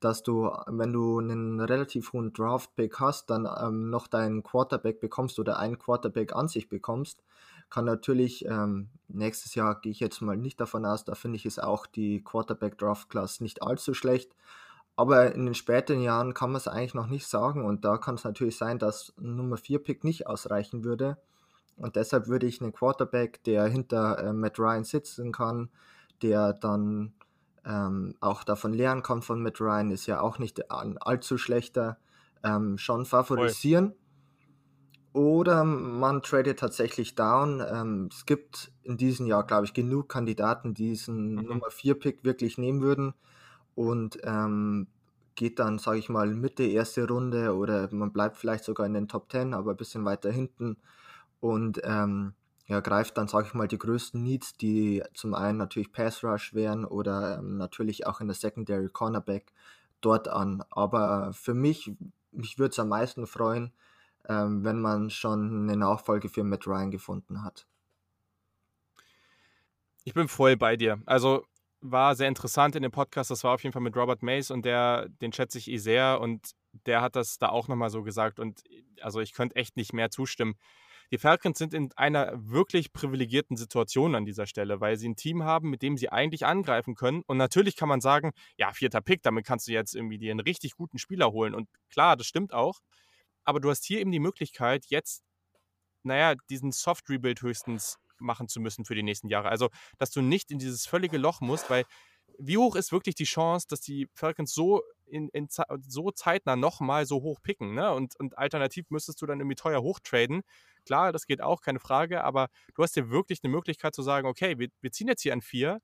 dass du, wenn du einen relativ hohen Draft-Pick hast, dann ähm, noch deinen Quarterback bekommst oder einen Quarterback an sich bekommst, kann natürlich ähm, nächstes Jahr gehe ich jetzt mal nicht davon aus, da finde ich es auch die Quarterback-Draft-Class nicht allzu schlecht. Aber in den späteren Jahren kann man es eigentlich noch nicht sagen und da kann es natürlich sein, dass ein Nummer 4 Pick nicht ausreichen würde. Und deshalb würde ich einen Quarterback, der hinter äh, Matt Ryan sitzen kann, der dann ähm, auch davon lernen kann von Matt Ryan, ist ja auch nicht ein allzu schlechter, ähm, schon favorisieren. Voll. Oder man tradet tatsächlich down. Ähm, es gibt in diesem Jahr, glaube ich, genug Kandidaten, die diesen mhm. Nummer 4 Pick wirklich nehmen würden und ähm, geht dann, sage ich mal, Mitte erste Runde oder man bleibt vielleicht sogar in den Top 10, aber ein bisschen weiter hinten und ähm, ja, greift dann, sage ich mal, die größten Needs, die zum einen natürlich Pass Rush wären oder ähm, natürlich auch in der Secondary Cornerback dort an. Aber für mich, mich würde es am meisten freuen, ähm, wenn man schon eine Nachfolge für Matt Ryan gefunden hat. Ich bin voll bei dir. Also war sehr interessant in dem Podcast. Das war auf jeden Fall mit Robert Mays und der, den schätze ich eh sehr und der hat das da auch nochmal so gesagt. Und also ich könnte echt nicht mehr zustimmen. Die Falcons sind in einer wirklich privilegierten Situation an dieser Stelle, weil sie ein Team haben, mit dem sie eigentlich angreifen können. Und natürlich kann man sagen, ja, vierter Pick, damit kannst du jetzt irgendwie dir einen richtig guten Spieler holen. Und klar, das stimmt auch. Aber du hast hier eben die Möglichkeit, jetzt naja, diesen Soft-Rebuild höchstens machen zu müssen für die nächsten Jahre. Also, dass du nicht in dieses völlige Loch musst, weil wie hoch ist wirklich die Chance, dass die Falcons so in, in so zeitnah nochmal so hoch picken, ne? Und, und alternativ müsstest du dann irgendwie teuer hochtraden. Klar, das geht auch, keine Frage, aber du hast dir wirklich eine Möglichkeit zu sagen, okay, wir, wir ziehen jetzt hier an vier,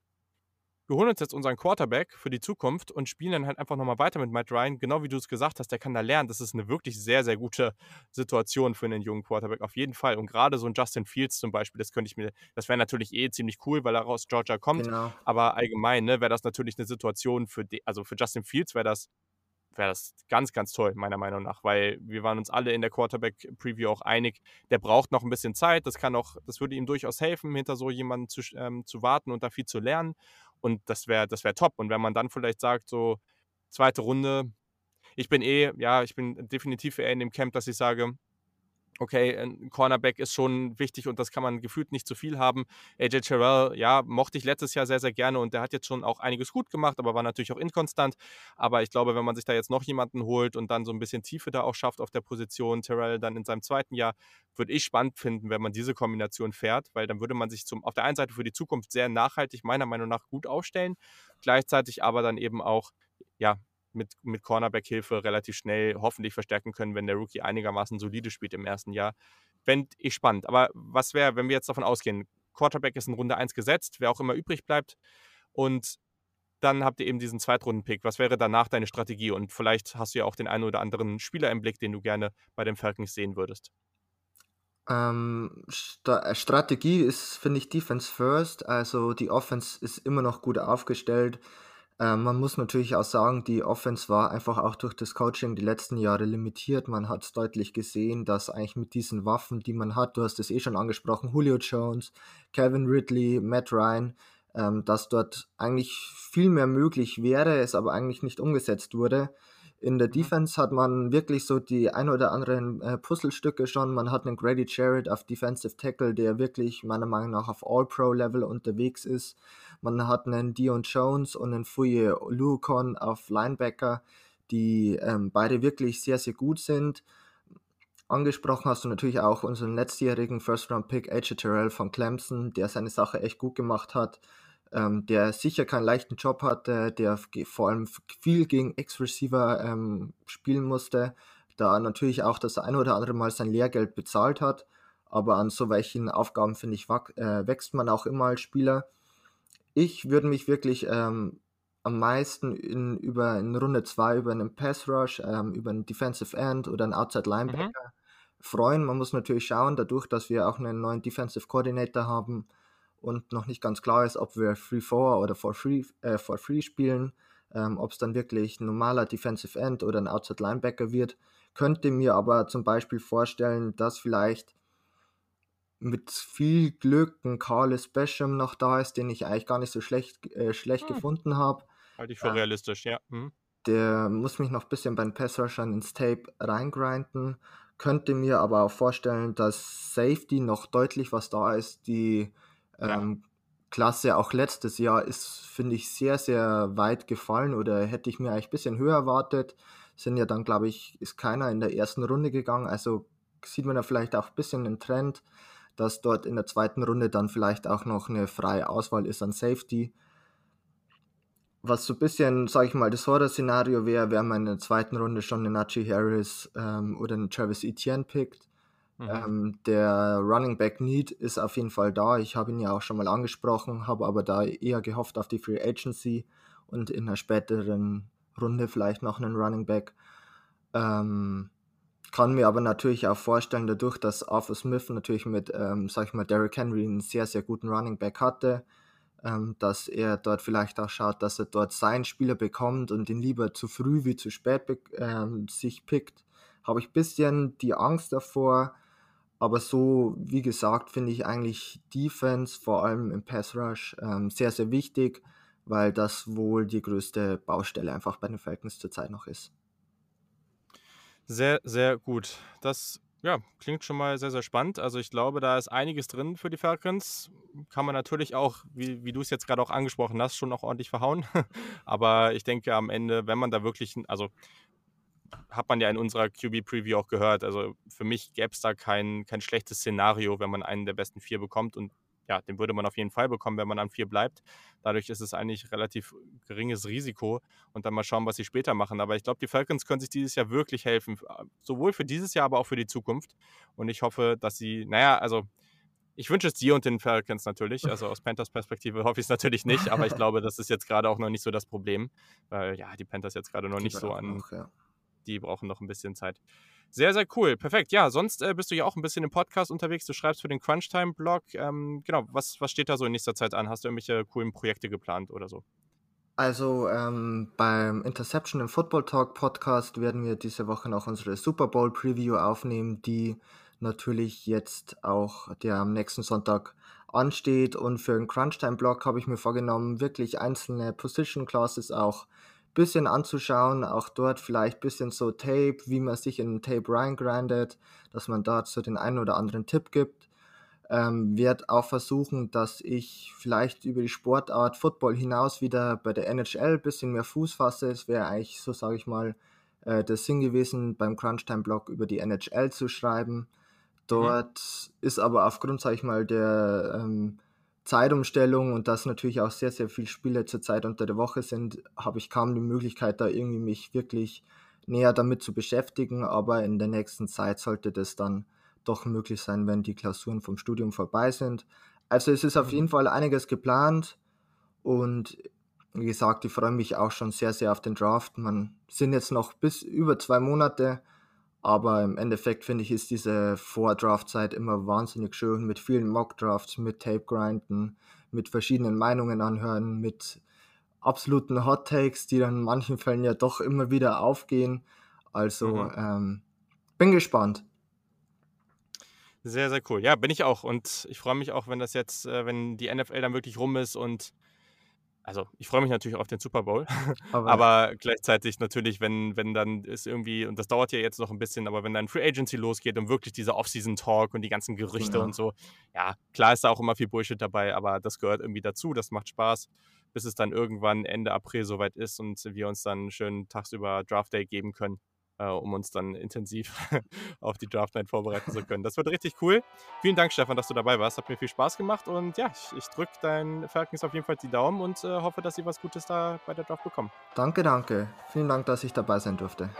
wir holen uns jetzt unseren Quarterback für die Zukunft und spielen dann halt einfach nochmal weiter mit Matt Ryan. Genau wie du es gesagt hast, der kann da lernen. Das ist eine wirklich sehr, sehr gute Situation für einen jungen Quarterback, auf jeden Fall. Und gerade so ein Justin Fields zum Beispiel, das könnte ich mir, das wäre natürlich eh ziemlich cool, weil er aus Georgia kommt. Genau. Aber allgemein ne, wäre das natürlich eine Situation für, die, also für Justin Fields wäre das wäre das ganz, ganz toll, meiner Meinung nach, weil wir waren uns alle in der Quarterback-Preview auch einig, der braucht noch ein bisschen Zeit, das kann auch, das würde ihm durchaus helfen, hinter so jemanden zu, ähm, zu warten und da viel zu lernen. Und das wäre das wär top. Und wenn man dann vielleicht sagt, so zweite Runde, ich bin eh, ja, ich bin definitiv eher in dem Camp, dass ich sage, okay, ein Cornerback ist schon wichtig und das kann man gefühlt nicht zu viel haben. AJ Terrell, ja, mochte ich letztes Jahr sehr, sehr gerne und der hat jetzt schon auch einiges gut gemacht, aber war natürlich auch inkonstant. Aber ich glaube, wenn man sich da jetzt noch jemanden holt und dann so ein bisschen Tiefe da auch schafft auf der Position, Terrell dann in seinem zweiten Jahr, würde ich spannend finden, wenn man diese Kombination fährt, weil dann würde man sich zum, auf der einen Seite für die Zukunft sehr nachhaltig, meiner Meinung nach, gut aufstellen, gleichzeitig aber dann eben auch, ja, mit, mit Cornerback-Hilfe relativ schnell hoffentlich verstärken können, wenn der Rookie einigermaßen solide spielt im ersten Jahr. Fände ich spannend. Aber was wäre, wenn wir jetzt davon ausgehen, Quarterback ist in Runde 1 gesetzt, wer auch immer übrig bleibt, und dann habt ihr eben diesen Zweitrunden-Pick. Was wäre danach deine Strategie? Und vielleicht hast du ja auch den einen oder anderen Spieler im Blick, den du gerne bei den Falcons sehen würdest. Ähm, St Strategie ist, finde ich, Defense first. Also die Offense ist immer noch gut aufgestellt. Ähm, man muss natürlich auch sagen, die Offense war einfach auch durch das Coaching die letzten Jahre limitiert. Man hat es deutlich gesehen, dass eigentlich mit diesen Waffen, die man hat, du hast es eh schon angesprochen, Julio Jones, Kevin Ridley, Matt Ryan, ähm, dass dort eigentlich viel mehr möglich wäre, es aber eigentlich nicht umgesetzt wurde. In der mhm. Defense hat man wirklich so die ein oder anderen äh, Puzzlestücke schon. Man hat einen Grady Jarrett auf Defensive Tackle, der wirklich meiner Meinung nach auf All-Pro-Level unterwegs ist. Man hat einen Dion Jones und einen Fuye Luukon auf Linebacker, die ähm, beide wirklich sehr, sehr gut sind. Angesprochen hast du natürlich auch unseren letztjährigen First-Round-Pick AJ Terrell von Clemson, der seine Sache echt gut gemacht hat ähm, der sicher keinen leichten Job hatte, der vor allem viel gegen Ex-Receiver ähm, spielen musste, da natürlich auch das ein oder andere Mal sein Lehrgeld bezahlt hat. Aber an so welchen Aufgaben, finde ich, äh, wächst man auch immer als Spieler. Ich würde mich wirklich ähm, am meisten in, über in Runde 2 über einen Pass Rush, ähm, über einen Defensive End oder einen Outside Linebacker mhm. freuen. Man muss natürlich schauen, dadurch, dass wir auch einen neuen Defensive Coordinator haben, und noch nicht ganz klar ist, ob wir Free For oder For Free, äh, for free spielen, ähm, ob es dann wirklich ein normaler Defensive End oder ein Outside Linebacker wird. Könnte mir aber zum Beispiel vorstellen, dass vielleicht mit viel Glück ein Carlos Basham noch da ist, den ich eigentlich gar nicht so schlecht, äh, schlecht hm. gefunden habe. Halte ich für äh, realistisch, ja. Hm. Der muss mich noch ein bisschen bei den Passrushern ins Tape reingrinden. Könnte mir aber auch vorstellen, dass Safety noch deutlich was da ist, die ähm, Klasse auch letztes Jahr ist, finde ich, sehr, sehr weit gefallen oder hätte ich mir eigentlich ein bisschen höher erwartet. Sind ja dann, glaube ich, ist keiner in der ersten Runde gegangen. Also sieht man da vielleicht auch ein bisschen den Trend, dass dort in der zweiten Runde dann vielleicht auch noch eine freie Auswahl ist an Safety. Was so ein bisschen, sage ich mal, das Horror-Szenario wäre, wäre man in der zweiten Runde schon einen Najee Harris ähm, oder einen Travis Etienne pickt. Mhm. Ähm, der Running Back Need ist auf jeden Fall da. Ich habe ihn ja auch schon mal angesprochen, habe aber da eher gehofft auf die Free Agency und in einer späteren Runde vielleicht noch einen Running Back. Ähm, kann mir aber natürlich auch vorstellen, dadurch, dass Arthur Smith natürlich mit, ähm, sag ich mal, Derrick Henry einen sehr, sehr guten Running Back hatte, ähm, dass er dort vielleicht auch schaut, dass er dort seinen Spieler bekommt und ihn lieber zu früh wie zu spät ähm, sich pickt, habe ich ein bisschen die Angst davor, aber so, wie gesagt, finde ich eigentlich Defense, vor allem im Pass Rush, ähm, sehr, sehr wichtig, weil das wohl die größte Baustelle einfach bei den Falcons zurzeit noch ist. Sehr, sehr gut. Das ja, klingt schon mal sehr, sehr spannend. Also ich glaube, da ist einiges drin für die Falcons. Kann man natürlich auch, wie, wie du es jetzt gerade auch angesprochen hast, schon auch ordentlich verhauen. Aber ich denke am Ende, wenn man da wirklich, also hat man ja in unserer QB-Preview auch gehört. Also für mich gäbe es da kein, kein schlechtes Szenario, wenn man einen der besten vier bekommt. Und ja, den würde man auf jeden Fall bekommen, wenn man an vier bleibt. Dadurch ist es eigentlich relativ geringes Risiko und dann mal schauen, was sie später machen. Aber ich glaube, die Falcons können sich dieses Jahr wirklich helfen, sowohl für dieses Jahr, aber auch für die Zukunft. Und ich hoffe, dass sie, naja, also ich wünsche es dir und den Falcons natürlich. Also aus Panthers Perspektive hoffe ich es natürlich nicht, aber ich glaube, das ist jetzt gerade auch noch nicht so das Problem, weil ja, die Panthers jetzt gerade noch die nicht so an. Noch, ja. Die brauchen noch ein bisschen Zeit. Sehr, sehr cool. Perfekt. Ja, sonst äh, bist du ja auch ein bisschen im Podcast unterwegs. Du schreibst für den Crunchtime-Blog. Ähm, genau, was, was steht da so in nächster Zeit an? Hast du irgendwelche coolen Projekte geplant oder so? Also ähm, beim Interception im Football Talk Podcast werden wir diese Woche noch unsere Super Bowl Preview aufnehmen, die natürlich jetzt auch der am nächsten Sonntag ansteht. Und für den Crunchtime-Blog habe ich mir vorgenommen, wirklich einzelne Position Classes auch bisschen anzuschauen, auch dort vielleicht bisschen so Tape, wie man sich in Tape reingrindet, dass man dort so den einen oder anderen Tipp gibt. Ähm, werde auch versuchen, dass ich vielleicht über die Sportart Football hinaus wieder bei der NHL ein bisschen mehr Fuß fasse. Es wäre eigentlich, so sage ich mal, äh, der Sinn gewesen, beim Crunchtime-Blog über die NHL zu schreiben. Mhm. Dort mhm. ist aber aufgrund, sage ich mal, der ähm, Zeitumstellung und dass natürlich auch sehr, sehr viele Spiele zurzeit unter der Woche sind, habe ich kaum die Möglichkeit, da irgendwie mich wirklich näher damit zu beschäftigen. Aber in der nächsten Zeit sollte das dann doch möglich sein, wenn die Klausuren vom Studium vorbei sind. Also es ist auf mhm. jeden Fall einiges geplant und wie gesagt, ich freue mich auch schon sehr, sehr auf den Draft. Man sind jetzt noch bis über zwei Monate aber im Endeffekt finde ich, ist diese Vordraft-Zeit immer wahnsinnig schön mit vielen Mock-Drafts, mit Tape-Grinden, mit verschiedenen Meinungen anhören, mit absoluten Hot-Takes, die dann in manchen Fällen ja doch immer wieder aufgehen. Also mhm. ähm, bin gespannt. Sehr, sehr cool. Ja, bin ich auch. Und ich freue mich auch, wenn das jetzt, äh, wenn die NFL dann wirklich rum ist und also ich freue mich natürlich auf den Super Bowl, aber, aber, gleichzeitig natürlich, wenn, wenn dann ist irgendwie, und das dauert ja jetzt noch ein bisschen, aber wenn dann Free Agency losgeht und wirklich dieser Off-Season-Talk und die ganzen Gerüchte ja. und so, ja, klar ist da auch immer viel Bullshit dabei, aber das gehört irgendwie dazu, das macht Spaß, bis es dann irgendwann Ende April soweit ist und wir uns dann schön tagsüber Draft Day geben können äh, um uns dann intensiv auf die Draft Night vorbereiten zu können. Das wird richtig cool. Vielen Dank, Stefan, dass du dabei warst. Hat mir viel Spaß gemacht und ja, ich, ich drücke deinen Falcons auf jeden Fall die Daumen und äh, hoffe, dass sie was Gutes da bei der Draft bekommen. Danke, danke. Vielen Dank, dass ich dabei sein durfte.